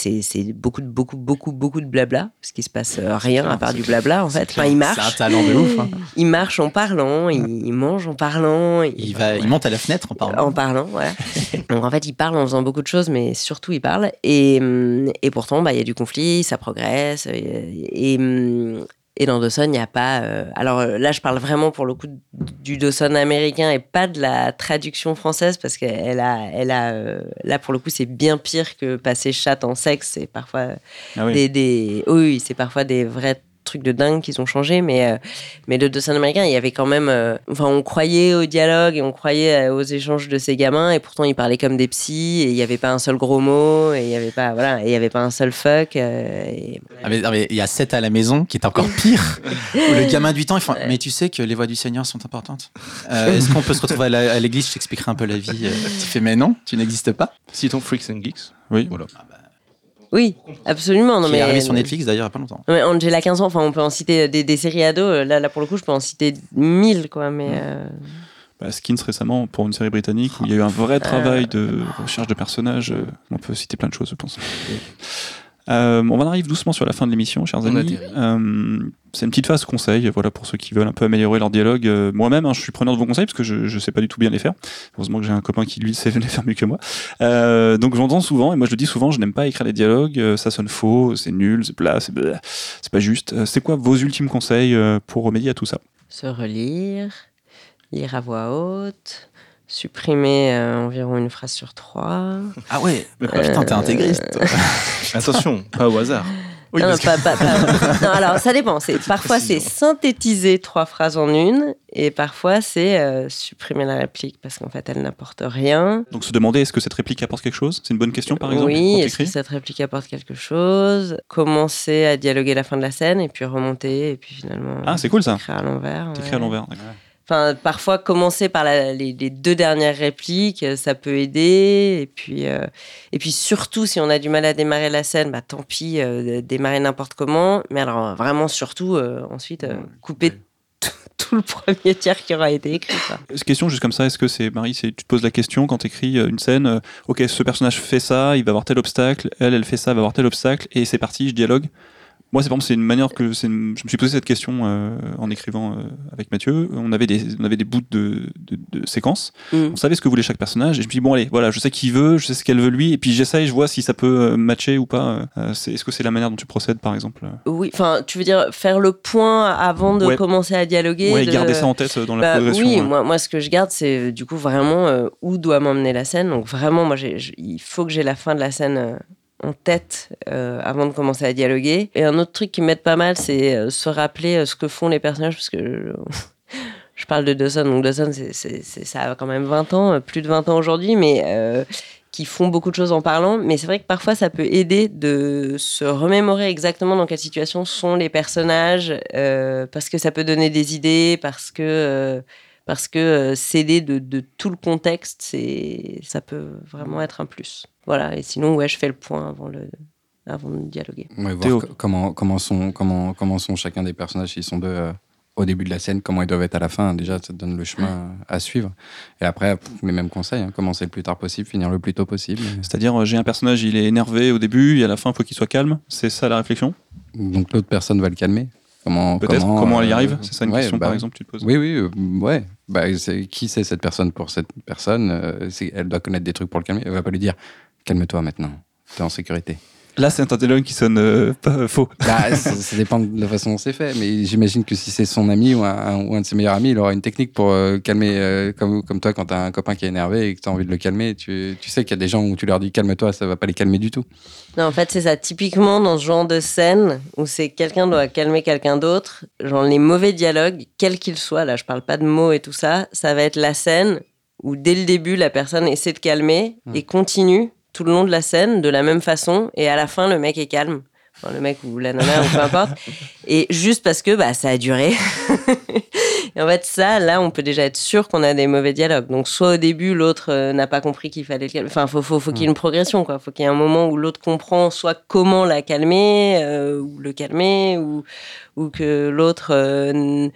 beaucoup, de, beaucoup, beaucoup, beaucoup de blabla, parce qu'il se passe euh, rien à part du blabla, en fait. Enfin, il
C'est un
marche.
talent de ouf. hein.
Il marche en parlant, il, il mange en parlant.
Il, va, il monte à la fenêtre en parlant.
En parlant, voilà. Donc en fait, il parle en faisant beaucoup de choses, mais surtout il parle. Et, hum, et pourtant, bah, il y a du conflit, ça progresse. Et, et, hum, et dans Dawson, il n'y a pas. euh, alors euh, là, je parle vraiment pour le coup du Dawson américain et pas de la traduction française, parce qu'elle a, elle a, euh, là pour le coup, c'est bien pire que passer chatte en sexe. C'est parfois
Ah oui.
des, des- oui, oui, c'est parfois des vrais trucs de dingue qui ont changé, mais, euh, mais le Dawson américain, il y avait quand même. euh, enfin, on croyait au dialogue et on croyait euh, aux échanges de ces gamins, et pourtant ils parlaient comme des psys, et il n'y avait pas un seul gros mot, et il n'y avait pas, voilà, et il y avait pas un seul fuck. euh, et-
Ah, mais, non, mais il y a 7 à la maison qui est encore pire. où le gamin de 8 ans, il fait Mais tu sais que les voix du Seigneur sont importantes. Euh, Est-ce qu'on peut se retrouver à l'église? Je t'expliquerai un peu la vie. Tu fais Mais non, tu n'existes pas.
Citons Freaks and Geeks.
Oui.
Voilà.
Oui, absolument. Non,
qui
mais,
est arrivé sur Netflix d'ailleurs il n'y a pas longtemps.
Non, mais Angela 15 ans, enfin, on peut en citer des, des séries ados. Là, là, pour le coup, je peux en citer mille, quoi. Mais euh,
Bah, Skins récemment pour une série britannique où il y a eu un vrai travail de recherche de personnages. euh, On peut citer plein de choses, je pense. Euh, on en arrive doucement sur la fin de l'émission, chers
On
amis. Euh, c'est une petite phase conseil, voilà pour ceux qui veulent un peu améliorer leur dialogue. Euh, Moi-même, hein, je suis preneur de vos conseils parce que je, je sais pas du tout bien les faire. Heureusement que j'ai un copain qui lui sait les faire mieux que moi. Euh, donc j'entends souvent, et moi je le dis souvent, je n'aime pas écrire les dialogues. euh, ça sonne faux, c'est nul, c'est plat, c'est pas juste. Euh, c'est quoi vos ultimes conseils euh, pour remédier à tout ça?
Se relire, lire à voix haute, supprimer euh, environ une phrase sur trois.
Ah ouais
Mais
Putain, t'es intégriste. toi.
Attention, pas au hasard.
Oui,
non,
que-
pas- pas- pas- non, alors ça dépend. C'est parfois c'est synthétiser trois phrases en une, et parfois c'est euh, supprimer la réplique parce qu'en fait elle n'apporte rien.
Donc se demander est-ce que cette réplique apporte quelque chose? C'est une bonne question par exemple
oui, est-ce que cette réplique apporte quelque chose? Commencer à dialoguer la fin de la scène et puis remonter et puis finalement.
Ah, c'est cool ça.
Écrire à l'envers.
T'écris
ouais.
à l'envers. d'accord.
Enfin, parfois commencer par la- les, les deux dernières répliques, euh, ça peut aider. Et puis, euh, et puis surtout, si on a du mal à démarrer la scène, bah tant pis, euh, démarrer n'importe comment. Mais alors vraiment surtout, euh, ensuite, euh, couper tout, tout le premier tiers qui aura été écrit. quoi.
Question juste comme ça, est-ce que c'est Marie, c'est tu te poses la question quand tu écris une scène, euh, ok ce personnage fait ça, il va avoir tel obstacle, elle elle fait ça, elle va avoir tel obstacle, et c'est parti, je dialogue. Moi, c'est c'est une manière que une- je me suis posé cette question euh, en écrivant euh, avec Mathieu. On avait des, on avait des bouts de, de, de séquences.
Mm.
On savait ce que voulait chaque personnage. Et je me suis dit, bon, allez, voilà, je sais qui veut, je sais ce qu'elle veut lui. Et puis j'essaye, je vois si ça peut euh, matcher ou pas. Euh, Est-ce que c'est la manière dont tu procèdes, par exemple
Oui, enfin, tu veux dire faire le point avant de
Ouais.
commencer à dialoguer
Ouais,
de-
garder ça en tête dans la
Bah,
progression.
oui, moi, moi, ce que je garde, c'est du coup vraiment où doit m'emmener la scène. Donc vraiment, moi, il faut que j'ai la fin de la scène en tête euh, avant de commencer à dialoguer. Et un autre truc qui m'aide pas mal, c'est euh, se rappeler euh, ce que font les personnages, parce que je, parle de Dawson. Donc Dawson, c'est, ça a quand même 20 ans, plus de 20 ans aujourd'hui, mais qui font beaucoup de choses en parlant. Mais c'est vrai que parfois, ça peut aider de se remémorer exactement dans quelle situation sont les personnages, parce que ça peut donner des idées, parce que, parce que euh, s'aider de, de tout le contexte, c'est, ça peut vraiment être un plus. Voilà, et sinon, ouais, je fais le point avant, le, avant de dialoguer.
Ouais, voir comment, comment, sont, comment, comment sont chacun des personnages, s'ils sont deux euh, au début de la scène, comment ils doivent être à la fin. Déjà, ça te donne le chemin à suivre. Et après, pff, les mêmes conseils, hein, commencer le plus tard possible, finir le plus tôt possible.
C'est-à-dire, euh, j'ai un personnage, il est énervé au début, et à la fin, il faut qu'il soit calme. C'est ça la réflexion?
Donc l'autre personne va le calmer. Comment,
Peut-être Comment, elle y
euh,
arrive C'est ça une
ouais,
question,
bah,
par exemple, tu te poses
Oui, oui, euh, ouais. Bah, qui c'est cette personne pour cette personne euh, Elle doit connaître des trucs pour le calmer. Elle va pas lui dire calme-toi maintenant, t'es en sécurité.
Là, c'est un dialogue qui sonne euh, pas faux.
Bah, ça, ça dépend de la façon dont c'est fait, mais j'imagine que si c'est son ami ou un, ou un de ses meilleurs amis, il aura une technique pour euh, calmer, euh, comme, comme toi, quand t'as un copain qui est énervé et que t'as envie de le calmer, tu, tu sais qu'il y a des gens où tu leur dis calme-toi, ça va pas les calmer du tout.
Non, en fait, c'est ça. Typiquement, dans ce genre de scène où c'est quelqu'un doit calmer quelqu'un d'autre, genre les mauvais dialogues, quels qu'ils soient, là, je parle pas de mots et tout ça, ça va être la scène où dès le début, la personne essaie de calmer et continue tout le long de la scène de la même façon et à la fin, le mec est calme. Enfin, le mec ou la nana ou peu importe. Et juste parce que bah, ça a duré. et en fait, ça, là, on peut déjà être sûr qu'on a des mauvais dialogues. Donc, soit au début, l'autre euh, n'a pas compris qu'il fallait le calmer. Enfin, faut, faut, faut qu'il y ait une progression, quoi. Faut qu'il y ait un moment où l'autre comprend soit comment la calmer, euh, ou le calmer, ou, ou que l'autre euh,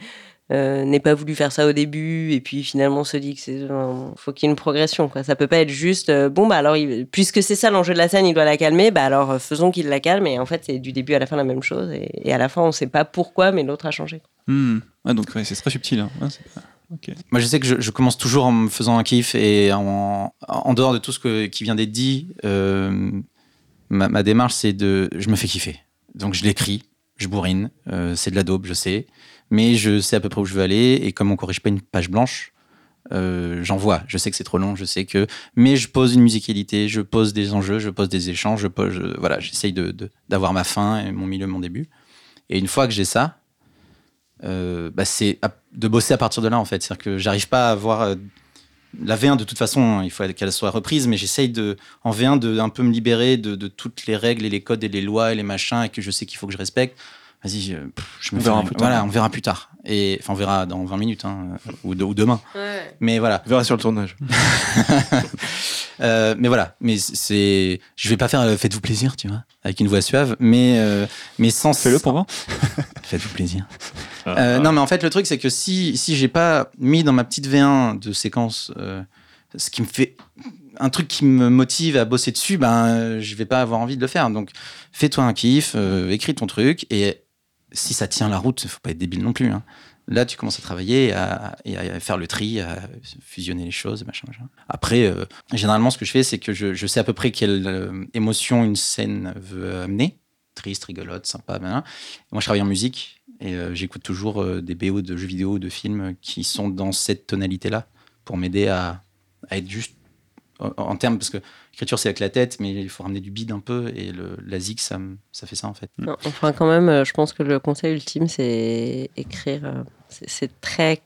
euh, n'ait pas voulu faire ça au début, et puis finalement se dit que c'est. euh, faut qu'il y ait une progression, quoi. Ça peut pas être juste, euh, bon, bah alors, il- puisque c'est ça l'enjeu de la scène, il doit la calmer, bah alors euh, faisons qu'il la calme, et en fait, c'est du début à la fin la même chose, et, et à la fin, on sait pas pourquoi, mais l'autre a changé.
Hmm. Ouais, donc, ouais, c'est très subtil. hein. Ouais.
Moi, je sais que je, je commence toujours en me faisant un kiff et en, en dehors de tout ce que, qui vient d'être dit, euh, ma, ma démarche, c'est de. Je me fais kiffer. Donc, je l'écris, je bourrine, euh, c'est de la daube, je sais, mais je sais à peu près où je veux aller et comme on corrige pas une page blanche, euh, j'en vois. Je sais que c'est trop long, je sais que. Mais je pose une musicalité, je pose des enjeux, je pose des échanges, je pose. voilà, j'essaye de, de- d'avoir ma fin et mon milieu, mon début. Et une fois que j'ai ça, euh, bah, c'est de bosser à partir de là en fait. C'est-à-dire que j'arrive pas à avoir euh, la V1 de toute façon, hein, il faut qu'elle soit reprise, mais j'essaye de en V1 de un peu me libérer de, de toutes les règles et les codes et les lois et les machins et que je sais qu'il faut que je respecte. Vas-y, je me
On plus tard.
Voilà, on verra plus tard. Et enfin, on verra dans 20 minutes hein, ou, de- ou demain. Mais voilà.
On verra sur le tournage.
Euh, mais voilà, mais c'est, je vais pas faire euh, faites-vous plaisir, tu vois, avec une voix suave, mais euh, mais sans
Fais-le pour voir.
Faites-vous plaisir. Euh, non, mais en fait, le truc, c'est que si, si j'ai pas mis dans ma petite V1 de séquence euh, ce qui me fait. un truc qui me motive à bosser dessus, ben, euh, je vais pas avoir envie de le faire. Donc, fais-toi un kiff, euh, écris ton truc, et si ça tient la route, faut pas être débile non plus. hein. Là, tu commences à travailler à, faire le tri, à fusionner les choses, machin, machin. Après, euh, généralement, ce que je fais, c'est que je, sais à peu près quelle euh, émotion une scène veut amener. Triste, rigolote, sympa, ben, Moi, je travaille en musique et euh, j'écoute toujours des BO de jeux vidéo, de films qui sont dans cette tonalité-là pour m'aider à, à être juste en, en termes. Parce que l'écriture, c'est avec la tête, mais il faut ramener du bide un peu et le, la zig, ça, fait ça en fait.
Non, enfin, quand même, euh, je pense que le conseil ultime, c'est écrire. euh, c'est- très.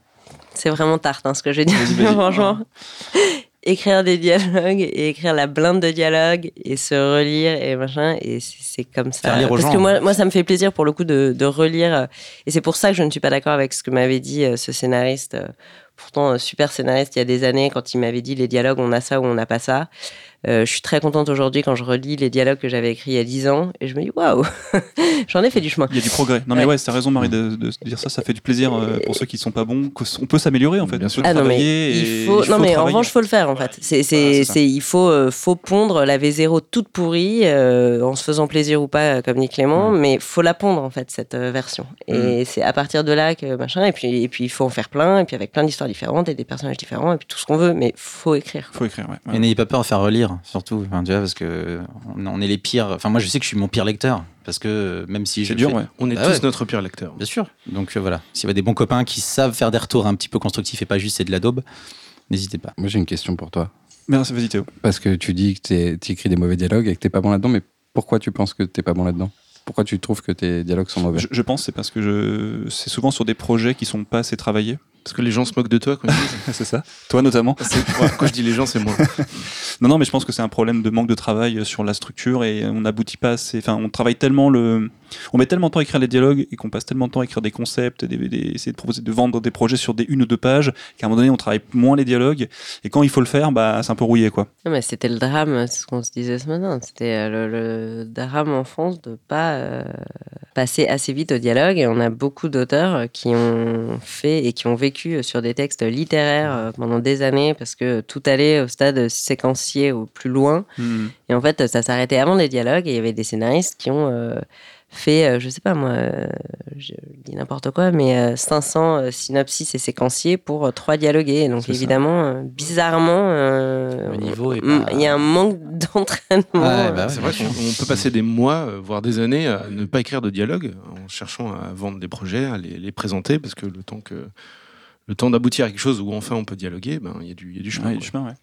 C'est vraiment tarte, hein, ce que.
Vas-y, vas-y.
Franchement. écrire des dialogues et écrire la blinde de dialogues et se relire et machin. Et c'est comme ça.
Faire lire aux
Parce
gens.
que moi, moi, ça me fait plaisir pour le coup de, de relire. euh, Et c'est pour ça que je ne suis pas d'accord avec ce que m'avait dit ce scénariste. Pourtant, super scénariste il y a des années, quand il m'avait dit les dialogues, on a ça ou on n'a pas ça. Euh, je suis très contente aujourd'hui quand je relis les dialogues que j'avais écrits il y a 10 ans et je me dis waouh, j'en ai fait du chemin.
Il y a du progrès. Non, mais
Ouais.
ouais, t'as raison, Marie, de, de dire ça. Ça fait du plaisir euh, pour ceux qui sont pas bons. qu'on- On peut s'améliorer, en fait.
Bien
On
sûr.
Ah non mais
travailler
il faut, non mais en revanche faut le faire en fait. C'est c'est
c'est
c'est il faut euh, faut pondre la V0 toute pourrie euh, en se faisant plaisir ou pas euh, comme dit Clément, mais faut la pondre en fait cette euh, version. Et c'est à partir de là que machin et puis et puis il faut en faire plein et puis avec plein d'histoires différentes et des personnages différents et puis tout ce qu'on veut, mais faut écrire.
Faut écrire, ouais.
Et n'ayez pas peur de faire relire, surtout, enfin, tu vois, parce que on, on est les pires. Enfin, moi, je sais que je suis mon pire lecteur, parce que même si je
C'est dur,
fais-
ouais.
On est
Bah
tous
ouais.
notre pire lecteur.
Bien sûr. Donc euh, voilà, s'il y a des bons copains qui savent faire des retours un petit peu constructifs et pas juste c'est de la daube, n'hésitez pas.
Moi, j'ai une question pour toi.
Merci, vas-y, Théo.
Parce que tu dis que tu écris des mauvais dialogues et que t'es pas bon là-dedans, mais pourquoi tu penses que t'es pas bon là-dedans? Pourquoi tu trouves que tes dialogues sont mauvais?
Je, je pense c'est parce que je... c'est souvent sur des projets qui sont pas assez travaillés.
Parce que les gens se moquent de toi quand ils disent.
c'est ça. Toi notamment.
Ouais, quand je dis les gens, c'est moi.
Non, non, mais je pense que c'est un problème de manque de travail euh, sur la structure et on n'aboutit pas assez. Enfin, on travaille tellement le. On met tellement de temps à écrire les dialogues et qu'on passe tellement de temps à écrire des concepts, des, des- essayer de proposer, de vendre des projets sur des une ou deux pages, qu'à un moment donné, on travaille moins les dialogues et quand il faut le faire, bah, c'est un peu rouillé, quoi.
Non, mais c'était le drame, c'est ce qu'on se disait ce matin. C'était euh, le, le drame en France de pas euh, passer assez vite au dialogue. Et on a beaucoup d'auteurs qui ont fait et qui ont vécu sur des textes littéraires euh, pendant des années parce que tout allait au stade séquencier au plus loin. Et en fait, ça s'arrêtait avant les dialogues et il y avait des scénaristes qui ont euh, fait, euh, je sais pas moi, euh, je dis n'importe quoi, mais euh, 500 euh, synopsis et séquenciers pour euh, trois dialogués. Et Donc évidemment, euh, bizarrement, euh,
Le niveau est
mm,
pas-
il y a un manque d'entraînement.
Bah
euh,
C'est vrai qu'on peut passer des mois, euh, voire des années, à ne pas écrire de dialogue, en cherchant à vendre des projets, à les, les présenter, parce que le temps que le temps d'aboutir à quelque chose où enfin on peut dialoguer, ben il y a du, il y a du chemin.
Ouais, chemin, ouais.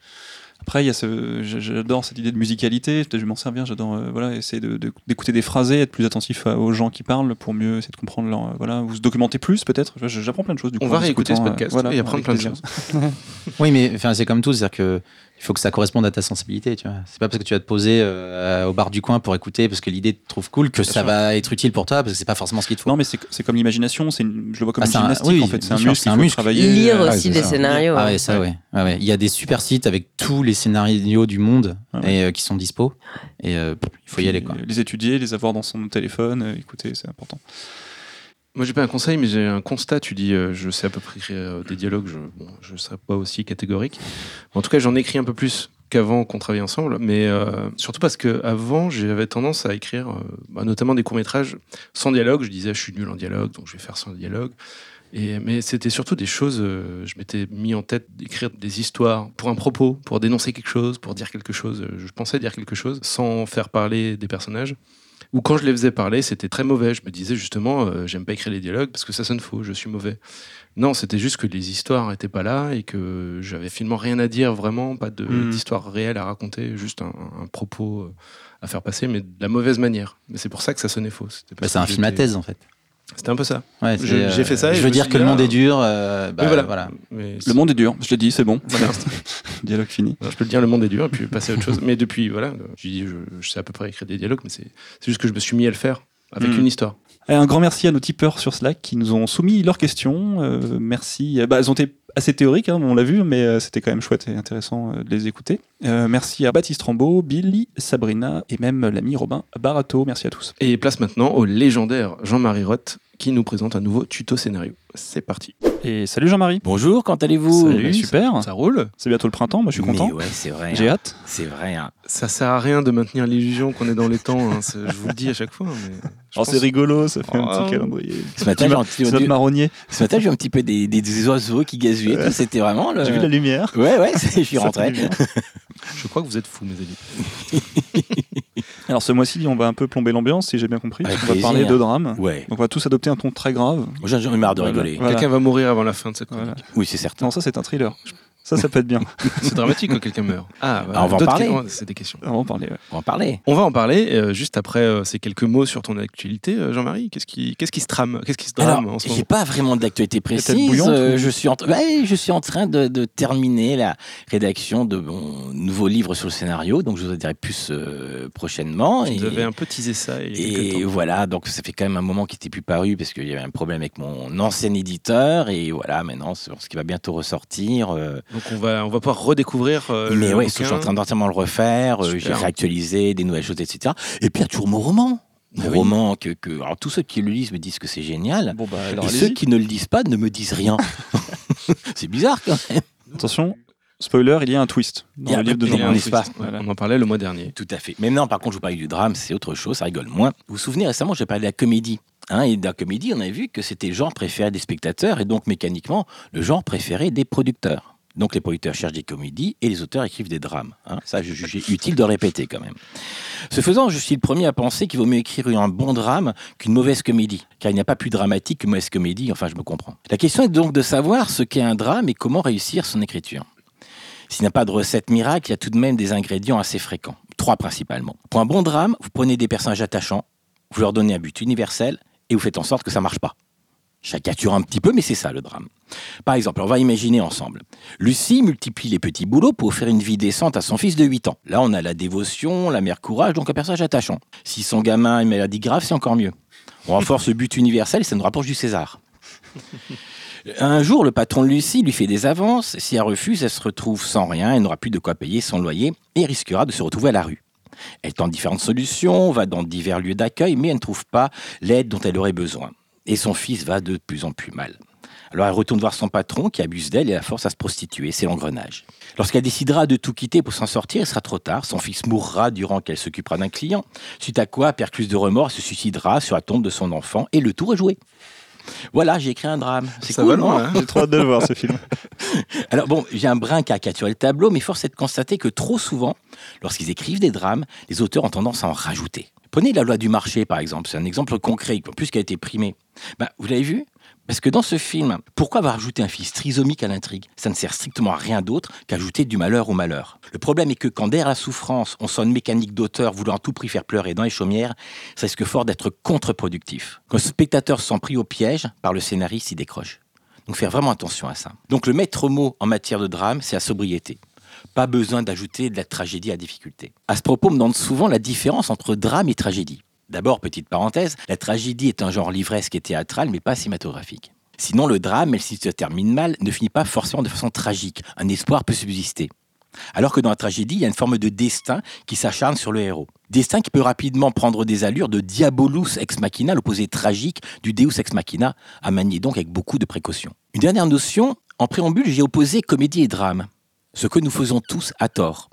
Après, il y a ce, j'adore cette idée de musicalité. Peut-être je vais m'en servir. J'adore, euh, voilà, essayer de- de- d'écouter des phrasés, être plus attentif à- aux gens qui parlent pour mieux essayer de comprendre leur, euh, voilà, ou se documenter plus peut-être. J'apprends plein de choses du coup.
On va réécouter ce
discutant,
podcast
euh, voilà,
et apprendre plein de
plaisir.
Oui, mais enfin, c'est comme tout, c'est-à-dire que il faut que ça corresponde à ta sensibilité, tu vois. C'est pas parce que tu vas te poser euh, au bar du coin pour écouter parce que l'idée te trouve cool que ça
sûr.
va être utile pour toi parce que c'est pas forcément ce qu'il te faut.
Non, mais c'est c'est comme l'imagination. C'est une- je le vois comme
Ah,
une
c'est un- oui,
en fait. C'est un muscle.
c'est un muscle.
travailler.
Lire
euh,
aussi des
ça.
scénarios.
Ah
hein.
ouais, ça ouais. Ouais, ouais. Il y a des super sites avec tous les scénarios du monde
Ah ouais.
et euh, qui sont dispo et euh, il faut y aller quoi.
Les étudier, les avoir dans son téléphone, euh, écouter, c'est important.
Moi j'ai pas un conseil, mais j'ai un constat. Tu dis, euh, je sais à peu près écrire euh, des dialogues. Je, je serais pas aussi catégorique. En tout cas, j'en écris un peu plus qu'avant qu'on travaillait ensemble, mais euh, surtout parce que avant j'avais tendance à écrire, bah, notamment des courts métrages sans dialogue. Je disais, je suis nul en dialogue, donc je vais faire sans dialogue. Mais c'était surtout des choses, je m'étais mis en tête d'écrire des histoires pour un propos, pour dénoncer quelque chose, pour dire quelque chose. Je pensais dire quelque chose sans faire parler des personnages. Ou quand je les faisais parler, c'était très mauvais. Je me disais justement, euh, j'aime pas écrire les dialogues parce que ça sonne faux, je suis mauvais. Non, c'était juste que les histoires étaient pas là et que j'avais finalement rien à dire vraiment, pas
Mhm.
d'histoire réelle à raconter, juste un, un propos euh, à faire passer, mais de la mauvaise manière. Mais c'est pour ça que ça sonnait faux. C'était
Bah, c'est un film à thèse en fait.
C'était un peu ça.
Ouais, c'est, euh,
j'ai fait ça et
Je veux dire que le
dit,
monde
ah,
est dur. euh, bah,
voilà.
Le monde est dur. Je te dis, c'est bon.
Voilà.
Dialogue fini.
Non, je peux le dire, le monde est dur et puis passer à autre chose. Mais depuis, voilà, je dis, je, je sais à peu près écrire des dialogues, mais c'est juste que je me suis mis à le faire avec
Mhm.
une histoire.
Et un grand merci à nos tipeurs sur Slack qui nous ont soumis leurs questions. Euh, merci. Euh, Bah, elles ont été assez théoriques, hein, on l'a vu, mais euh, c'était quand même chouette et intéressant euh, de les écouter. Euh, merci à Baptiste Rambaud, Billy, Sabrina et même l'ami Robin Barato. Merci à tous.
Et place maintenant au légendaire Jean-Marie Roth qui nous présente un nouveau tuto scénario. C'est parti.
Et salut Jean-Marie.
Bonjour, quand allez-vous
Salut, super.
Ça roule
C'est bientôt le printemps, moi je suis
Mais
content.
ouais, c'est vrai.
J'ai
hein.
hâte.
C'est vrai. hein.
Ça sert à rien de maintenir l'illusion qu'on est dans les temps. hein. C'est- Je vous le dis à chaque fois. Mais je pense-
c'est rigolo, ça fait un
Oh.
petit calendrier.
Ce matin, j'ai
C'est notre marronnier.
ce matin, j'ai eu un petit peu des, des- des oiseaux qui gazouillaient.
Ouais.
C'était vraiment le.
J'ai vu la lumière.
Ouais, ouais, c'est- je suis
Ça fait
rentré.
du bien.
Je crois que vous êtes fous, mes amis.
Alors ce mois-ci, on va un peu plomber l'ambiance, si j'ai bien compris.
Avec
on va parler de drame.
Ouais.
Donc on va tous adopter un ton très grave.
J'en ai marre de
Voilà.
rigoler.
Voilà.
Quelqu'un va mourir avant la fin de cette chronique.
Voilà.
Oui, c'est certain.
Non, ça c'est un thriller. Ça, ça peut être bien.
C'est dramatique quand quelqu'un meurt. Ah,
Ah, on va en parler.
questions C'est des questions.
On va en parler. ouais.
On va en parler.
On va en parler euh, juste après euh, ces quelques mots sur ton actualité, euh, Jean-Marie. Qu'est-ce qui, qu'est-ce qui se trame Qu'est-ce qui se drame
Alors,
en ce
j'ai
moment?
pas vraiment d'actualité précise.
bouillante,
Euh,
ou-
je suis en, ouais, je suis en train de, de terminer la rédaction de mon nouveau livre sur le scénario, donc je vous en dirai plus euh, prochainement.
Tu
Et-
avais un peu teasé ça il y a quelques
Et
temps.
voilà, donc ça fait quand même un moment qu'il n'était plus paru parce qu'il y avait un problème avec mon ancien éditeur. Et voilà, maintenant, c'est ce qui va bientôt ressortir.
Donc on va, on va pouvoir redécouvrir. euh,
mais ouais, je suis en train d'entièrement le refaire. euh, J'ai réactualisé des nouvelles choses, etc. Et puis il y a toujours mon roman. Mon
Ah oui.
roman, que, que- alors tous ceux qui le lisent me disent que c'est génial.
Bon bah alors
et ceux qui ne le lisent pas ne me disent rien. c'est bizarre quand même.
Attention, spoiler, il y a un twist
Il
dans
y a
le livre de.
Ouais, On en parlait le mois dernier.
Tout à fait. Mais non, par contre, je vous parlais du drame, c'est autre chose, ça rigole moins. Vous vous souvenez, récemment, j'ai parlé de la comédie. Hein, et de la comédie, on a vu que c'était le genre préféré des spectateurs et donc mécaniquement le genre préféré des producteurs. Donc les producteurs cherchent des comédies et les auteurs écrivent des drames. hein. Ça, je jugeais utile de répéter quand même. Ce faisant, je suis le premier à penser qu'il vaut mieux écrire un bon drame qu'une mauvaise comédie, car il n'y a pas plus dramatique qu'une mauvaise comédie, enfin je me comprends. La question est donc de savoir ce qu'est un drame et comment réussir son écriture. S'il n'y a pas de recette miracle, il y a tout de même des ingrédients assez fréquents. Trois principalement. Pour un bon drame, vous prenez des personnages attachants, vous leur donnez un but universel et vous faites en sorte que ça marche pas. Caricature un petit peu, mais c'est ça le drame. Par exemple, on va imaginer ensemble. Lucie multiplie les petits boulots pour offrir une vie décente à son fils de 8 ans. Là, on a la dévotion, la mère courage, donc un personnage attachant. Si son gamin a une maladie grave, c'est encore mieux. On renforce le but universel et ça nous rapproche du César. Un jour, le patron de Lucie lui fait des avances. Si elle refuse, elle se retrouve sans rien, elle n'aura plus de quoi payer son loyer et risquera de se retrouver à la rue. Elle tente différentes solutions, va dans divers lieux d'accueil, mais elle ne trouve pas l'aide dont elle aurait besoin. Et son fils va de plus en plus mal. Alors elle retourne voir son patron qui abuse d'elle et la force à se prostituer. C'est l'engrenage. Lorsqu'elle décidera de tout quitter pour s'en sortir, il sera trop tard. Son fils mourra durant qu'elle s'occupera d'un client. Suite à quoi, percluse de remords, elle se suicidera sur la tombe de son enfant et le tour est joué. Voilà, j'ai écrit un drame. C'est cool,
va
non
hein
J'ai trop hâte de le voir ce film.
Alors bon, j'ai un brin caricaturé le tableau, mais force est de constater que trop souvent, lorsqu'ils écrivent des drames, les auteurs ont tendance à en rajouter. Prenez la loi du marché, par exemple. C'est un exemple concret, en plus qui a été primé. Ben, vous l'avez vu? Parce que dans ce film, pourquoi avoir ajouté un fils trisomique à l'intrigue? Ça ne sert strictement à rien d'autre qu'ajouter du malheur au malheur. Le problème est que quand derrière la souffrance, on sent une mécanique d'auteur voulant à tout prix faire pleurer dans les chaumières, ça risque fort d'être contre-productif. Quand le spectateur se sent pris au piège, par le scénariste, il décroche. Donc faire vraiment attention à ça. Donc le maître mot en matière de drame, c'est la sobriété. Pas besoin d'ajouter de la tragédie à difficulté. À ce propos, on me demande souvent la différence entre drame et tragédie. D'abord, petite parenthèse, la tragédie est un genre livresque et théâtral, mais pas cinématographique. Sinon, le drame, même s'il se termine mal, ne finit pas forcément de façon tragique. Un espoir peut subsister. Alors que dans la tragédie, il y a une forme de destin qui s'acharne sur le héros. Destin qui peut rapidement prendre des allures de diabolus ex machina, l'opposé tragique du deus ex machina, à manier donc avec beaucoup de précaution. Une dernière notion, en préambule, j'ai opposé comédie et drame, ce que nous faisons tous à tort.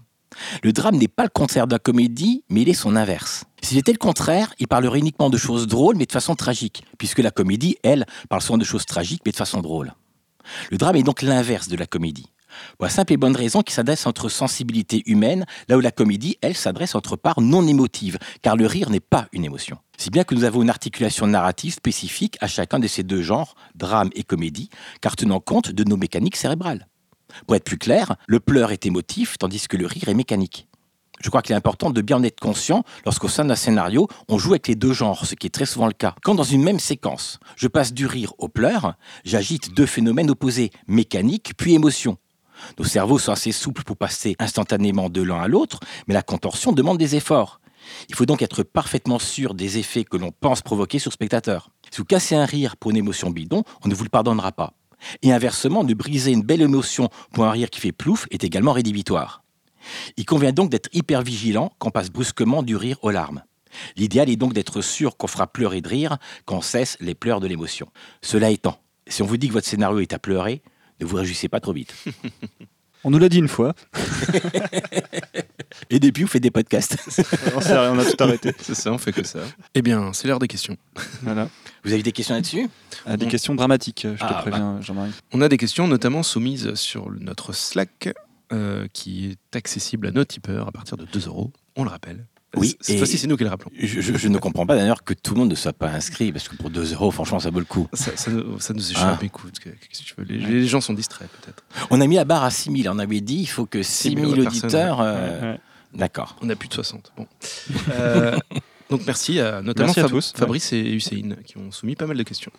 Le drame n'est pas le contraire de la comédie, mais il est son inverse. S'il était le contraire, il parlerait uniquement de choses drôles, mais de façon tragique, puisque la comédie, elle, parle souvent de choses tragiques, mais de façon drôle. Le drame est donc l'inverse de la comédie. Pour la simple et bonne raison qu'il s'adresse entre sensibilité humaine, là où la comédie, elle, s'adresse entre parts non émotives, car le rire n'est pas une émotion. Si bien que nous avons une articulation narrative spécifique à chacun de ces deux genres, drame et comédie, car tenant compte de nos mécaniques cérébrales. Pour être plus clair, le pleur est émotif, tandis que le rire est mécanique. Je crois qu'il est important de bien en être conscient lorsqu'au sein d'un scénario, on joue avec les deux genres, ce qui est très souvent le cas. Quand dans une même séquence, je passe du rire au pleur, j'agite deux phénomènes opposés, mécanique puis émotion. Nos cerveaux sont assez souples pour passer instantanément de l'un à l'autre, mais la contorsion demande des efforts. Il faut donc être parfaitement sûr des effets que l'on pense provoquer sur le spectateur. Si vous cassez un rire pour une émotion bidon, on ne vous le pardonnera pas. Et inversement, de briser une belle émotion pour un rire qui fait plouf est également rédhibitoire. Il convient donc d'être hyper vigilant quand on passe brusquement du rire aux larmes. L'idéal est donc d'être sûr qu'on fera pleurer de rire quand on cesse les pleurs de l'émotion. Cela étant, si on vous dit que votre scénario est à pleurer, ne vous réjouissez pas trop vite.
On nous l'a dit une fois.
Et depuis, vous faites des podcasts.
on, s'est- on a tout arrêté.
C'est ça, on fait que ça. Eh bien, c'est l'heure des questions.
Voilà.
Vous avez des questions là-dessus
Ah, des questions dramatiques, je te
Ah,
préviens, Jean-Marie.
On a des questions notamment soumises sur notre Slack, euh, qui est accessible à nos tipeurs à partir de 2 euros. On le rappelle.
Oui,
Cette
et-
fois-ci, c'est nous qui le rappelons.
je, je- je ne comprends pas d'ailleurs que tout le monde ne soit pas inscrit, parce que pour 2 euros, franchement, ça vaut le coup.
Ça, ça nous, ça nous échappe,
Ah.
écoute. que- qu'est-ce que tu veux, les, les gens sont distraits, peut-être.
On a mis la barre à 6000. On avait dit il faut que 6000
personnes,
auditeurs.
ouais.
euh,
Ouais.
D'accord.
On a plus de 60. Bon. Euh, donc, merci à notamment
Merci à
Fab-
tous, ouais.
Fabrice et Hussein qui ont soumis pas mal de questions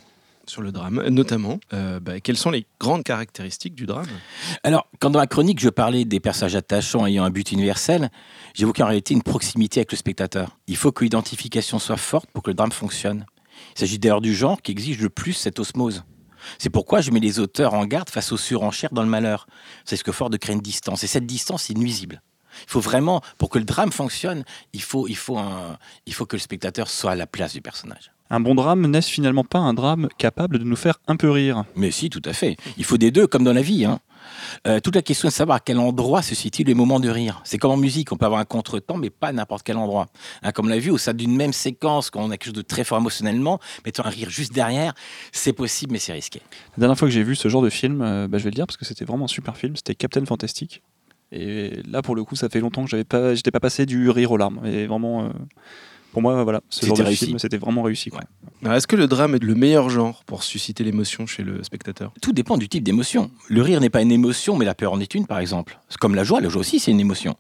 sur le drame. Notamment, euh, bah, quelles sont les grandes caractéristiques du drame?
Alors, quand dans la chronique, je parlais des personnages attachants ayant un but universel, j'évoquais en réalité une proximité avec le spectateur. Il faut que l'identification soit forte pour que le drame fonctionne. Il s'agit d'ailleurs du genre qui exige le plus cette osmose. C'est pourquoi je mets les auteurs en garde face aux surenchères dans le malheur. C'est ce que fort de créer une distance. Et cette distance est nuisible. Il faut vraiment, pour que le drame fonctionne, il faut, il faut, un, il faut que le spectateur soit à la place du personnage.
Un bon drame n'est-ce finalement pas un drame capable de nous faire un peu rire
Mais si, tout à fait. Il faut des deux, comme dans la vie. hein. Euh, toute la question est de savoir à quel endroit se situent les moments de rire. C'est comme en musique, on peut avoir un contretemps, mais pas n'importe quel endroit. Hein, comme on l'a vu, au sein d'une même séquence, quand on a quelque chose de très fort émotionnellement, mettant un rire juste derrière, c'est possible, mais c'est risqué.
La dernière fois que j'ai vu ce genre de film, euh, bah, je vais le dire parce que c'était vraiment un super film, c'était Captain Fantastic. Et là, pour le coup, ça fait longtemps que j'avais pas, j'étais pas passé du rire aux larmes. Et vraiment, euh, pour moi, voilà, ce genre
C'était
de
réussi.
film, c'était vraiment réussi.
Est-ce que le drame est le meilleur genre pour susciter l'émotion chez le spectateur?
Tout dépend du type d'émotion. Le rire n'est pas une émotion, mais la peur en est une, par exemple. C'est comme la joie, la joie aussi, c'est une émotion.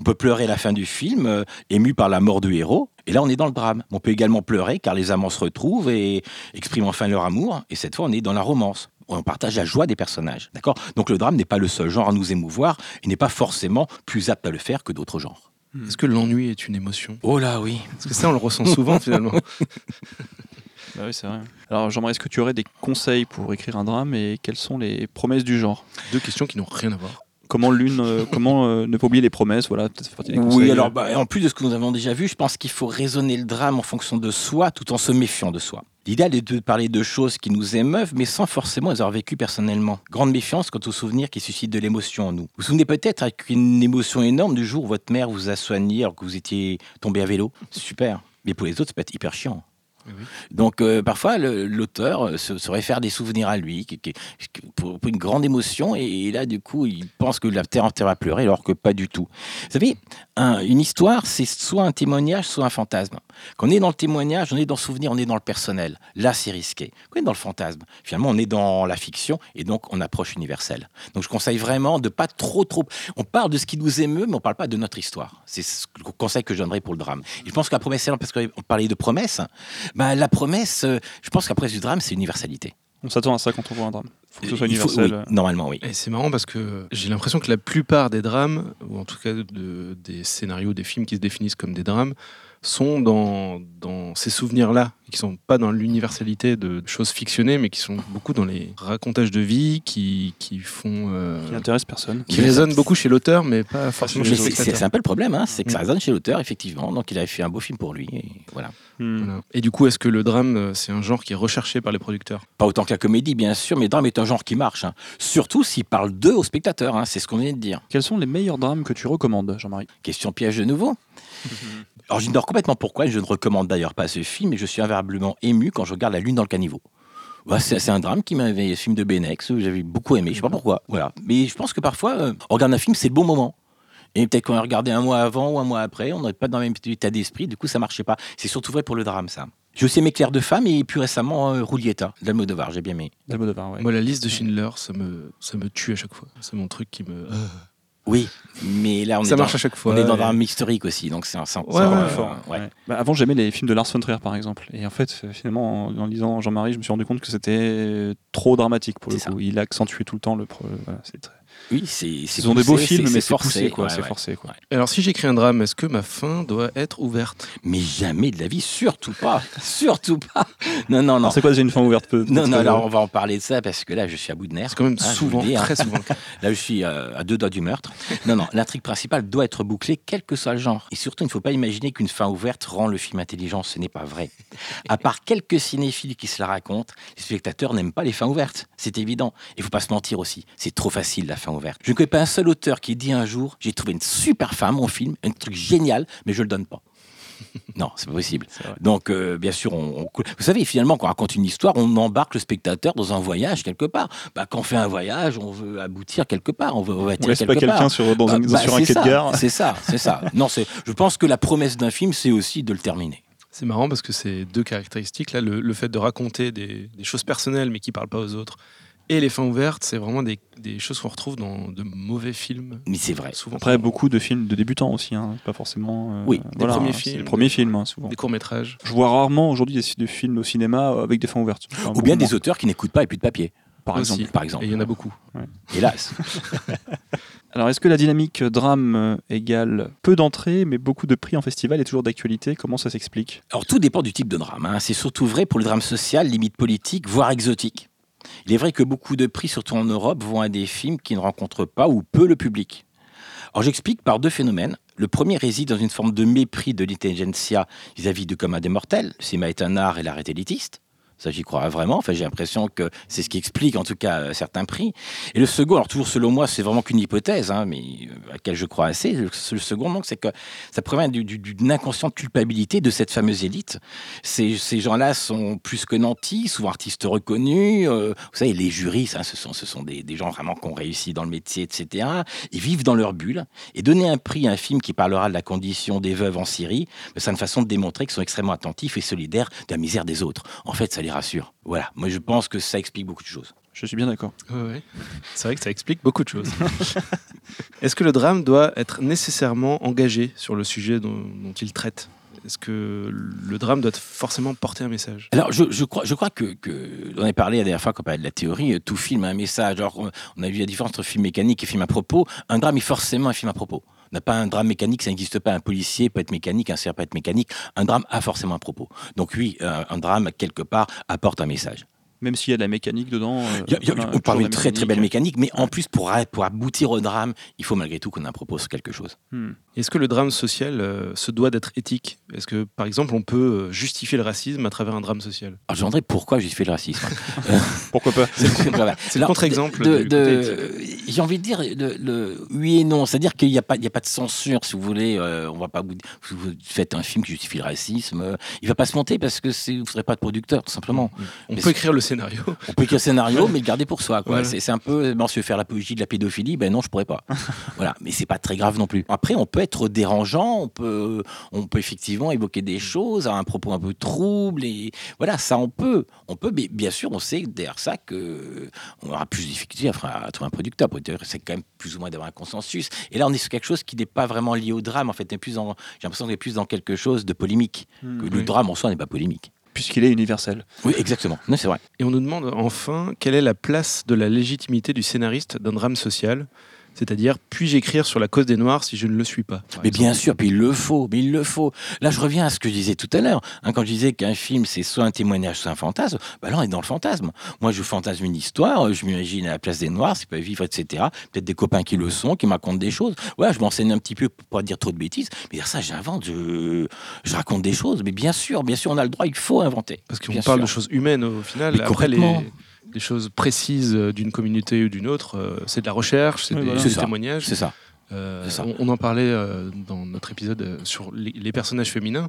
On peut pleurer à la fin du film, euh, ému par la mort du héros, et là on est dans le drame. On peut également pleurer car les amants se retrouvent et expriment enfin leur amour, et cette fois on est dans la romance. On partage la joie des personnages, d'accord? Donc le drame n'est pas le seul genre à nous émouvoir, et n'est pas forcément plus apte à le faire que d'autres genres.
Est-ce que l'ennui est une émotion?
Oh là oui
Parce que ça, on le ressent souvent finalement.
Bah oui, c'est vrai. Alors, Jean-Marie, est-ce que tu aurais des conseils pour écrire un drame et quelles sont les promesses du genre?
Deux questions qui n'ont rien à voir.
Comment l'une, euh, comment euh, ne pas oublier les promesses Voilà, peut-être ça fait partie des conseils.
Oui, alors bah, en plus de ce que nous avons déjà vu, je pense qu'il faut raisonner le drame en fonction de soi tout en se méfiant de soi. L'idéal est de parler de choses qui nous émeuvent, mais sans forcément les avoir vécues personnellement. Grande méfiance quant aux souvenirs qui suscitent de l'émotion en nous. Vous vous souvenez peut-être avec une émotion énorme du jour où votre mère vous a soigné alors que vous étiez tombé à vélo? C'est super. Mais pour les autres, ça peut être hyper chiant. Donc euh, parfois l'auteur euh, se, se réfère des souvenirs à lui pour, une grande émotion et, là du coup il pense que la terre entière va pleurer alors que pas du tout. Vous savez, un- une histoire c'est soit un témoignage soit un fantasme. Quand on est dans le témoignage, on est dans le souvenir, on est dans le personnel. Là c'est risqué. Quand on est dans le fantasme, finalement on est dans la fiction et donc on approche universel. Donc je conseille vraiment de pas trop trop. On parle de ce qui nous émeut mais on parle pas de notre histoire. C'est ce conseil que je donnerais pour le drame. Et je pense que la promesse, parce qu'on parlait de promesse, bah, la promesse, euh, je pense qu'après du drame, c'est universalité.
On s'attend à ça quand on voit un drame. Faut que ce soit
Il faut-
universel.
oui, normalement, oui.
Et c'est marrant parce que j'ai l'impression que la plupart des drames, ou en tout cas de- des scénarios, des films qui se définissent comme des drames, sont dans, dans ces souvenirs-là, qui sont pas dans l'universalité de choses fictionnées, mais qui sont beaucoup dans les racontages de vie, qui, qui font... euh,
Qui intéresse personne.
qui résonnent beaucoup chez l'auteur, mais pas forcément chez le
c'est un peu le problème, hein, c'est que ça
Mm.
résonne chez l'auteur, effectivement. Donc il avait fait un beau film pour lui. Et voilà.
Hmm.
Voilà. Et du coup, est-ce que le drame, euh, c'est un genre qui est recherché par les producteurs?
Pas autant que la comédie, bien sûr, mais le drame est un genre qui marche. hein. Surtout s'il parle d'eux aux spectateurs, hein, c'est ce qu'on vient de dire.
Quels sont les meilleurs drames que tu recommandes, Jean-Marie?
Question piège de nouveau. Alors j'ignore complètement pourquoi, et je ne recommande d'ailleurs pas ce film, mais je suis invariablement ému quand je regarde La Lune dans le caniveau. C'est un drame qui m'avait, film de Benex, que j'avais beaucoup aimé, je sais pas pourquoi. Voilà. Mais je pense que parfois, euh, on regarde un film, c'est le bon moment. Et peut-être qu'on a regardé un mois avant ou un mois après, on n'aurait pas dans le même état d'esprit, du coup ça marchait pas. C'est surtout vrai pour le drame, ça. J'ai aussi aimé Claire de Femme et plus récemment euh, Roulietta, d'Almodovar, j'ai bien aimé.
D'Almodovar, ouais.
Moi, la liste de Schindler, ça me, ça me tue à chaque fois. C'est mon truc qui me...
Oui, mais là on
ça
est
marche
dans,
à chaque fois.
on est dans
et-
un historique aussi, donc c'est un
Ouais, ouais,
euh,
fort.
ouais.
Ouais. Bah, avant, j'aimais les films de Lars von Trier, par exemple. Et en fait, euh, finalement, en, en lisant Jean-Marie, je me suis rendu compte que c'était trop dramatique pour le coup.
ça.
Il accentuait tout le temps le. pro- Voilà, c'est très...
Oui, c'est.
Ce sont des beaux films, mais c'est
forcé,
poussé, quoi.
ouais,
forcé, quoi.
Alors, si j'écris un drame, est-ce que ma fin doit être ouverte?
Mais jamais de la vie, surtout pas, surtout pas. Non, non, non.
C'est quoi déjà une fin ouverte peut-
Non, non, alors on va en parler de ça parce que là je suis à bout de nerfs.
C'est quand même
Ah, vous
souvent,
le dis, hein.
très souvent. le cas.
Là je suis euh, à deux doigts du meurtre. Non, non, l'intrigue principale doit être bouclée, quel que soit le genre. Et surtout, il ne faut pas imaginer qu'une fin ouverte rend le film intelligent, ce n'est pas vrai. À part quelques cinéphiles qui se la racontent, les spectateurs n'aiment pas les fins ouvertes, c'est évident. Il faut pas se mentir aussi, c'est trop facile la fin ouverte. Je ne connais pas un seul auteur qui dit un jour j'ai trouvé une super fin, mon film, un truc génial, mais je le donne pas. Non, c'est pas possible. Donc, euh, bien sûr, on, on- vous savez, finalement, quand on raconte une histoire, on embarque le spectateur dans un voyage quelque part. Bah, quand on fait un voyage, on veut aboutir quelque part, on veut, on veut
On
atterrir
laisse
quelque
pas quelqu'un
part.
sur, dans un,
Bah, bah,
sur un
c'est
quai de
ça,
gare.
C'est ça, c'est ça. Non, c'est. Je pense que la promesse d'un film, c'est aussi de le terminer.
C'est marrant parce que c'est deux caractéristiques. Là, le, le fait de raconter des, des choses personnelles mais qui parlent pas aux autres, et les fins ouvertes, c'est vraiment des, des choses qu'on retrouve dans de mauvais films.
Mais c'est vrai.
Souvent,
Après, beaucoup de films de débutants aussi, hein, pas forcément. euh,
Oui,
des
voilà,
premiers
hein, c'est
films,
Les premiers
des-
films, hein, souvent.
des courts métrages.
Je vois rarement aujourd'hui des, des films au cinéma avec des fins ouvertes. Enfin,
Ou bien
moins,
des auteurs qui n'écoutent pas et plus de papier,
par
aussi.
exemple.
par exemple.
Et il y en a beaucoup.
Hélas.
Alors, est-ce que la dynamique drame euh, égale peu d'entrées, mais beaucoup de prix en festival est toujours d'actualité? Comment ça s'explique?
Alors tout dépend du type de drame. hein. C'est surtout vrai pour le drame social, limite politique, voire exotique. Il est vrai que beaucoup de prix, surtout en Europe, vont à des films qui ne rencontrent pas ou peu le public. Alors j'explique par deux phénomènes. Le premier réside dans une forme de mépris de l'intelligentsia vis-à-vis du commun des mortels. Le cinéma est un art et l'art est élitiste. Ça, j'y crois vraiment. Enfin, j'ai l'impression que c'est ce qui explique, en tout cas, euh, certains prix. Et le second, alors toujours selon moi, c'est vraiment qu'une hypothèse, hein, mais euh, à laquelle je crois assez. Le, second, donc, c'est que ça provient du- du- d'une inconsciente culpabilité de cette fameuse élite. Ces, ces gens-là sont plus que nantis, souvent artistes reconnus. euh, vous savez, les juristes, hein, ce sont, ce sont des, des gens vraiment qui ont réussi dans le métier, etc. Ils vivent dans leur bulle. Et donner un prix à un film qui parlera de la condition des veuves en Syrie, ben, c'est une façon de démontrer qu'ils sont extrêmement attentifs et solidaires de la misère des autres. En fait, ça les rassure. Voilà. Moi, je pense que ça explique beaucoup de choses.
Je suis bien d'accord.
Ouais, ouais. C'est vrai que ça explique beaucoup de choses. Est-ce que le drame doit être nécessairement engagé sur le sujet dont, dont il traite? Est-ce que le drame doit forcément porter un message?
Alors, je, je crois, je crois que, que on avait parlé la dernière fois quand on parlait de la théorie, euh, tout film a un message. Alors, on- on a vu la différence entre film mécanique et film à propos. Un drame est forcément un film à propos. On n'a pas un drame mécanique, ça n'existe pas. Un policier peut être mécanique, un serre peut être mécanique. Un drame a forcément un propos. Donc oui, euh, un drame, quelque part, apporte un message.
Même s'il y a de la mécanique dedans. euh,
y a- il y a- on parle d'une très très belle
mécanique.
mais en plus, pour, pour aboutir au drame, il faut malgré tout qu'on ait un propos sur quelque chose.
Hmm.
Est-ce que le drame social euh, se doit d'être éthique? Est-ce que, par exemple, on peut euh, justifier le racisme à travers un drame social?
Alors, je me demanderais pourquoi fait le racisme?
Pourquoi pas?
C'est le contre-exemple
de- J'ai envie de dire le, le- oui et non. C'est-à-dire qu'il n'y a, pas- il y a pas de censure, si vous voulez. euh, on va pas vous, faites un film qui justifie le racisme, euh, il va pas se monter parce que c'est- vous ne serez pas de producteur, tout simplement.
On
Mais
peut
c'est-
écrire le scénario.
On peut écrire un scénario, mais le garder pour soi.
Voilà.
C'est c'est un peu, bon, si je veux faire l'apologie de la pédophilie, ben non, je pourrais pas. voilà, mais c'est pas très grave non plus. Après, on peut être dérangeant, on peut, on peut effectivement évoquer des choses, avoir un propos un peu trouble, et voilà, ça on peut, on peut. Mais bien sûr, on sait derrière ça que on aura plus de difficultés à, à trouver un producteur. C'est quand même plus ou moins d'avoir un consensus. Et là, on est sur quelque chose qui n'est pas vraiment lié au drame. En fait, j'ai l'impression qu'on est plus dans quelque chose de polémique.
Hmm,
Que le drame en soi n'est pas polémique.
Puisqu'il est universel.
Oui, exactement. Non, c'est vrai.
Et on nous demande enfin quelle est la place de la légitimité du scénariste d'un drame social? C'est-à-dire, puis-je écrire sur la cause des Noirs si je ne le suis pas
Mais
exemple
bien sûr, puis il le faut, mais il le faut. Là, je reviens à ce que je disais tout à l'heure. hein, quand je disais qu'un film, c'est soit un témoignage, soit un fantasme, bah là, on est dans le fantasme. Moi, je fantasme une histoire, je m'imagine à la place des Noirs, c'est pas vivre, etc. Peut-être des copains qui le sont, qui me racontent des choses. Ouais, je m'enseigne un petit peu pour pas dire trop de bêtises, mais ça, j'invente, je, je raconte des choses. Mais bien sûr, bien sûr, on a le droit, il faut inventer.
Parce qu'on parle
sûr.
de choses humaines au final.
Mais
Après, les, les choses précises euh, d'une communauté ou d'une autre, euh, c'est de la recherche, c'est
Oui,
des,
voilà.
des
C'est ça.
témoignages.
C'est ça.
Euh,
ça.
on, on en parlait euh, dans notre épisode euh, sur les, les personnages féminins.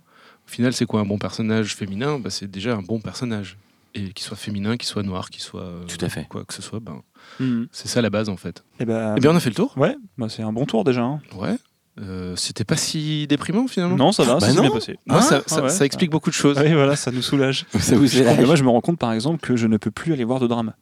Au final, c'est quoi un bon personnage féminin? Bah, C'est déjà un bon personnage. Et qu'il soit féminin, qu'il soit noir, qu'il soit. euh,
Tout à fait.
Quoi que ce soit, ben,
Hmm.
c'est ça la base en fait.
Eh ben,
Eh bien, on a fait le tour.
ouais, bah, c'est un bon tour déjà. hein.
Ouais. Euh, C'était pas si déprimant finalement.
Non, ça va,
Bah
ça s'est
non.
bien passé.
Moi, ça,
Ah
ça-
ouais,
ça explique beaucoup de choses.
Oui, voilà, ça nous soulage.
Ça vous soulage.
Mais moi, je me rends compte, par exemple, que je ne peux plus aller voir de drame.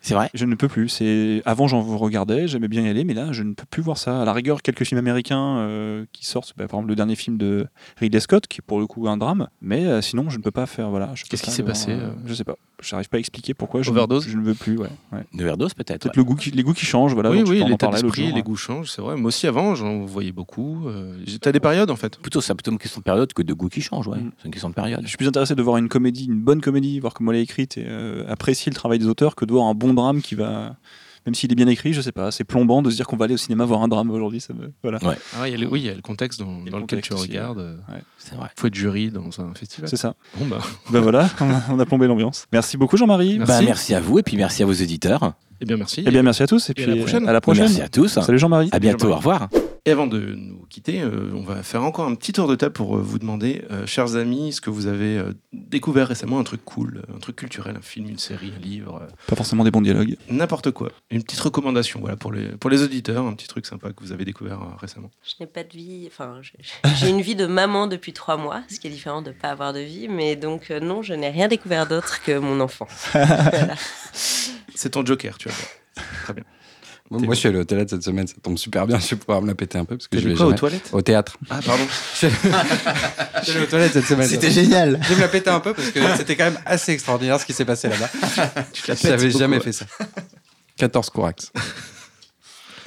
C'est vrai.
Je ne peux plus. C'est avant j'en regardais, j'aimais bien y aller, mais là je ne peux plus voir ça. À la rigueur, quelques films américains euh, qui sortent, bah, par exemple le dernier film de Ridley Scott, qui est pour le coup un drame, mais euh, sinon je ne peux pas faire. Voilà.
Qu'est-ce qui s'est passé,
voir,
euh
Je sais pas. Je n'arrive pas à expliquer pourquoi. Je,
Overdose
Je ne veux plus. Ouais. ouais.
De overdose, peut-être.
Peut-être
ouais.
le goût qui, les goûts qui changent. Voilà.
oui, oui, l'état d'esprit, les
hein.
goûts changent, c'est vrai. Moi aussi, avant, j'en voyais beaucoup. Euh, T'as des périodes en fait?
Plutôt, c'est plutôt une question de période que de goût qui change. Ouais.
Mm.
C'est une question de période.
Je suis plus intéressé de voir une comédie, une bonne comédie, voir comment elle est écrite et euh, apprécier le travail des auteurs que de voir un bon drame qui va. Même s'il est bien écrit, je sais pas, c'est plombant de se dire qu'on va aller au cinéma voir un drame aujourd'hui. Ça me... Voilà.
Ah, il y a le- oui, il y a le contexte dans,
le
lequel
contexte
tu
aussi,
regardes. Il
C'est vrai.
faut être jury dans un festival.
C'est ça.
Bon, bah,
Ben voilà, on a, on a plombé l'ambiance. Merci beaucoup Jean-Marie.
Merci.
Bah, merci à vous et puis merci à vos éditeurs.
eh bien, merci.
Eh bien merci à tous et,
Et
puis
à la prochaine.
À la prochaine.
Merci à tous.
Salut Jean-Marie.
À bientôt. Au revoir.
Et avant de nous quitter, euh, on va faire encore un petit tour de table pour euh, vous demander, euh, chers amis, ce que vous avez euh, découvert récemment, un truc cool, un truc culturel, un film, une série, un livre, euh,
Pas forcément des bons dialogues.
n'importe quoi. Une petite recommandation voilà, pour, les, pour les auditeurs, un petit truc sympa que vous avez découvert euh, récemment.
Je n'ai pas de vie, enfin, j'ai- j'ai une vie de maman depuis trois mois, ce qui est différent de ne pas avoir de vie, mais donc euh, non, je n'ai rien découvert d'autre que mon enfant. Voilà.
C'est ton joker, tu vois. Très bien.
Moi, moi, je suis allé au théâtre cette semaine, ça tombe super bien. Je vais pouvoir me la péter un peu parce que je
allé
vais
quoi, aux
jamais-
toilettes
Au théâtre.
Ah, pardon.
Je suis allé aux toilettes cette semaine.
C'était génial.
Je vais me la péter un peu parce que c'était quand même assez extraordinaire ce qui s'est passé là-bas. J'avais
beaucoup,
jamais fait ça. 14 courax.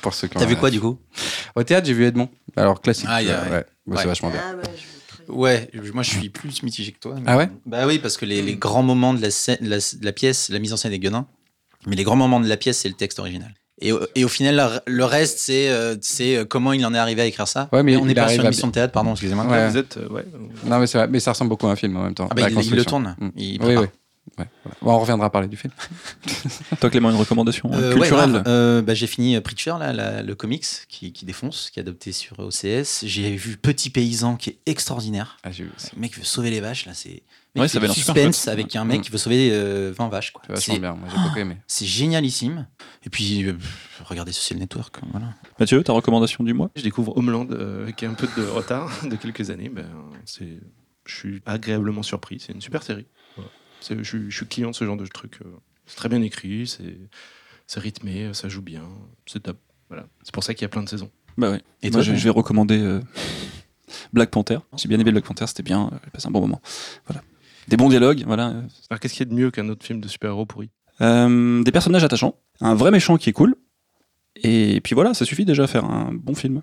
Pour ceux qui ont
T'as vu quoi du coup?
Au théâtre, j'ai vu Edmond. Alors classique.
Ah, il y a-
ouais.
ouais.
Bah, C'est
Ouais.
vachement bien.
Ah, bah, je-
Ouais, je- moi je suis plus mitigé que toi. mais-
Ah ouais?
Bah oui, parce que les, les grands moments de la, scène- la, la pièce, la mise en scène est gueudin, mais les grands moments de la pièce, c'est le texte original. Et, au- et au final, le, reste, c'est euh, c'est, euh, comment il en est arrivé à écrire ça.
Ouais, mais
on
il
est pas sur une mission de théâtre, pardon, excusez-moi.
Ouais.
Vous êtes, euh, ouais.
Non, mais c'est vrai. Mais ça ressemble beaucoup à un film en même temps.
Ah bah, il, il le tourne.
Mm.
Il
Oui, oui. Ouais, voilà. Bon, on reviendra parler du film.
Toi Clément, une recommandation
Euh, ouais,
culturelle.
Euh, bah, j'ai fini Preacher, là, la- le comics qui, qui défonce, qui est adopté sur OCS. J'ai vu Petit Paysan qui est extraordinaire.
Ah, vu.
Le mec veut sauver les vaches, là, c'est.
Ouais, ça avait super
suspense avec un mec
Mm.
qui veut sauver euh, 20 vaches. quoi.
C'est bien. Moi, j'ai beaucoup aimé.
c'est génialissime. Et puis, euh, regardez Social Network. Voilà.
Mathieu, ta recommandation du mois?
Je découvre Homeland euh, avec un peu de retard de quelques années. Ben, c'est, je suis agréablement surpris. C'est une super série. Je, suis- je suis client de ce genre de truc. euh. C'est très bien écrit, c'est c'est rythmé, ça joue bien, c'est top. Voilà. C'est pour ça qu'il y a plein de saisons.
Bah ouais.
Et
Moi,
toi,
je,
Jean
je vais recommander euh, Black Panther. J'ai bien aimé Black Panther, c'était bien, euh, j'ai passé un bon moment. Voilà. Des bons dialogues, voilà.
Alors qu'est-ce qu'il y a de mieux qu'un autre film de super-héros pourri
Euh, des personnages attachants, un vrai méchant qui est cool. Et puis voilà, ça suffit déjà à faire un bon film.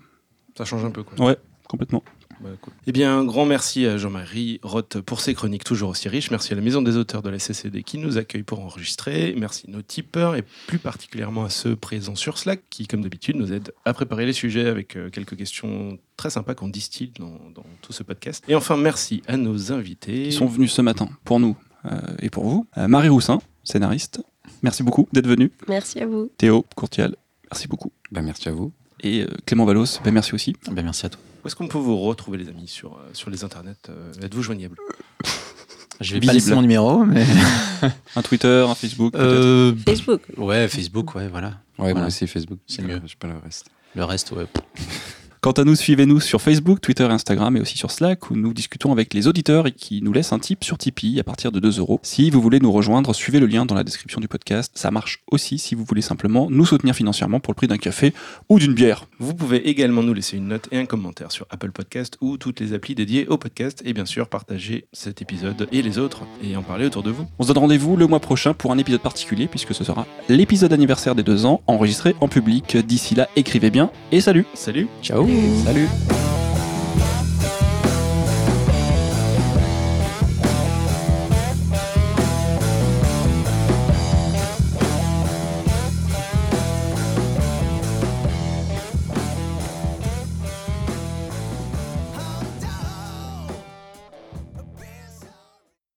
Ça change un peu quoi.
Ouais, complètement.
Bah, cool. Eh bien, un grand merci à Jean-Marie Roth pour ses chroniques toujours aussi riches. Merci à la Maison des auteurs de la CCD qui nous accueille pour enregistrer. Merci à nos tipeurs et plus particulièrement à ceux présents sur Slack qui, comme d'habitude, nous aident à préparer les sujets avec euh, quelques questions très sympas qu'on distille dans, dans tout ce podcast. Et enfin, merci à nos invités.
Ils sont venus ce matin pour nous euh, et pour vous. Euh, Marie Roussin, scénariste, merci beaucoup d'être venu.
Merci à vous.
Théo Courtial, merci beaucoup.
Bah, merci à vous.
Et euh, Clément Valos, ben merci aussi.
Ben, merci à toi.
Où est-ce qu'on peut vous retrouver, les amis, sur, euh, sur les internets Euh, Êtes-vous joignable?
Je vais pas
Visible.
laisser mon numéro, mais.
Un Twitter, un Facebook, peut-être.
Euh,
Facebook.
ouais, Facebook, ouais, voilà.
Ouais, moi
Voilà.
aussi, Facebook.
C'est mieux.
Je sais pas le reste.
Le reste, ouais.
Quant à nous, suivez-nous sur Facebook, Twitter, Instagram et aussi sur Slack où nous discutons avec les auditeurs et qui nous laissent un tip sur Tipeee à partir de 2 euros. Si vous voulez nous rejoindre, suivez le lien dans la description du podcast. Ça marche aussi si vous voulez simplement nous soutenir financièrement pour le prix d'un café ou d'une bière.
Vous pouvez également nous laisser une note et un commentaire sur Apple Podcast ou toutes les applis dédiées au podcast et bien sûr partager cet épisode et les autres et en parler autour de vous.
On se donne rendez-vous le mois prochain pour un épisode particulier puisque ce sera l'épisode anniversaire des deux ans enregistré en public. D'ici là, écrivez bien et salut
Salut
Ciao
Salut.